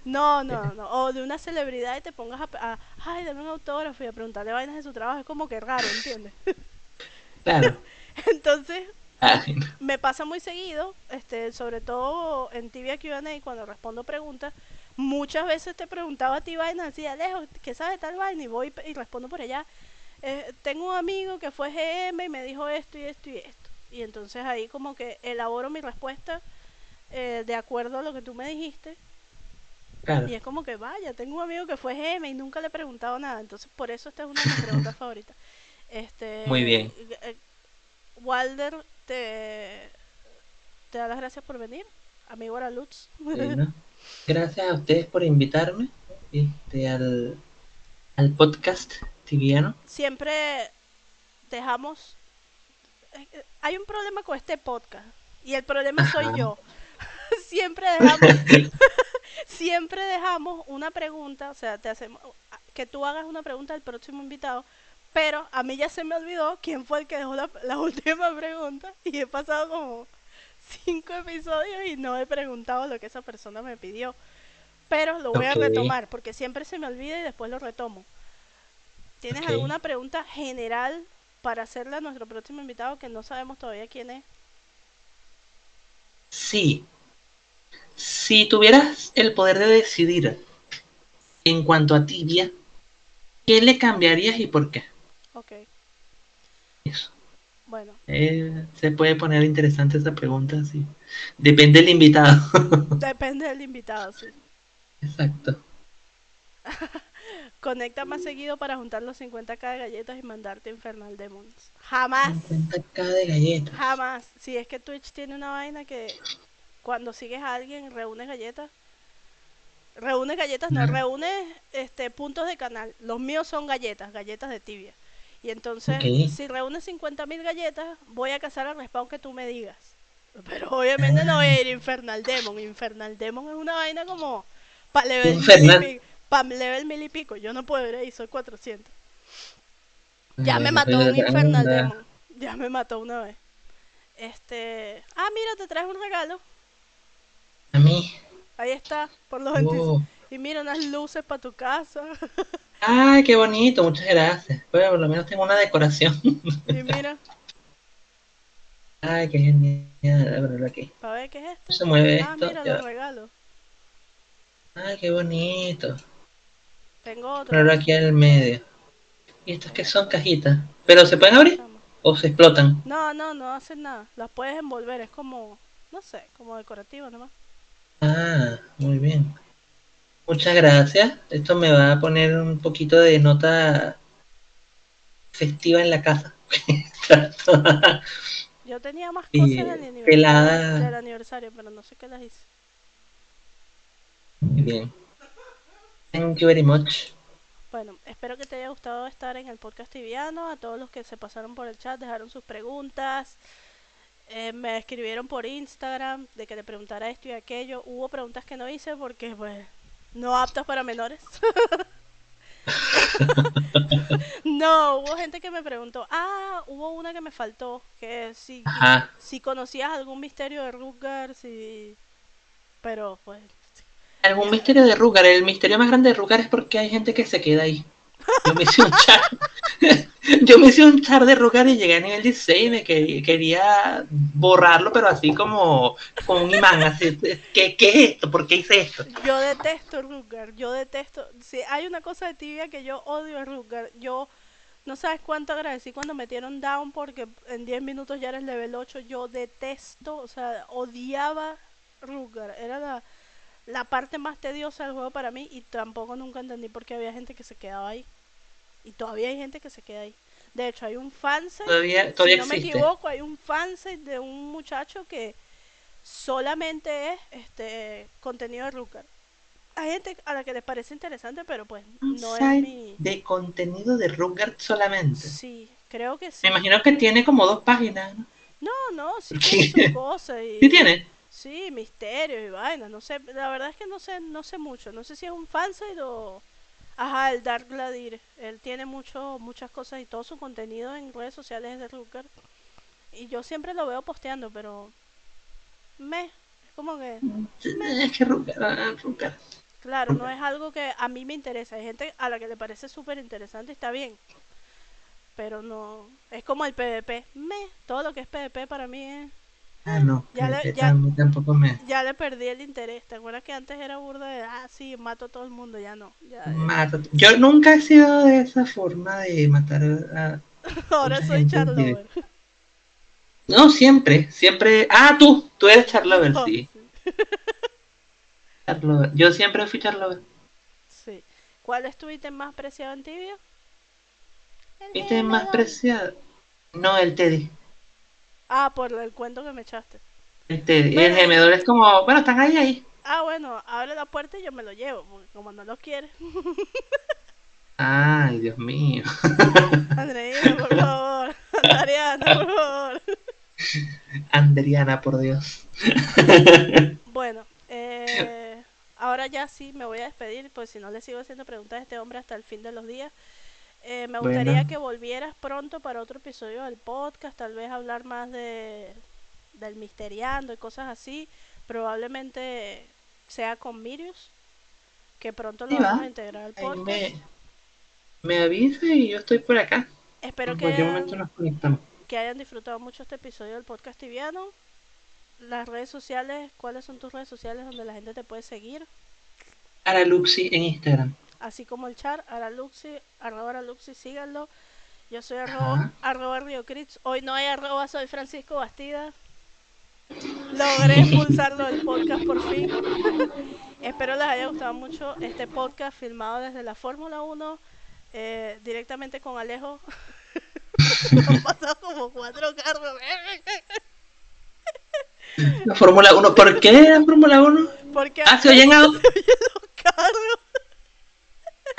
no no no o de una celebridad y te pongas a, a ay dame un autógrafo y a preguntarle vainas de su trabajo es como que raro ¿entiendes? Claro. entonces Ay, no. me pasa muy seguido, este, sobre todo en Tibia Q&A cuando respondo preguntas, muchas veces te preguntaba a ti vaina, así, Alejo, ¿qué sabes tal vaina? Y voy y respondo por allá. Eh, tengo un amigo que fue GM y me dijo esto y esto y esto. Y entonces ahí como que elaboro mi respuesta eh, de acuerdo a lo que tú me dijiste. Claro. Y es como que, vaya, tengo un amigo que fue GM y nunca le he preguntado nada. Entonces, por eso esta es una de mis preguntas favoritas. Este, Muy bien. eh, Walder te, te da las gracias por venir. Amigo era Lutz. Bueno, gracias a ustedes por invitarme este, al, al podcast tibiano. Siempre dejamos... Hay un problema con este podcast. Y el problema soy yo. siempre dejamos... siempre dejamos una pregunta, o sea, te hacemos que tú hagas una pregunta al próximo invitado, pero a mí ya se me olvidó quién fue el que dejó la, la última pregunta y he pasado como cinco episodios y no he preguntado lo que esa persona me pidió. Pero lo voy a retomar porque siempre se me olvida y después lo retomo. ¿Tienes alguna pregunta general para hacerle a nuestro próximo invitado que no sabemos todavía quién es? Sí. Si tuvieras el poder de decidir en cuanto a tibia, ¿qué le cambiarías y por qué? Ok, Eso. Bueno. Eh, se puede poner interesante esa pregunta, sí. Depende del invitado. Depende del invitado, sí. Exacto. Conecta más seguido para juntar los 50k de galletas y mandarte Infernal Demons. Jamás, 50k de galletas. jamás. Si es que Twitch tiene una vaina que cuando sigues a alguien reúnes galletas. Reúnes galletas, no, Ujú. reúnes este, puntos de canal. Los míos son galletas, galletas de tibia. Y entonces, Ok. si reúnes 50.000 galletas, voy a cazar al respawn que tú me digas. Pero obviamente no voy a ir Infernal Demon. Infernal Demon es una vaina como para level, mil pa level mil y pico. Yo no puedo ir ahí, soy 400. Ya me mató un Infernal. Demon. Ya me mató una vez. Este. Ah, mira, te traes un regalo. A mí. Ahí está, por los 25. Oh. Y mira unas luces para tu casa. Ay, qué bonito, muchas gracias. Bueno, por lo menos tengo una decoración. y mira, Ay, qué genial. A verlo aquí. para ver qué es esto. ¿Cómo se mueve Ah, esto? mira va. regalos. Ay, qué bonito. Tengo otro. Ponerlo aquí en el medio. ¿Y estos que son cajitas? ¿Pero se pueden abrir o se explotan? No, no, no hacen nada. Las puedes envolver, es como, no sé, como decorativo nomás. Ah, muy bien. Muchas gracias. Esto me va a poner un poquito de nota festiva en la casa. Yo tenía más cosas del aniversario, pelada. del aniversario, pero no sé qué las hice. Muy bien. Thank you very much. Bueno, espero que te haya gustado estar en el podcast tibiano. A todos los que se pasaron por el chat, dejaron sus preguntas. Eh, me escribieron por Instagram de que le preguntara esto y aquello. Hubo preguntas que no hice porque, pues, no aptas para menores. no, hubo gente que me preguntó. Ah, hubo una que me faltó. Que si, Ajá. si conocías algún misterio de Rutger, si. Pero, pues. Algún misterio de Rugar. El misterio más grande de Rugar es porque hay gente que se queda ahí. Yo me hice un char. Yo me hice un char de Rugar y llegué a nivel 16 y me que- quería borrarlo, pero así como con un imán. Así, ¿qué, ¿Qué es esto? ¿Por qué hice esto? Yo detesto Rutger, yo detesto. Si hay una cosa de tibia que yo odio a Rutger, yo no sabes cuánto agradecí cuando metieron down porque en 10 minutos ya eres level 8. Yo detesto, o sea, odiaba Rutger. Era la, la parte más tediosa del juego para mí y tampoco nunca entendí por qué había gente que se quedaba ahí. Y todavía hay gente que se queda ahí. De hecho, hay un fansite, Todavía, todavía si no me equivoco, hay un fansite de un muchacho que solamente es este contenido de Rucker. Hay gente a la que les parece interesante, pero pues no es mi... de contenido de Rugar solamente. Sí, creo que sí. Me imagino que tiene como dos páginas. ¿no? No, no, sí ¿Qué? tiene sus cosas y... ¿Sí tiene? Sí, misterios y vainas, no sé, la verdad es que no sé, no sé mucho, no sé si es un fansite o... Ajá, el Dark Gladir, él tiene mucho, muchas cosas y todo su contenido en redes sociales es de Rucker. Y yo siempre lo veo posteando, pero... Me, es como que... Es que Rugar, ah, Rugar. Claro, no es algo que a mí me interesa. Hay gente a la que le parece súper interesante y está bien. Pero no. Es como el PvP. Me, todo lo que es PvP para mí es. Ah, no. Ya le- ya- tam- Tampoco me. Ya le perdí el interés. ¿Te acuerdas que antes era burda de. Ah, sí, mato a todo el mundo? Ya no. Ya, Yo nunca he sido de esa forma de matar a. Ahora soy Charlover. No, siempre, siempre. Ah, tú, tú eres Charlover, sí. Charlover. Yo siempre fui Charlover. sí. ¿Cuál es tu ítem más preciado en tibio? El ¿Viste más preciado? No, el Teddy. Ah, por el cuento que me echaste. Teddy. Bueno. El gemedor es como, bueno, están ahí, ahí. Ah, bueno, abre la puerta y yo me lo llevo. Porque como no lo quiere. Ay, Dios mío. Andreina, por favor. Andariana, por favor. Andriana, por Dios. Bueno, eh, ahora ya sí me voy a despedir, pues si no le sigo haciendo preguntas a este hombre hasta el fin de los días. Eh, me Bueno. gustaría que volvieras pronto para otro episodio del podcast, tal vez hablar más de del misteriando y cosas así. Probablemente sea con Mirius, que pronto lo Sí, vamos va. a integrar al podcast. me, me avisa y yo estoy por acá. Espero en que hayan, momento nos conectamos. que hayan disfrutado mucho este episodio del podcast tibiano. Las redes sociales, ¿cuáles son tus redes sociales donde la gente te puede seguir? Araluxi en Instagram. Así como el char, Araluxi, arroba Araluxi, síganlo. Yo soy arroba, arroba Río Crits. Hoy no hay arroba, soy Francisco Bastida. Logré expulsarlo del podcast por fin. Espero les haya gustado mucho este podcast filmado desde la Fórmula 1, eh, directamente con Alejo. Han pasado como cuatro carros. La Fórmula 1. ¿Por qué la Fórmula 1? Porque Ah, se oyen autos. los carros.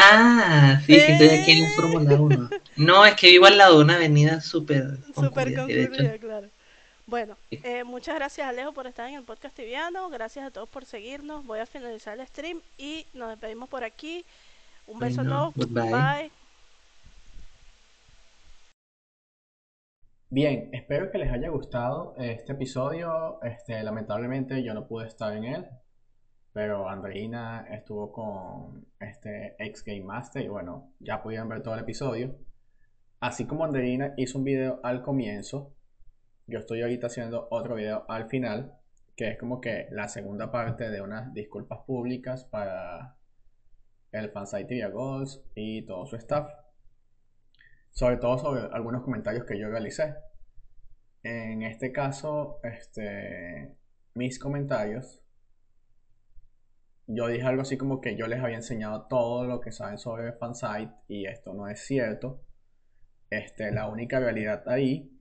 Ah, sí, que estoy aquí en la Fórmula 1. No, es que vivo al lado de una avenida súper Súper concurrida, concurrida, claro. Bueno, eh, muchas gracias Alejo por estar en el podcast tibiano, gracias a todos por seguirnos, voy a finalizar el stream y nos despedimos por aquí. Un beso Bueno, a todos, goodbye. bye. Bien, espero que les haya gustado este episodio. Este, lamentablemente yo no pude estar en él, pero Andreina estuvo con este ex Game Master y bueno, ya pudieron ver todo el episodio. Así como Andreina hizo un video al comienzo, yo estoy ahorita haciendo otro video al final, que es como que la segunda parte de unas disculpas públicas para el fansite Tibia Goals y todo su staff sobre todo sobre algunos comentarios que yo realicé. En este caso, este, mis comentarios, yo dije algo así como que yo les había enseñado todo lo que saben sobre Fansite y esto no es cierto. Este, la única realidad ahí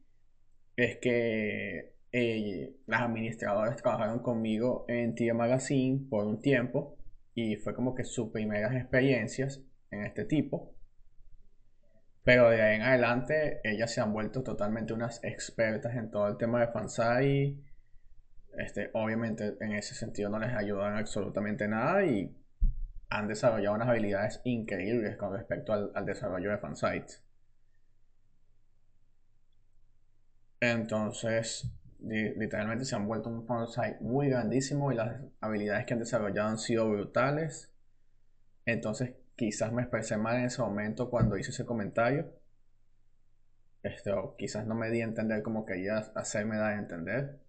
es que eh, las administradoras trabajaron conmigo en Tier Magazine por un tiempo y fue como que sus primeras experiencias en este tipo. Pero de ahí en adelante, ellas se han vuelto totalmente unas expertas en todo el tema de fansai. Este, obviamente, en ese sentido no les ayudan absolutamente nada y han desarrollado unas habilidades increíbles con respecto al, al desarrollo de fansites. Entonces, li- literalmente se han vuelto un fansite muy grandísimo y las habilidades que han desarrollado han sido brutales. Entonces, quizás me expresé mal en ese momento cuando hice ese comentario. Este, o quizás no me di a entender como quería hacerme dar a entender.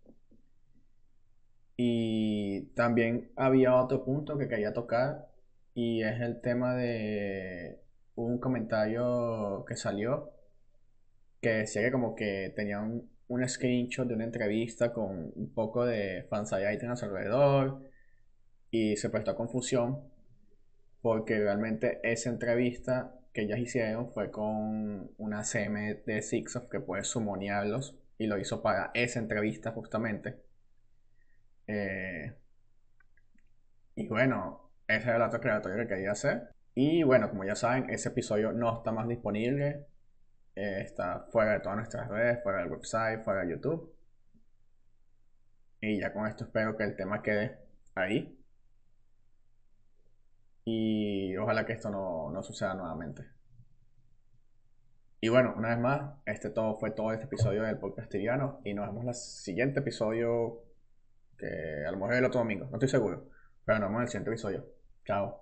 Y también había otro punto que quería tocar y es el tema de un comentario que salió que decía que como que tenía un, un screenshot de una entrevista con un poco de fansite items alrededor y se prestó a confusión porque realmente esa entrevista que ellas hicieron fue con una CM de Sixof que puede sumonearlos y lo hizo para esa entrevista justamente. Eh, y bueno, ese era el otro creatorio que quería hacer. Y bueno, como ya saben, ese episodio no está más disponible. Eh, está fuera de todas nuestras redes, fuera del website, fuera de YouTube. Y ya con esto espero que el tema quede ahí. Y ojalá que esto no, no suceda nuevamente. Y bueno, una vez más, este todo fue todo este episodio del podcast. Y nos vemos en el siguiente episodio, que a lo mejor es el otro domingo, no estoy seguro. Pero nos vemos en el siguiente episodio. Chao.